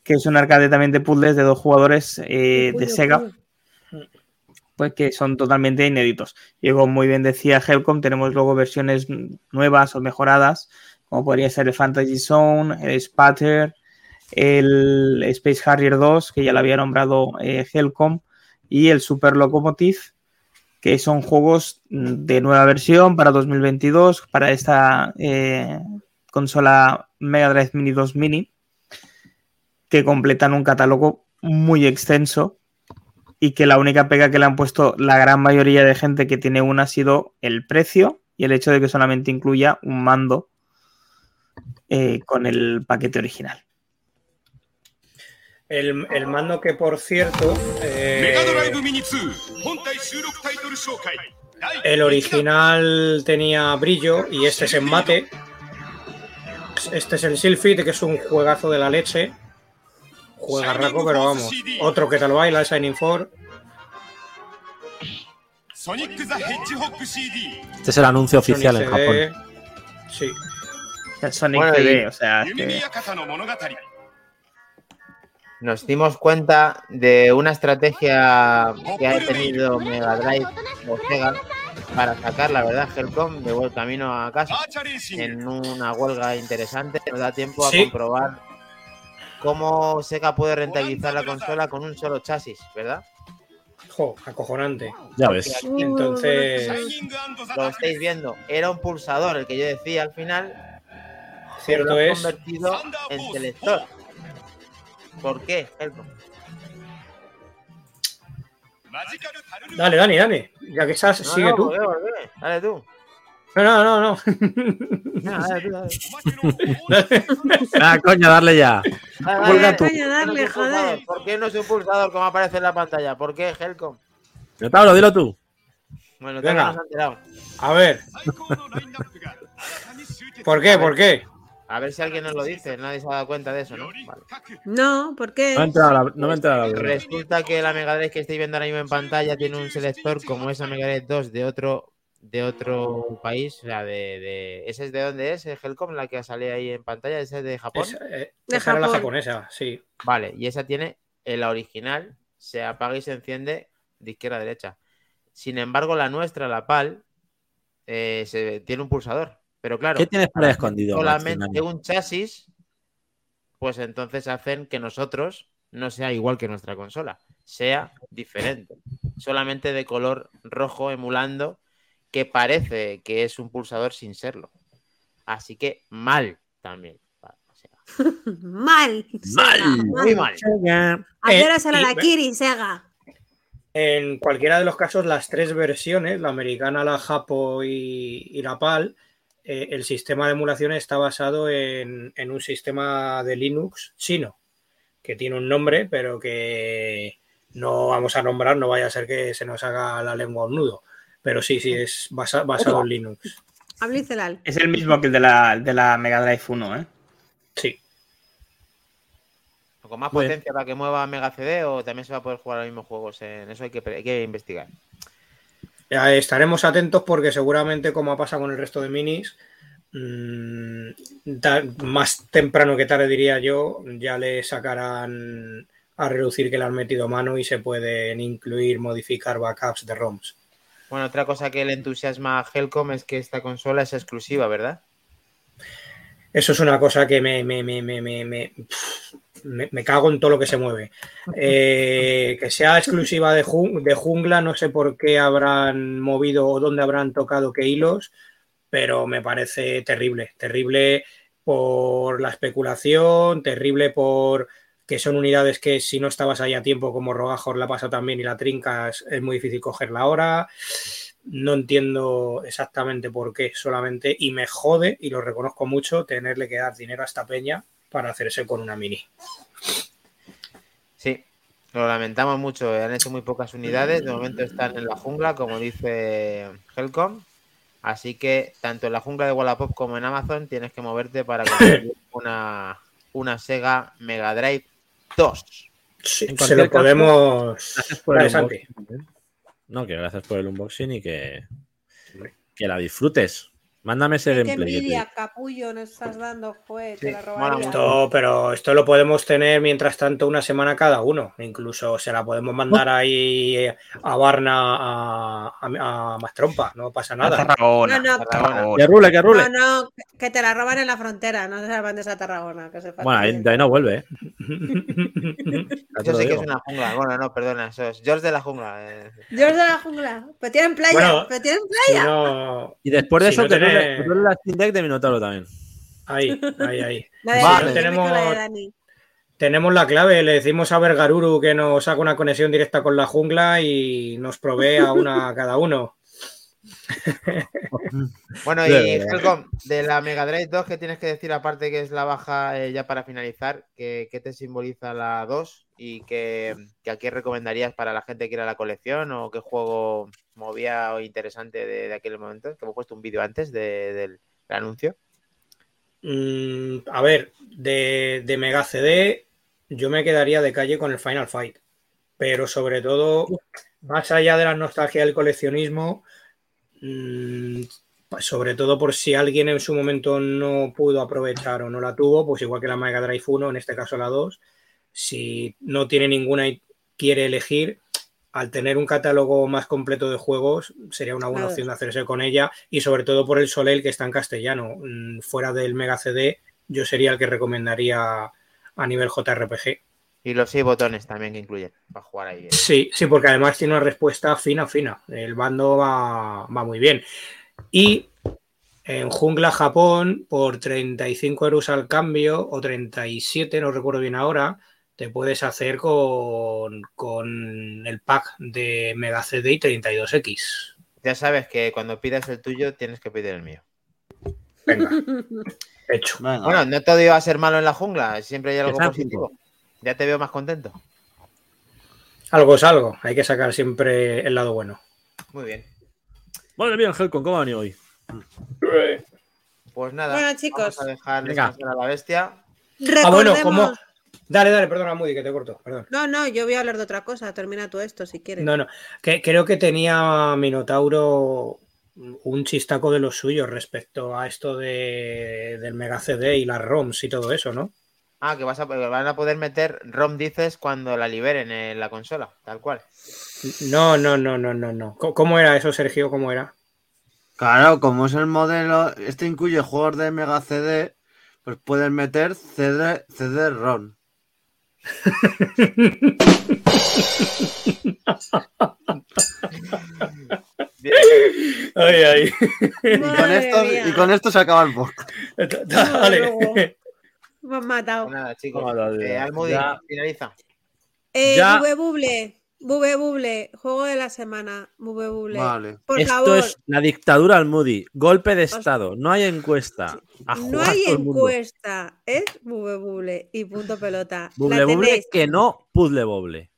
que es un arcade también de puzzles de dos jugadores eh, de Sega, pues que son totalmente inéditos. Y como muy bien decía Helcom, tenemos luego versiones nuevas o mejoradas, como podría ser el Fantasy Zone, el Spatter, el Space Harrier 2, que ya lo había nombrado eh, Helcom, y el Super Locomotive, que son juegos de nueva versión para 2022, para esta eh, consola Mega Drive Mini 2 Mini, que completan un catálogo muy extenso y que la única pega que le han puesto la gran mayoría de gente que tiene una ha sido el precio y el hecho de que solamente incluya un mando eh, con el paquete original. El, mando que, por cierto, eh, el original tenía brillo y este es en mate. Este es el Silphid, que es un juegazo de la leche. Juega Raco, pero vamos. Otro que tal baila, Shining 4. Este es el anuncio oficial Sonic en CD. Japón. Sí. Sonic bueno, CD, o sea. Nos dimos cuenta de una estrategia que ha tenido Mega Drive o Sega para sacar, la verdad, Helcom de vuelta camino a casa en una huelga interesante. Nos da tiempo a comprobar cómo Sega puede rentabilizar la consola con un solo chasis, ¿verdad? Jo, acojonante. Ya ves. Entonces. Lo estáis viendo. Era un pulsador el que yo decía al final. Cierto lo es. convertido en selector. ¿Por qué, Helco? Dale, Dani, Dani. Ya que estás, sigue tú. Volve, volve. Dale tú. No, no, no. no. ah, coño, darle ya. Dale, coño, darle, joder. ¿Por qué no es un pulsador como aparece en la pantalla? ¿Por qué, Helcom? Yo, Pablo, dilo tú. Bueno, Venga. No a ver. ¿Por qué? ¿Por qué? A ver si alguien nos lo dice, nadie se ha dado cuenta de eso, ¿no? No, ¿por qué? No me entra no me entra Resulta que la Mega que estoy viendo ahora mismo en pantalla tiene un selector como esa Mega Drive 2 de otro de otro país, o sea, de, de- ese es de dónde es, el Helcom, la que sale ahí en pantalla, ese es de Japón. Es, eh, De esa era la japonesa, sí. Vale, y esa tiene el original, se apaga y se enciende de izquierda a derecha. Sin embargo, la nuestra, la PAL, eh, se, tiene un pulsador. Pero claro, ¿Qué tienes por ahí escondido? solamente un chasis, pues entonces hacen que nosotros no sea igual que nuestra consola, sea diferente. Solamente de color rojo, emulando que parece que es un pulsador sin serlo. Así que mal también. Vale, o sea, Mal. Mal. Sega, muy mal. ¿A qué Eh, hora sale la Kiri, Sega? En cualquiera de los casos, las tres versiones, la americana, la Japo y, y la PAL, eh, el sistema de emulación está basado en, en un sistema de Linux chino, que tiene un nombre, pero que no vamos a nombrar, no vaya a ser que se nos haga la lengua un nudo. Pero sí, sí, es basa- basado en Linux. Celal. es el mismo que el de la, de la Mega Drive 1, ¿eh? Sí. Con más Bueno. potencia para que mueva Mega CD o también se va a poder jugar a los mismos juegos. En eso hay que, hay que investigar. Ya estaremos atentos porque seguramente, como ha pasado con el resto de minis, mm, da- más temprano que tarde diría yo, ya le sacarán a reducir que le han metido mano y se pueden incluir, modificar backups de ROMs. Bueno, otra cosa que le entusiasma a Helcom es que esta consola es exclusiva, ¿verdad? Eso es una cosa que me, me, me, me, cago en todo lo que se mueve. Eh, que sea exclusiva de jungla, no sé por qué habrán movido o dónde habrán tocado qué hilos, pero me parece terrible. Terrible por la especulación, terrible por que son unidades que si no estabas ahí a tiempo como Rogajos la pasa también y la trincas es muy difícil cogerla ahora. No entiendo exactamente por qué solamente y me jode y lo reconozco mucho tenerle que dar dinero a esta peña para hacerse con una mini. Sí, lo lamentamos mucho. Han hecho muy pocas unidades. De momento están en la jungla, como dice Helcom. Así que tanto en la jungla de Wallapop como en Amazon tienes que moverte para conseguir una, una Sega Mega Drive 2. Sí, se lo caso, podemos. Gracias por el Dale, Santi. unboxing. ¿eh? No, que gracias por el unboxing y que, que la disfrutes. Mándame ese Qué gameplay. te- envidia, capullo, nos estás dando, te Sí, la. Esto, pero esto lo podemos tener mientras tanto una semana cada uno. Incluso se la podemos mandar ahí a Barna a, a, a Mastrompa, no pasa A nada. Tarragona. No, no. Tarragona. Que rule, que rule. No, no, que te la roban en la frontera, no se la mandes a Tarragona. Que se Bueno, ahí, de ahí no vuelve, ¿eh? Te lo sí que es una jungla. Bueno, no, perdona, eso es George de la jungla. eh. Dios de la jungla. Pero tienen playa, Bueno, pero tienen Si playa. no, Y después de Si eso, no que, rule la Steam Deck de Minotauro también. ahí, ahí, ahí. Vale. Tenemos- tenemos la clave. Le decimos a Vergaruru que nos haga una conexión directa con la jungla y nos provee a una a cada uno. Bueno, y. Helcom, de la Mega Drive 2, ¿qué tienes que decir aparte que es la baja eh, ya para finalizar? ¿Qué, qué te simboliza la 2? ¿Y qué, qué a qué recomendarías para la gente que quiera la colección? ¿O qué juego movía o interesante de, de aquel momento? Que hemos puesto un vídeo antes de- del, del anuncio. Mm, a ver, de, de Mega CD, yo me quedaría de calle con el Final Fight. Pero sobre todo, más allá de la nostalgia del coleccionismo, mm, sobre todo por si alguien en su momento no pudo aprovechar o no la tuvo, pues igual que la Mega Drive 1, en este caso la 2, si no tiene ninguna y quiere elegir, al tener un catálogo más completo de juegos, sería una buena Claro. opción de hacerse con ella y sobre todo por el Soleil que está en castellano. Mm, Fuera del Mega CD, yo sería el que recomendaría a nivel JRPG. Y los seis botones también que incluyen para jugar ahí. bien. Sí, sí, porque además tiene una respuesta fina, fina. El bando va, va muy bien. Y en Jungla Japón, por 35 euros al cambio, o 37, no recuerdo bien ahora, te puedes hacer con, con el pack de Mega CD y 32X. Ya sabes que cuando pidas el tuyo tienes que pedir el mío. Venga, hecho. Venga. Bueno, no todo iba a ser malo en la jungla, siempre hay algo positivo. Ya te veo más contento. Algo es algo, hay que sacar siempre el lado bueno. Muy bien. Madre mía, Helcon, ¿cómo ha venido hoy? Pues nada, Bueno, chicos. vamos a dejar descansar a la bestia. Ah, bueno, Recordemos- como... Dale, dale, perdona, Moody, que te corto, perdón. No, no, yo voy a hablar de otra cosa. Termina tú esto si quieres. No, no. Que, creo que tenía Minotauro un chistaco de los suyos respecto a esto de, del Mega CD y las ROMs y todo eso, ¿no? Ah, que vas a, van a poder meter ROM dices cuando la liberen en la consola, tal cual. No, no, no, no, no, no. ¿Cómo- ¿Cómo era eso, Sergio? ¿Cómo era? Claro, como es el modelo, este incluye juegos de Mega CD, pues pueden meter CD, CD-ROM. Ay, ay. Y con, esto, y con esto se acaba el podcast. Dale. Me has matado. Nada, chicos. Eh, finaliza. Eh, Ya. Buble. Bube Buble. Juego de la semana. Bube Buble. Vale. Por Esto favor. es la dictadura al Moody. Golpe de Estado. No hay encuesta. A No hay encuesta. Es Bube Buble. Y punto pelota. Buble La buble tenéis. que no puzzle boble.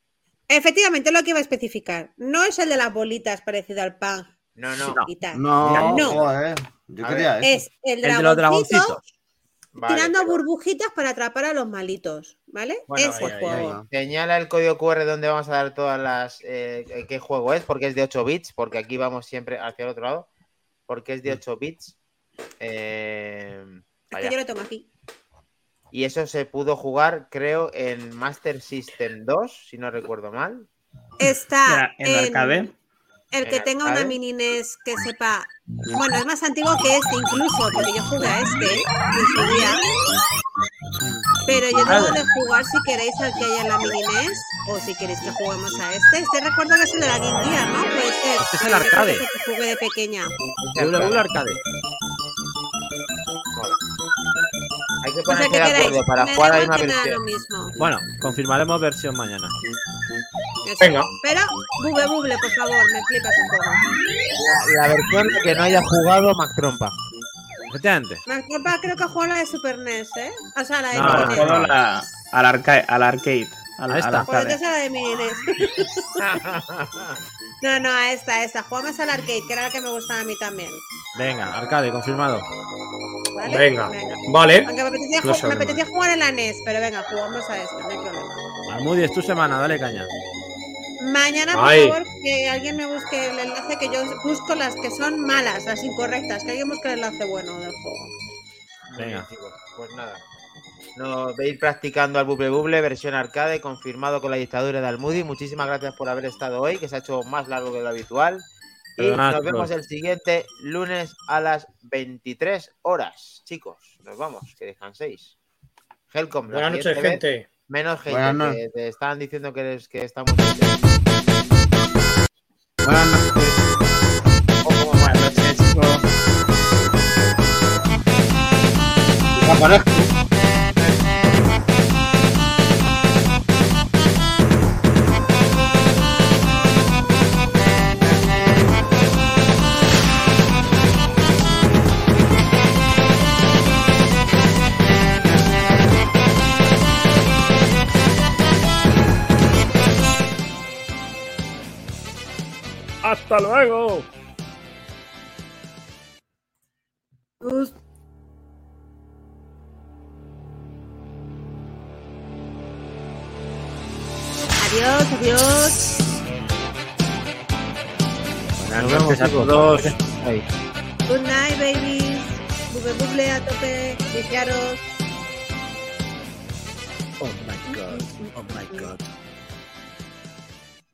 Efectivamente, lo que iba a especificar. No es el de las bolitas parecido al pan. No, no. No. No, No. joder. Yo A quería eso. Es el El de los dragoncito dragoncitos. Vale, tirando pero- burbujitas para atrapar a los malitos. ¿Vale? Bueno, Ese ahí, ahí, juego. Señala el código QR donde vamos a dar todas las. eh, qué juego es, porque es de 8 bits, porque aquí vamos siempre hacia el otro lado. Porque es de 8 bits. Eh, Es vaya. que yo lo tengo aquí. Y eso se pudo jugar, creo, en Master System 2, si no recuerdo mal. Está ¿En arcade? El que ¿En tenga una mini NES que sepa. Bueno, es más antiguo que este, incluso, porque yo jugué a este en su día. Pero yo tengo de jugar si queréis al que haya en la mini NES o si queréis que juguemos a este. Este recuerdo que es el de la Game Gear, ¿no? Puede ser. Este es el arcade. que jugué de pequeña. Buble arcade. Hay que O sea, ponerse de acuerdo para jugar a una versión. Bueno, confirmaremos versión mañana. Eso. Venga. Pero, buble, buble, por favor, me flipas un poco. La versión que no haya jugado Mac Trompa. Efectivamente. Más culpa creo que jugó la de Super NES, ¿eh? O sea, la de No, no, NES. La- al, arca- al arcade. Está. al Pues arcade. entonces la de Mini NES. No, no, a esta, a esta. Jugamos al arcade, que era la que me gustaba a mí también. Venga, arcade, confirmado. ¿Vale? Venga. Vale. Aunque me apetecía, No me apetecía jugar en la NES, pero venga, jugamos a esta, no hay problema. Almudi, es tu semana, dale caña. Mañana, por Ay. favor, que alguien me busque el enlace, que yo busco las que son malas, las incorrectas, que alguien busque el enlace bueno del juego. Venga. chicos. Pues nada. No, de ir practicando al Buble Buble, versión arcade, confirmado con la dictadura de Almudi. Muchísimas gracias por haber estado hoy, que se ha hecho más largo que lo habitual. Y Perdonad, nos vemos el siguiente lunes a las 23 horas. Chicos, nos vamos, que descanséis. Helcom, Buenas noches, gente. Menos gente, Buenas no- que te estaban diciendo que, eres, que estamos... Buenas noches. Mamá. Buenas noches, chicos. ¡Hasta luego! Us- Adiós, adiós. Buenas Nos vemos noches a todos. Ahí. Good night, babies. Buble, buble a tope. Viciaros. Oh my god, oh my god.